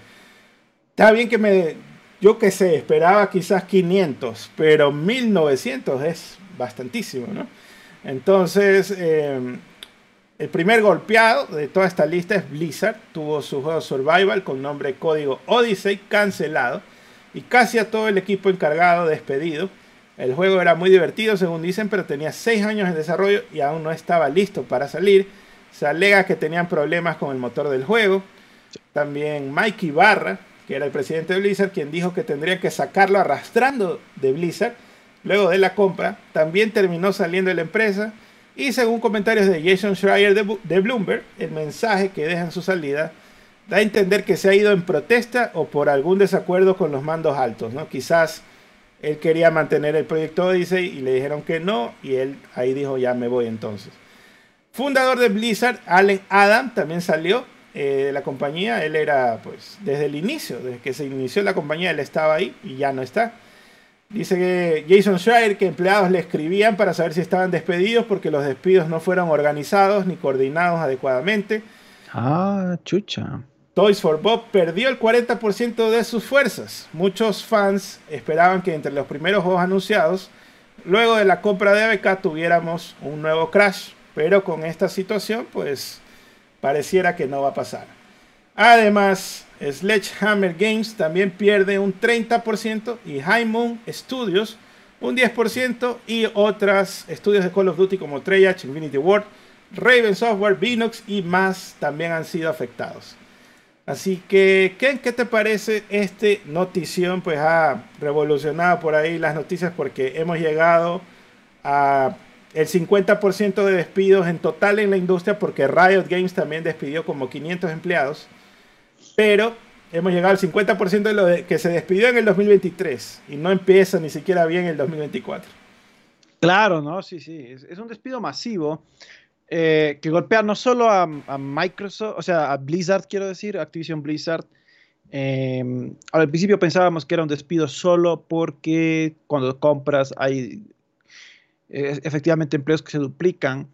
está bien que me, yo que sé, esperaba quizás 500, pero 1900 es bastantísimo, ¿no? Entonces, em, el primer golpeado de toda esta lista es Blizzard. Tuvo su juego Survival con nombre código Odyssey cancelado y casi a todo el equipo encargado despedido. El juego era muy divertido, según dicen, pero tenía 6 años en desarrollo y aún no estaba listo para salir se alega que tenían problemas con el motor del juego. También Mike Ibarra, que era el presidente de Blizzard, quien dijo que tendría que sacarlo arrastrando de Blizzard luego de la compra. También terminó saliendo de la empresa. Y según comentarios de Jason Schreier de, Bloomberg, el mensaje que deja en su salida da a entender que se ha ido en protesta o por algún desacuerdo con los mandos altos. ¿no? Quizás él quería mantener el proyecto Odyssey y le dijeron que no. Y él ahí dijo, ya me voy entonces. Fundador de Blizzard, Allen Adam, también salió eh, de la compañía. Él era, pues, desde el inicio, desde que se inició la compañía, él estaba ahí y ya no está. Dice que Jason Schreier que empleados le escribían para saber si estaban despedidos porque los despidos no fueron organizados ni coordinados adecuadamente. Ah, chucha. Toys for Bob perdió el 40% de sus fuerzas. Muchos fans esperaban que entre los primeros juegos anunciados, luego de la compra de ABK, tuviéramos un nuevo Crash. Pero con esta situación, pues pareciera que no va a pasar. Además, Sledgehammer Games también pierde un 30% y High Moon Studios un 10% y otras estudios de Call of Duty como Treyarch, Infinity Ward, Raven Software, Binox y más también han sido afectados. Así que, ¿qué, ¿qué te parece este notición? Pues ha revolucionado por ahí las noticias porque hemos llegado a el 50% de despidos en total en la industria porque Riot Games también despidió como 500 empleados. Pero hemos llegado al 50% de lo que se despidió en el 2023 y no empieza ni siquiera bien el 2024. Claro, ¿no? Sí, sí. Es, un despido masivo eh, que golpea no solo a, Microsoft, o sea, a Blizzard, quiero decir, Activision Blizzard. Eh, al principio pensábamos que era un despido solo porque cuando compras hay eh, efectivamente empleos que se duplican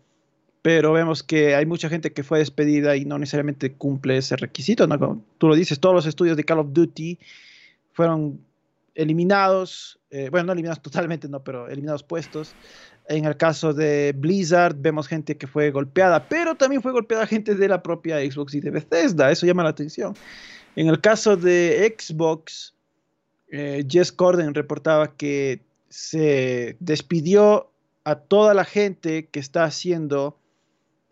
pero vemos que hay mucha gente que fue despedida y no necesariamente cumple ese requisito. ¿no? tú lo dices, todos los estudios de Call of Duty fueron eliminados, eh, bueno, no eliminados totalmente, no, pero eliminados puestos. En el caso de Blizzard vemos gente que fue golpeada, pero también fue golpeada gente de la propia Xbox y de Bethesda, eso llama la atención. En el caso de Xbox, eh, Jess Corden reportaba que se despidió a toda la gente que está haciendo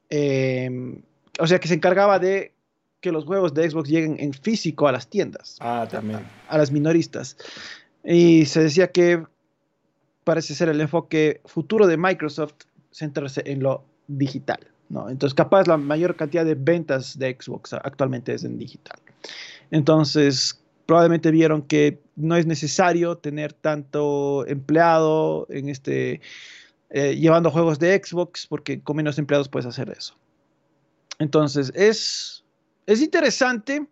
Em, o sea, que se encargaba de que los juegos de Xbox lleguen en físico a las tiendas. Ah, también. A, las minoristas. Y se decía que parece ser el enfoque futuro de Microsoft centrarse en lo digital. ¿no? Entonces, capaz la mayor cantidad de ventas de Xbox actualmente es en digital. Entonces, probablemente vieron que no es necesario tener tanto empleado en este eh, llevando juegos de Xbox, porque con menos empleados puedes hacer eso. Entonces, es, es interesante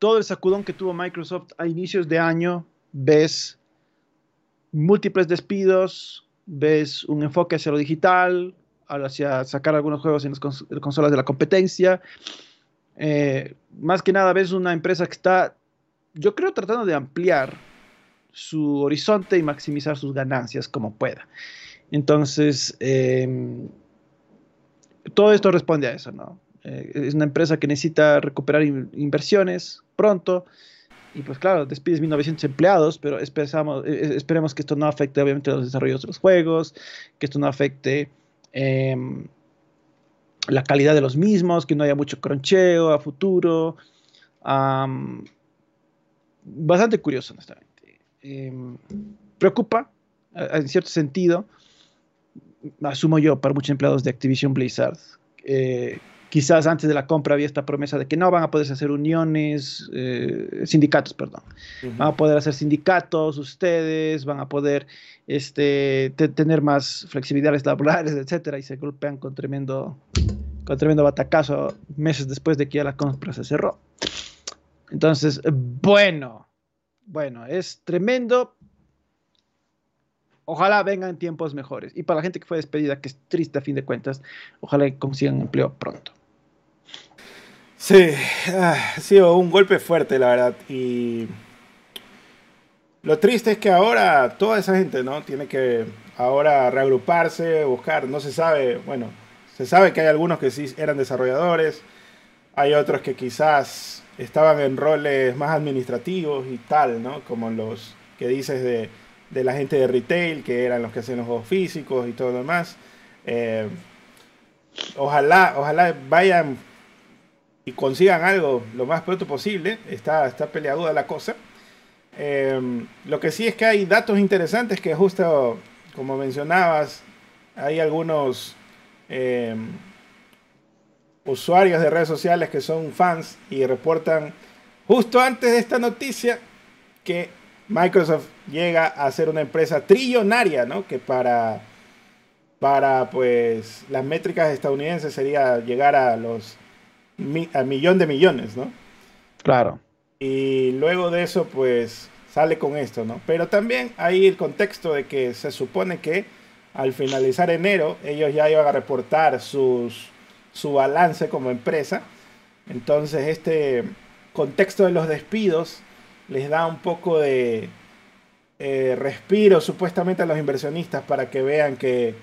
todo el sacudón que tuvo Microsoft a inicios de año. Ves múltiples despidos, ves un enfoque hacia lo digital, hacia sacar algunos juegos en las consolas de la competencia. Eh, más que nada ves una empresa que está, yo creo, tratando de ampliar su horizonte y maximizar sus ganancias como pueda. Entonces, em, todo esto responde a eso, ¿no? Eh, es una empresa que necesita recuperar inversiones pronto. Y pues claro, despides 1900 empleados, pero eh, eh, esperemos que esto no afecte obviamente los desarrollos de los juegos, que esto no afecte em, la calidad de los mismos, que no haya mucho croncheo a futuro. bastante curioso, honestamente. Em, preocupa, en cierto sentido, asumo yo, para muchos empleados de Activision Blizzard. Eh, quizás antes de la compra había esta promesa de que no van a poder hacer uniones, eh, sindicatos, perdón. Van a poder hacer sindicatos ustedes, van a poder este, tener más flexibilidades laborales, etcétera, y se golpean con tremendo, con tremendo batacazo meses después de que ya la compra se cerró. Entonces, bueno, bueno, es tremendo, ojalá vengan tiempos mejores. Y para la gente que fue despedida, que es triste a fin de cuentas, ojalá consigan empleo pronto. Sí, ah, ha sido un golpe fuerte, la verdad. Y lo triste es que ahora toda esa gente, ¿no? Tiene que ahora reagruparse, buscar, no se sabe, bueno, se sabe que hay algunos que sí eran desarrolladores, hay otros que quizás estaban en roles más administrativos y tal, ¿no? Como los que dices de de la gente de retail, que eran los que hacían los juegos físicos y todo lo demás. Eh, ojalá, ojalá vayan y consigan algo lo más pronto posible. Está, está la cosa. Em, lo que sí es que hay datos interesantes que justo como mencionabas, hay algunos em, usuarios de redes sociales que son fans y reportan justo antes de esta noticia que Microsoft llega a ser una empresa trillonaria, ¿no? Que para, para pues las métricas estadounidenses sería llegar a los a millón de millones, ¿no? Claro. Y luego de eso, pues sale con esto, ¿no? Pero también hay el contexto de que se supone que al finalizar enero ellos ya iban a reportar sus, su balance como empresa. Entonces este contexto de los despidos les da un poco de eh, respiro supuestamente a los inversionistas para que vean que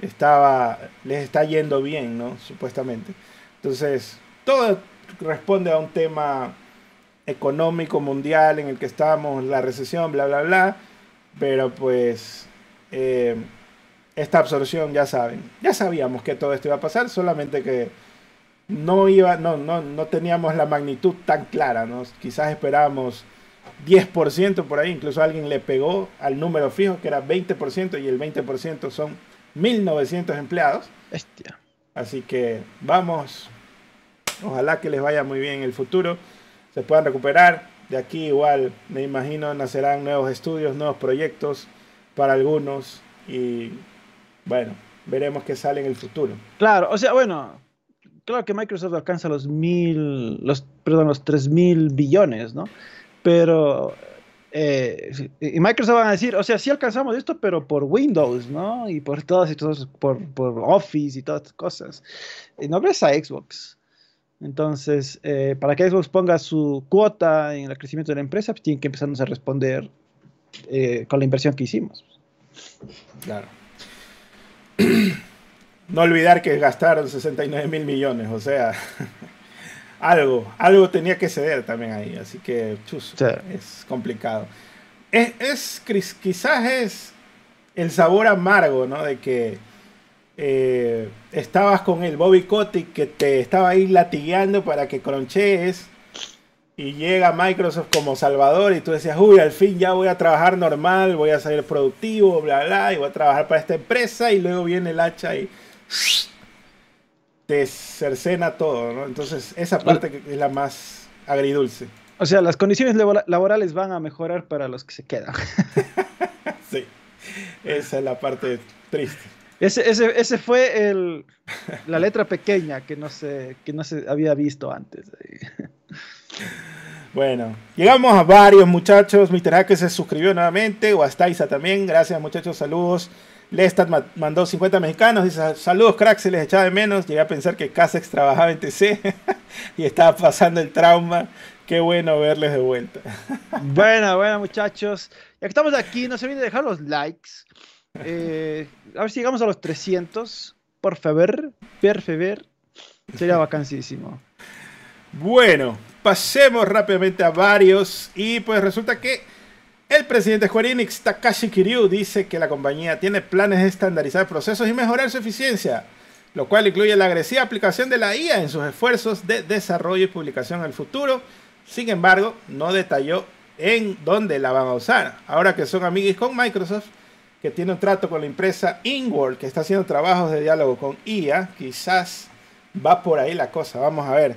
estaba, les está yendo bien, ¿no? Supuestamente. Entonces, todo responde a un tema económico mundial en el que estamos, la recesión, bla, bla, bla. Pero pues eh, esta absorción ya saben, ya sabíamos que todo esto iba a pasar, solamente que no iba, no, no, no teníamos la magnitud tan clara, ¿no? Quizás esperábamos 10% por ahí, incluso alguien le pegó al número fijo que era 20% y el 20% son 1900 empleados. Bestia. Así que vamos, ojalá que les vaya muy bien en el futuro, se puedan recuperar. De aquí igual, me imagino, nacerán nuevos estudios, nuevos proyectos para algunos y bueno, veremos qué sale en el futuro. Claro, o sea, bueno, claro que Microsoft alcanza los mil, los, perdón, los tres mil billones, ¿no? Pero eh, y Microsoft van a decir, o sea, sí alcanzamos esto, pero por Windows, ¿no? Y por todas y todas, por, por Office y todas estas cosas. Y no ves a Xbox. Entonces, eh, para que Xbox ponga su cuota en el crecimiento de la empresa, pues tienen que empezarnos a responder eh, con la inversión que hicimos. Claro. no olvidar que gastaron 69 mil millones, o sea, algo, algo tenía que ceder también ahí, así que chus, es complicado. Es, quizás es el sabor amargo, ¿no? De que eh, estabas con el Bobby Kotick que te estaba ahí latigueando para que cronchees y llega Microsoft como salvador y tú decías, uy, al fin ya voy a trabajar normal, voy a salir productivo, bla, bla, y voy a trabajar para esta empresa y luego viene el hacha y te cercena todo, ¿no? Entonces esa parte es la más agridulce. O sea, las condiciones laborales van a mejorar para los que se quedan. sí, esa es la parte triste. Ese, ese, ese fue el, la letra pequeña que no, se, que no se había visto antes. Bueno, llegamos a varios muchachos. Mr. que se suscribió nuevamente. Isa también. Gracias, muchachos. Saludos. Lestat mandó 50 mexicanos. Dice: Saludos, crack. Se les echaba de menos. Llegué a pensar que Casex trabajaba en TC y estaba pasando el trauma. Qué bueno verles de vuelta. bueno, bueno, muchachos. Ya que estamos aquí, no se olviden de dejar los likes. Eh, a ver si llegamos a los 300. Por favor, per favor. Sería vacancísimo. Bueno, pasemos rápidamente a varios y pues resulta que el presidente de Square Enix, Takashi Kiryu, dice que la compañía tiene planes de estandarizar procesos y mejorar su eficiencia, lo cual incluye la agresiva aplicación de la IA en sus esfuerzos de desarrollo y publicación en el futuro. Sin embargo, no detalló en dónde la van a usar. Ahora que son amigos con Microsoft, que tiene un trato con la empresa InWorld, que está haciendo trabajos de diálogo con IA, quizás va por ahí la cosa. Vamos a ver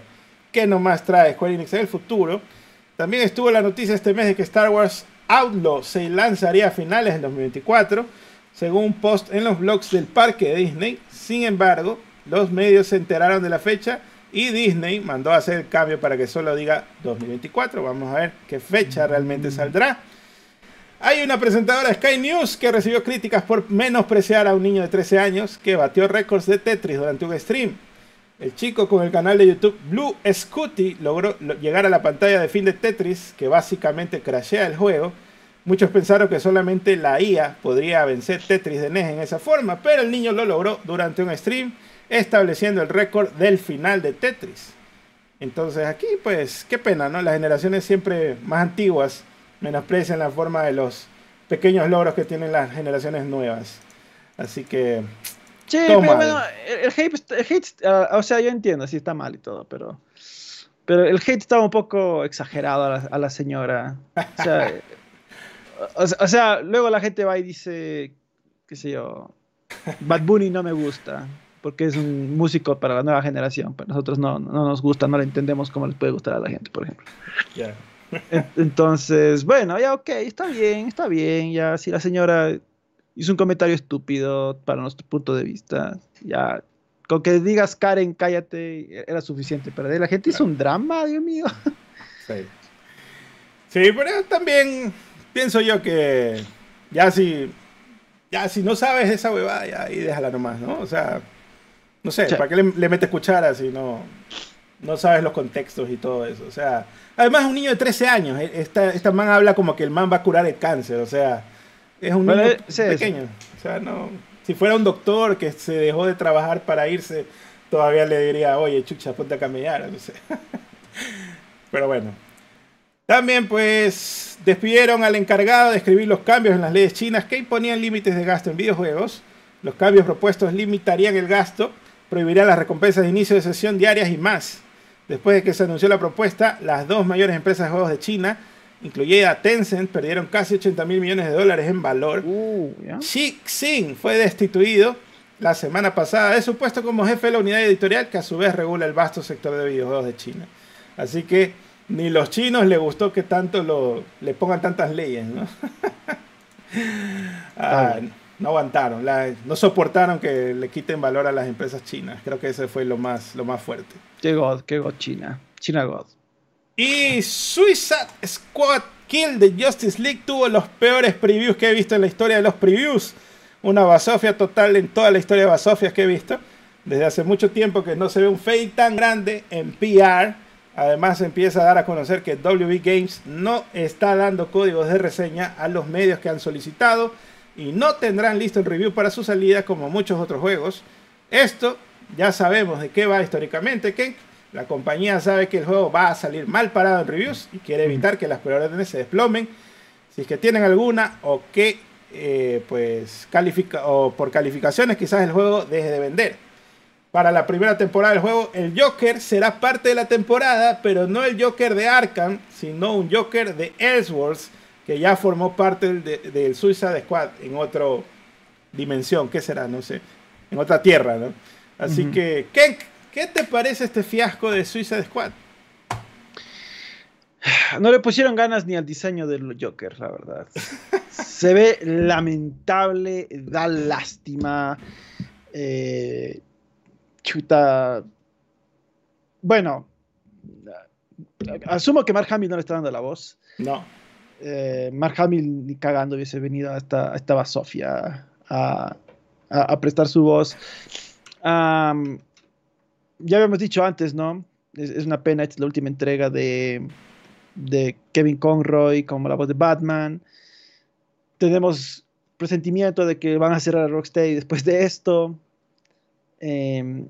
qué nomás trae Square Enix en el futuro. También estuvo la noticia este mes de que Star Wars Outlaw se lanzaría a finales del 2024, según un post en los blogs del parque de Disney. Sin embargo, los medios se enteraron de la fecha y Disney mandó a hacer el cambio para que solo diga 2024. Vamos a ver qué fecha realmente saldrá. Hay una presentadora Sky News que recibió críticas por menospreciar a un niño de 13 años que batió récords de Tetris durante un stream. El chico con el canal de YouTube Blue Scooty logró llegar a la pantalla de fin de Tetris, que básicamente crashea el juego. Muchos pensaron que solamente la IA podría vencer Tetris de NES en esa forma, pero el niño lo logró durante un stream, estableciendo el récord del final de Tetris. Entonces aquí, pues, qué pena, ¿no? Las generaciones siempre más antiguas menosprecian la forma de los pequeños logros que tienen las generaciones nuevas. Así que Sí, pero bueno, el, hate, el hate uh, o sea, yo entiendo, sí está mal y todo, pero Pero el hate estaba un poco exagerado a la, señora. O sea, luego la gente va y dice, qué sé yo, Bad Bunny no me gusta, porque es un músico para la nueva generación, pero nosotros no, no nos gusta, no le entendemos cómo les puede gustar a la gente, por ejemplo. Entonces, bueno, ya ok, está bien, está bien, ya si la señora hizo un comentario estúpido para nuestro punto de vista, ya con que digas Karen, cállate, era suficiente. Pero la gente hizo un drama, Dios mío. Sí. Sí, pero también pienso yo que ya si, ya si no sabes esa huevada, ya ahí déjala nomás, ¿no? O sea, no sé, ¿para qué le, le metes cuchara si no, no sabes los contextos y todo eso? O sea, además un niño de 13 años, eh, esta, esta man habla como que el man va a curar el cáncer, o sea, es un niño pequeño. O sea, no si fuera un doctor que se dejó de trabajar para irse, todavía le diría, oye, chucha, ponte a camellar, no sé. Pero bueno. También pues despidieron al encargado de escribir los cambios en las leyes chinas que imponían límites de gasto en videojuegos. Los cambios propuestos limitarían el gasto, prohibirían las recompensas de inicio de sesión diarias y más. Después de que se anunció la propuesta, las dos mayores empresas de juegos de China incluida Tencent, perdieron casi 80 mil millones de dólares en valor. Uh, Xi Xing fue destituido la semana pasada de su puesto como jefe de la unidad editorial que a su vez regula el vasto sector de videojuegos de China. Así que ni los chinos les gustó que tanto lo, le pongan tantas leyes, ¿no? Ah, no aguantaron, no soportaron que le quiten valor a las empresas chinas. Creo que ese fue lo más, lo más fuerte. Qué God, qué God China. China God. Y Suicide Squad Kill de Justice League tuvo los peores previews que he visto en la historia de los previews. Una basofia total en toda la historia de basofias que he visto. Desde hace mucho tiempo que no se ve un fake tan grande en PR. Además empieza a dar a conocer que WB Games no está dando códigos de reseña a los medios que han solicitado y no tendrán listo el review para su salida como muchos otros juegos. Esto ya sabemos de qué va históricamente, la compañía sabe que el juego va a salir mal parado en reviews y quiere evitar que las preórdenes se desplomen. Si es que tienen alguna o que eh, pues califica o por calificaciones quizás el juego deje de vender. Para la primera temporada del juego, el Joker será parte de la temporada, pero no el Joker de Arkham, sino un Joker de Elseworlds, que ya formó parte del, del Suicide Squad en otra dimensión, ¿qué será? No sé, en otra tierra, ¿no? Así que, ¿qué, ¿Qué te parece este fiasco de Suicide Squad? No le pusieron ganas ni al diseño del Joker, la verdad. Se ve lamentable, da lástima. Eh, chuta. Bueno, asumo que Mark Hamill no le está dando la voz. No. Eh, Mark Hamill ni cagando hubiese venido a esta, esta Sofía a, a, prestar su voz ya habíamos dicho antes, ¿no? Es, una pena, es la última entrega de, Kevin Conroy como la voz de Batman. Tenemos presentimiento de que van a cerrar Rocksteady después de esto. Em,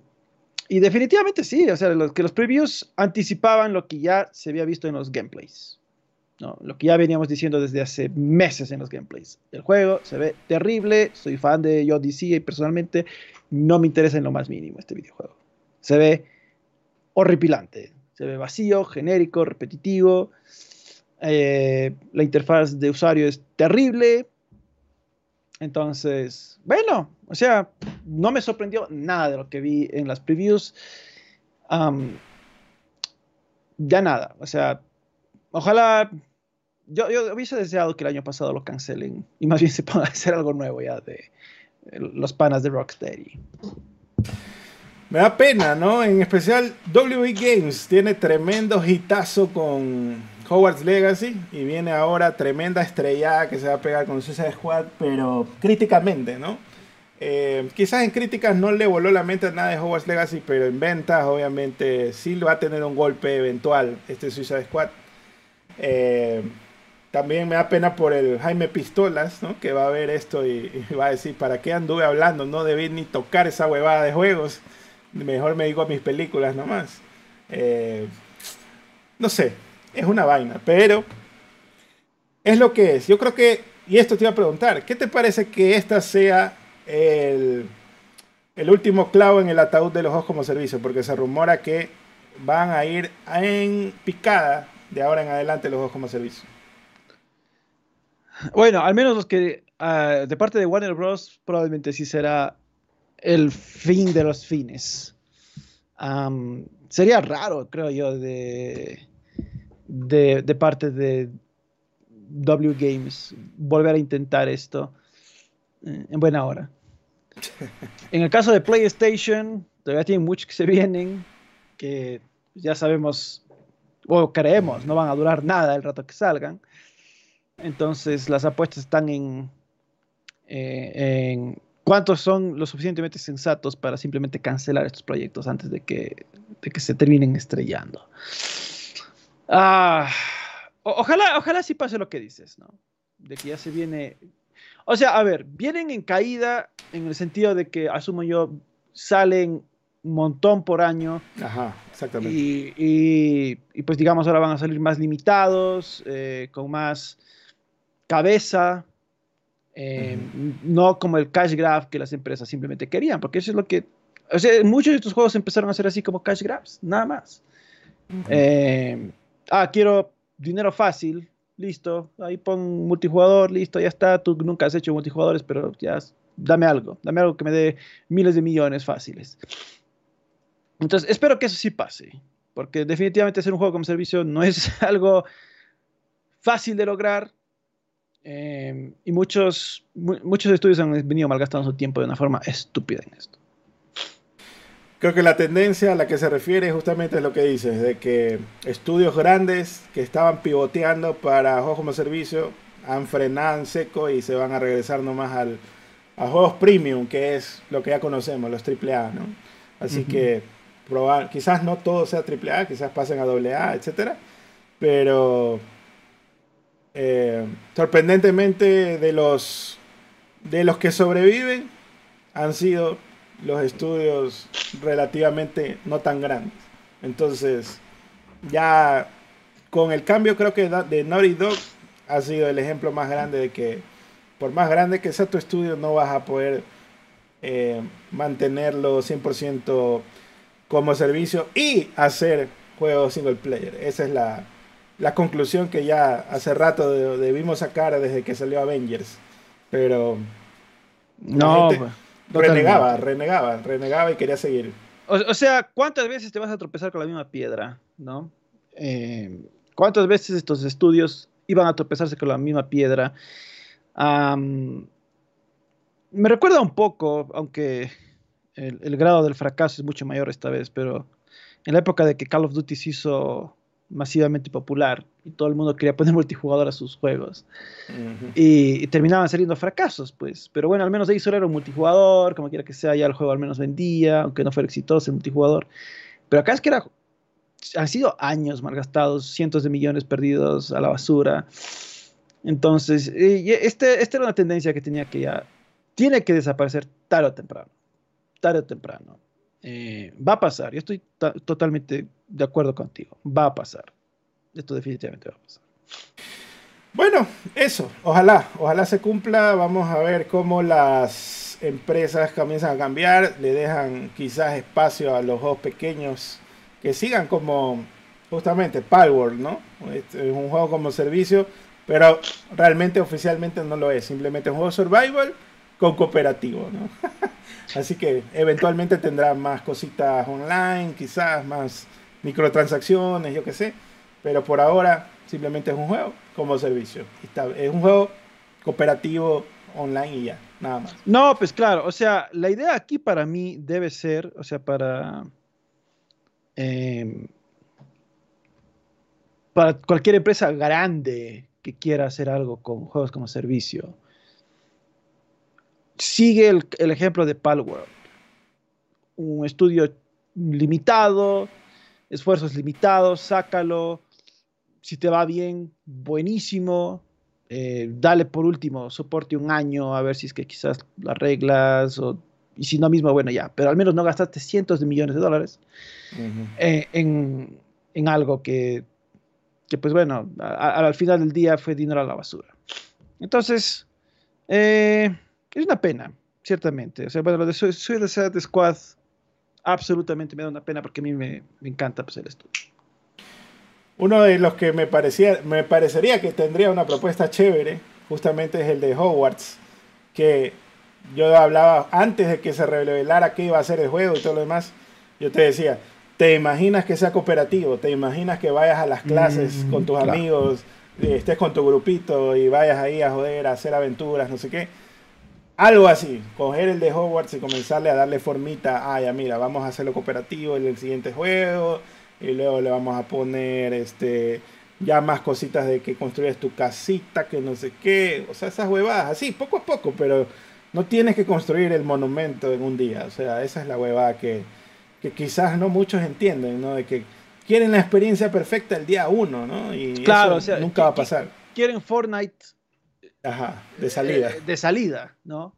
y definitivamente sí, o sea, que los previews anticipaban lo que ya se había visto en los gameplays. ¿no? Lo que ya veníamos diciendo desde hace meses en los gameplays. El juego se ve terrible, soy fan de Odyssey y personalmente no me interesa en lo más mínimo este videojuego se ve horripilante. Se ve vacío, genérico, repetitivo. Eh, la interfaz de usuario es terrible. Entonces, bueno, o sea, no me sorprendió nada de lo que vi en las previews. ya nada, o sea, ojalá. Yo, yo, hubiese deseado que el año pasado lo cancelen y más bien se ponga a hacer algo nuevo ya de los panas de Rocksteady. Me da pena, ¿no? En especial WB Games tiene tremendo hitazo con Hogwarts Legacy y viene ahora tremenda estrellada que se va a pegar con Suicide Squad, pero críticamente, ¿no? Eh, quizás en críticas no le voló la mente a nada de Hogwarts Legacy, pero en ventas obviamente sí va a tener un golpe eventual este Suicide Squad. Eh, también me da pena por el Jaime Pistolas, ¿no? Que va a ver esto y, y, va a decir, ¿para qué anduve hablando? No debí ni tocar esa huevada de juegos mejor me digo a mis películas nomás. Eh, no sé, es una vaina, pero es lo que es. Yo creo que, y esto te iba a preguntar, ¿qué te parece que esta sea el, el último clavo en el ataúd de los ojos como servicio? Porque se rumora que van a ir en picada de ahora en adelante los juegos como servicio. Bueno, al menos los que uh, de parte de Warner Bros. probablemente sí será el fin de los fines. Um, sería raro, creo yo, de, de, de, parte de W Games volver a intentar esto eh, en buena hora. En el caso de PlayStation, todavía tienen muchos que se vienen, que ya sabemos, o creemos, no van a durar nada el rato que salgan. Entonces las apuestas están en, eh, en cuántos son lo suficientemente sensatos para simplemente cancelar estos proyectos antes de que, de que se terminen estrellando. Ah, ojalá, ojalá sí pase lo que dices, ¿no? De que ya se viene. O sea, a ver, vienen en caída en el sentido de que, asumo yo, salen un montón por año. Ajá, exactamente. Y, y, pues digamos ahora van a salir más limitados, eh, con más cabeza, eh, no como el cash grab que las empresas simplemente querían, porque eso es lo que, o sea, muchos de estos juegos empezaron a ser así como cash grabs, nada más. eh, ah, quiero dinero fácil, listo, ahí pon multijugador, listo, ya está, tú nunca has hecho multijugadores, pero ya, dame algo, dame algo que me dé miles de millones fáciles. Entonces, espero que eso sí pase, porque definitivamente hacer un juego como servicio no es algo fácil de lograr, eh, y muchos, mu muchos estudios han venido malgastando su tiempo de una forma estúpida en esto. Creo que la tendencia a la que se refiere justamente es lo que dices, de que estudios grandes que estaban pivoteando para juegos como servicio han frenado en seco y se van a regresar nomás al, a juegos premium, que es lo que ya conocemos, los AAA, ¿no? Así uh -huh. que probar, quizás no todo sea AAA, quizás pasen a AA, etcétera, pero eh, sorprendentemente de los de los que sobreviven han sido los estudios relativamente no tan grandes. Entonces, ya con el cambio creo que de Naughty Dog ha sido el ejemplo más grande de que por más grande que sea tu estudio no vas a poder eh, mantenerlo 100% como servicio y hacer juegos single player. Esa es la, la conclusión que ya hace rato debimos sacar desde que salió Avengers. Pero. No, renegaba, renegaba, renegaba y quería seguir. O, o, sea, ¿cuántas veces te vas a tropezar con la misma piedra? ¿No? Eh, ¿Cuántas veces estos estudios iban a tropezarse con la misma piedra? Um, me recuerda un poco, aunque el, el, grado del fracaso es mucho mayor esta vez, pero en la época de que Call of Duty se hizo masivamente popular y todo el mundo quería poner multijugador a sus juegos. Uh -huh. y, y, terminaban saliendo fracasos, pues. Pero bueno, al menos ahí solo era un multijugador, como quiera que sea, ya el juego al menos vendía, aunque no fuera exitoso el multijugador. Pero acá es que era, han sido años malgastados, cientos de millones perdidos a la basura. Entonces, este, esta era una tendencia que tenía que ya, tiene que desaparecer tarde o temprano. Tarde o temprano. Eh, va a pasar, yo estoy totalmente de acuerdo contigo, va a pasar. Esto definitivamente va a pasar. Bueno, eso, ojalá, ojalá se cumpla. Vamos a ver cómo las empresas comienzan a cambiar, le dejan quizás espacio a los juegos pequeños que sigan como justamente Palworld, ¿no? Es un juego como servicio, pero realmente oficialmente no lo es, simplemente un juego survival con cooperativo, ¿no? Así que eventualmente tendrá más cositas online, quizás más microtransacciones, yo qué sé. Pero por ahora simplemente es un juego como servicio. Es un juego cooperativo online y ya, nada más. No, pues claro, o sea, la idea aquí para mí debe ser, o sea, para... Eh, para cualquier empresa grande que quiera hacer algo con juegos como servicio, sigue el ejemplo de Palworld. Un estudio limitado, esfuerzos limitados, sácalo. Si te va bien, buenísimo. Eh, dale por último soporte un año a ver si es que quizás las reglas o, y si no mismo, bueno, ya, pero al menos no gastaste cientos de millones de dólares uh -huh. eh, en, en, algo que, que pues bueno, a, a, al final del día fue dinero a la basura. Entonces, eh, es una pena, ciertamente. O sea, bueno, lo de Suicide Squad absolutamente me da una pena porque a mí me, me encanta pues, el estudio. Uno de los que me, parecía, me parecería que tendría una propuesta chévere, justamente es el de Hogwarts, que yo hablaba antes de que se revelara qué iba a ser el juego y todo lo demás. Yo te decía, ¿te imaginas que sea cooperativo? ¿Te imaginas que vayas a las clases Mm, con tus claro. amigos, eh, estés con tu grupito y vayas ahí a joder, a hacer aventuras, no sé qué? Algo así, coger el de Hogwarts y comenzarle a darle formita. Ah, ya mira, vamos a hacerlo cooperativo en el siguiente juego. Y luego le vamos a poner este ya más cositas de que construyes tu casita, que no sé qué. O sea, esas huevadas, así, poco a poco, pero no tienes que construir el monumento en un día. O sea, esa es la huevada que, que quizás no muchos entienden, ¿no? De que quieren la experiencia perfecta el día uno, ¿no? Y Claro, eso o sea, nunca va a pasar. Quieren Fortnite Ajá, de salida. eh, de salida, ¿no?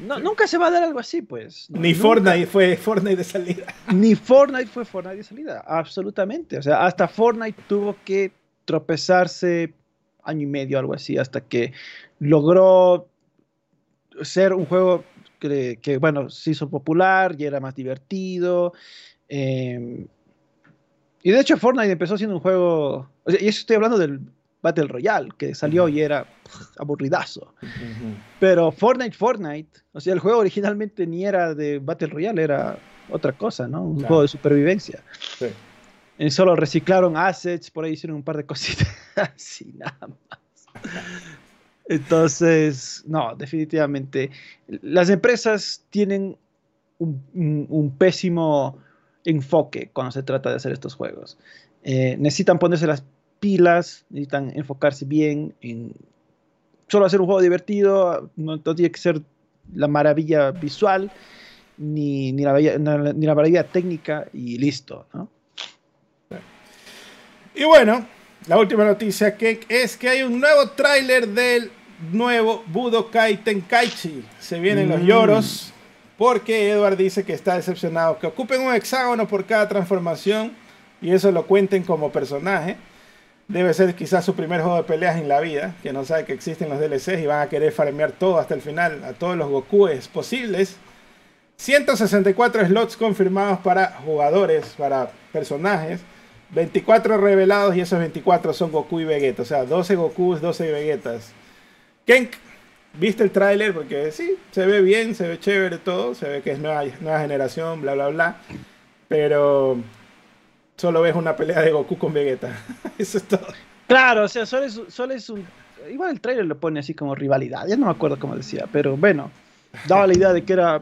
No, Nunca se va a dar algo así, pues. ¿no? Ni Nunca. Fortnite fue Fortnite de salida. Ni Fortnite fue Fortnite de salida, absolutamente. O sea, hasta Fortnite tuvo que tropezarse año y medio, algo así, hasta que logró ser un juego que, que, bueno, se hizo popular y era más divertido. eh, y de hecho Fortnite empezó siendo un juego, o sea, y eso estoy hablando del Battle Royale, que salió y era pff, aburridazo. Pero Fortnite, Fortnite, o sea, el juego originalmente ni era de Battle Royale, era otra cosa, ¿no? Un Claro. juego de supervivencia. Sí. Y solo reciclaron assets, por ahí hicieron un par de cositas así, nada más. Entonces, no, definitivamente. Las empresas tienen un, un- un pésimo enfoque cuando se trata de hacer estos juegos. Eh, necesitan ponerse las pilas, necesitan enfocarse bien en solo hacer un juego divertido, no, no tiene que ser la maravilla visual, ni, ni la, ni, maravilla técnica y listo, ¿no? Y bueno, la última noticia que es que hay un nuevo tráiler del nuevo Budokai Tenkaichi. Se vienen los Mm. lloros porque Edward dice que está decepcionado que ocupen un hexágono por cada transformación y eso lo cuenten como personaje. Debe ser quizás su primer juego de peleas en la vida, que no sabe que existen los DLCs y van a querer farmear todo hasta el final, a todos los Gokues posibles. 164 slots confirmados para jugadores, para personajes. 24 revelados y esos 24 son Goku y Vegeta. O sea, 12 Gokus, 12 Vegetas. Kenk, ¿viste el tráiler? Porque sí, se ve bien, se ve chévere todo. Se ve que es nueva, nueva generación, bla, bla, bla. Pero solo ves una pelea de Goku con Vegeta. Eso es todo. Claro, o sea, solo es, solo es un... Igual el trailer lo pone así como rivalidad, ya no me acuerdo cómo decía, pero bueno, daba la idea de que era...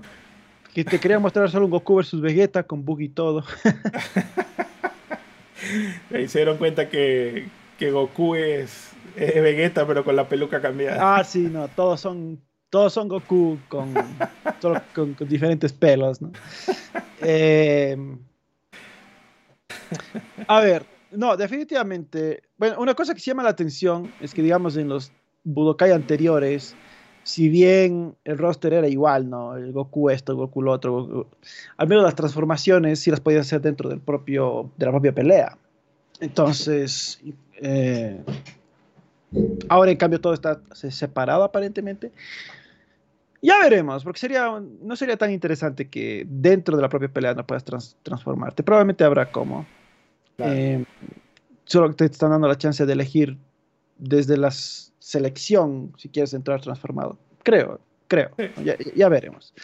Que te quería mostrar solo un Goku versus Vegeta con bug y todo. Ahí se dieron cuenta que, que Goku es, es Vegeta, pero con la peluca cambiada. Ah, sí, no, todos son, todos son Goku con, con diferentes pelos, ¿no? Eh, a ver, no, definitivamente. Bueno, una cosa que se llama la atención es que, digamos, en los Budokai anteriores, si bien el roster era igual, ¿no? El Goku esto, el Goku lo otro, al menos las transformaciones sí las podías hacer dentro del propio, de la propia pelea. Entonces, eh, ahora en cambio todo está se- separado aparentemente. Ya veremos, porque sería, no sería tan interesante que dentro de la propia pelea no puedas trans- transformarte. Probablemente habrá como. Claro. Eh, solo que te están dando la chance de elegir desde la selección si quieres entrar transformado. Creo, creo. Sí. Ya, ya veremos.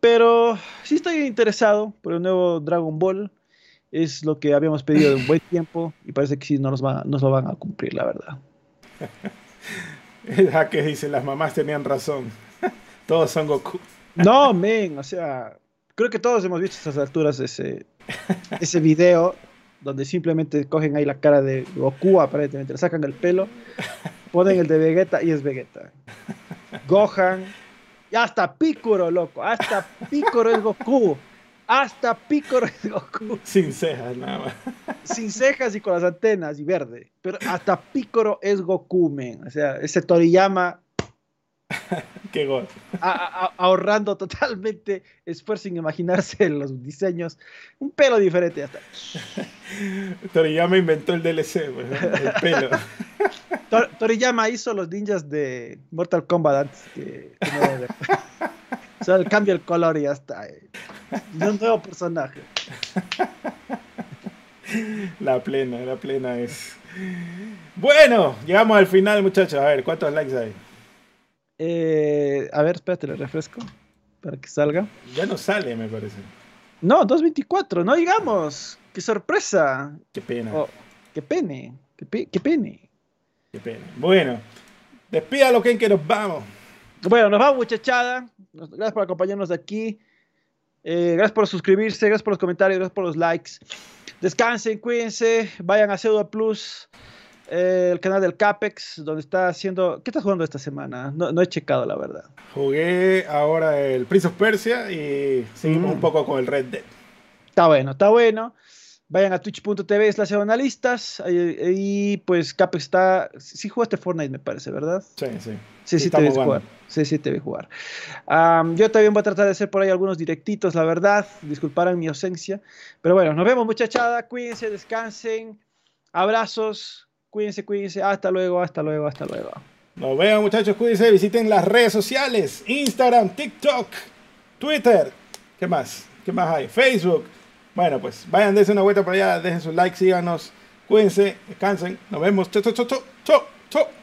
Pero sí estoy interesado por el nuevo Dragon Ball. Es lo que habíamos pedido de un buen tiempo y parece que sí no nos, va, nos lo van a cumplir, la verdad. El hacker dice, las mamás tenían razón. Todos son Goku. No, men, o sea, creo que todos hemos visto a estas alturas ese, ese video donde simplemente cogen ahí la cara de Goku, aparentemente, le sacan el pelo, ponen el de Vegeta y es Vegeta. Gohan, y hasta Piccolo, loco, hasta Piccolo es Goku, hasta Piccolo es Goku, Sin cejas, nada más. sin cejas y con las antenas y verde, pero hasta Piccolo es Goku, men, o sea, ese Toriyama Qué gol. a- a- ahorrando totalmente esfuerzo en imaginarse los diseños. Un pelo diferente hasta. Toriyama inventó el DLC, pues, ¿no? el pelo. Tor- Toriyama hizo los ninjas de Mortal Kombat antes que, que no- Solo cambia el color y ya está. eh. un nuevo personaje. La plena, la plena es. Bueno, llegamos al final, muchachos. A ver, ¿cuántos likes hay? Eh, a ver, espérate, le refresco para que salga. Ya no sale, me parece. No, 224, no llegamos. ¡Qué sorpresa! Qué pena. Oh, ¡Qué pene! ¡Qué, pe qué pene! Qué pena. Bueno, despídalo, Ken, que nos vamos. Bueno, nos vamos, muchachada. Gracias por acompañarnos aquí. Eh, gracias por suscribirse, gracias por los comentarios, gracias por los likes. Descansen, cuídense, vayan a Pseudo Plus, eh, el canal del Capex, donde está haciendo. ¿Qué estás jugando esta semana? No, no, he checado, la verdad. Jugué ahora el Prince of Persia y seguimos mm. un poco con el Red Dead. Está bueno, está bueno. Vayan a twitch.tv slash analistas. Y, pues Capex está. Sí jugaste Fortnite, me parece, ¿verdad? Sí, sí. Sí, sí, te ves jugar. Sí, sí, te jugar. yo también voy a tratar de hacer por ahí algunos directitos, la verdad. Disculparán mi ausencia. Pero bueno, nos vemos, muchachada. Cuídense, descansen. Abrazos. Cuídense, cuídense. Hasta luego, hasta luego, hasta luego. Nos vemos, muchachos. Cuídense. Visiten las redes sociales: Instagram, TikTok, Twitter. ¿Qué más? ¿Qué más hay? Facebook. Bueno, pues vayan, dense una vuelta por allá, dejen su like, síganos, cuídense, descansen, nos vemos, chao, chao, chao, chao, chao.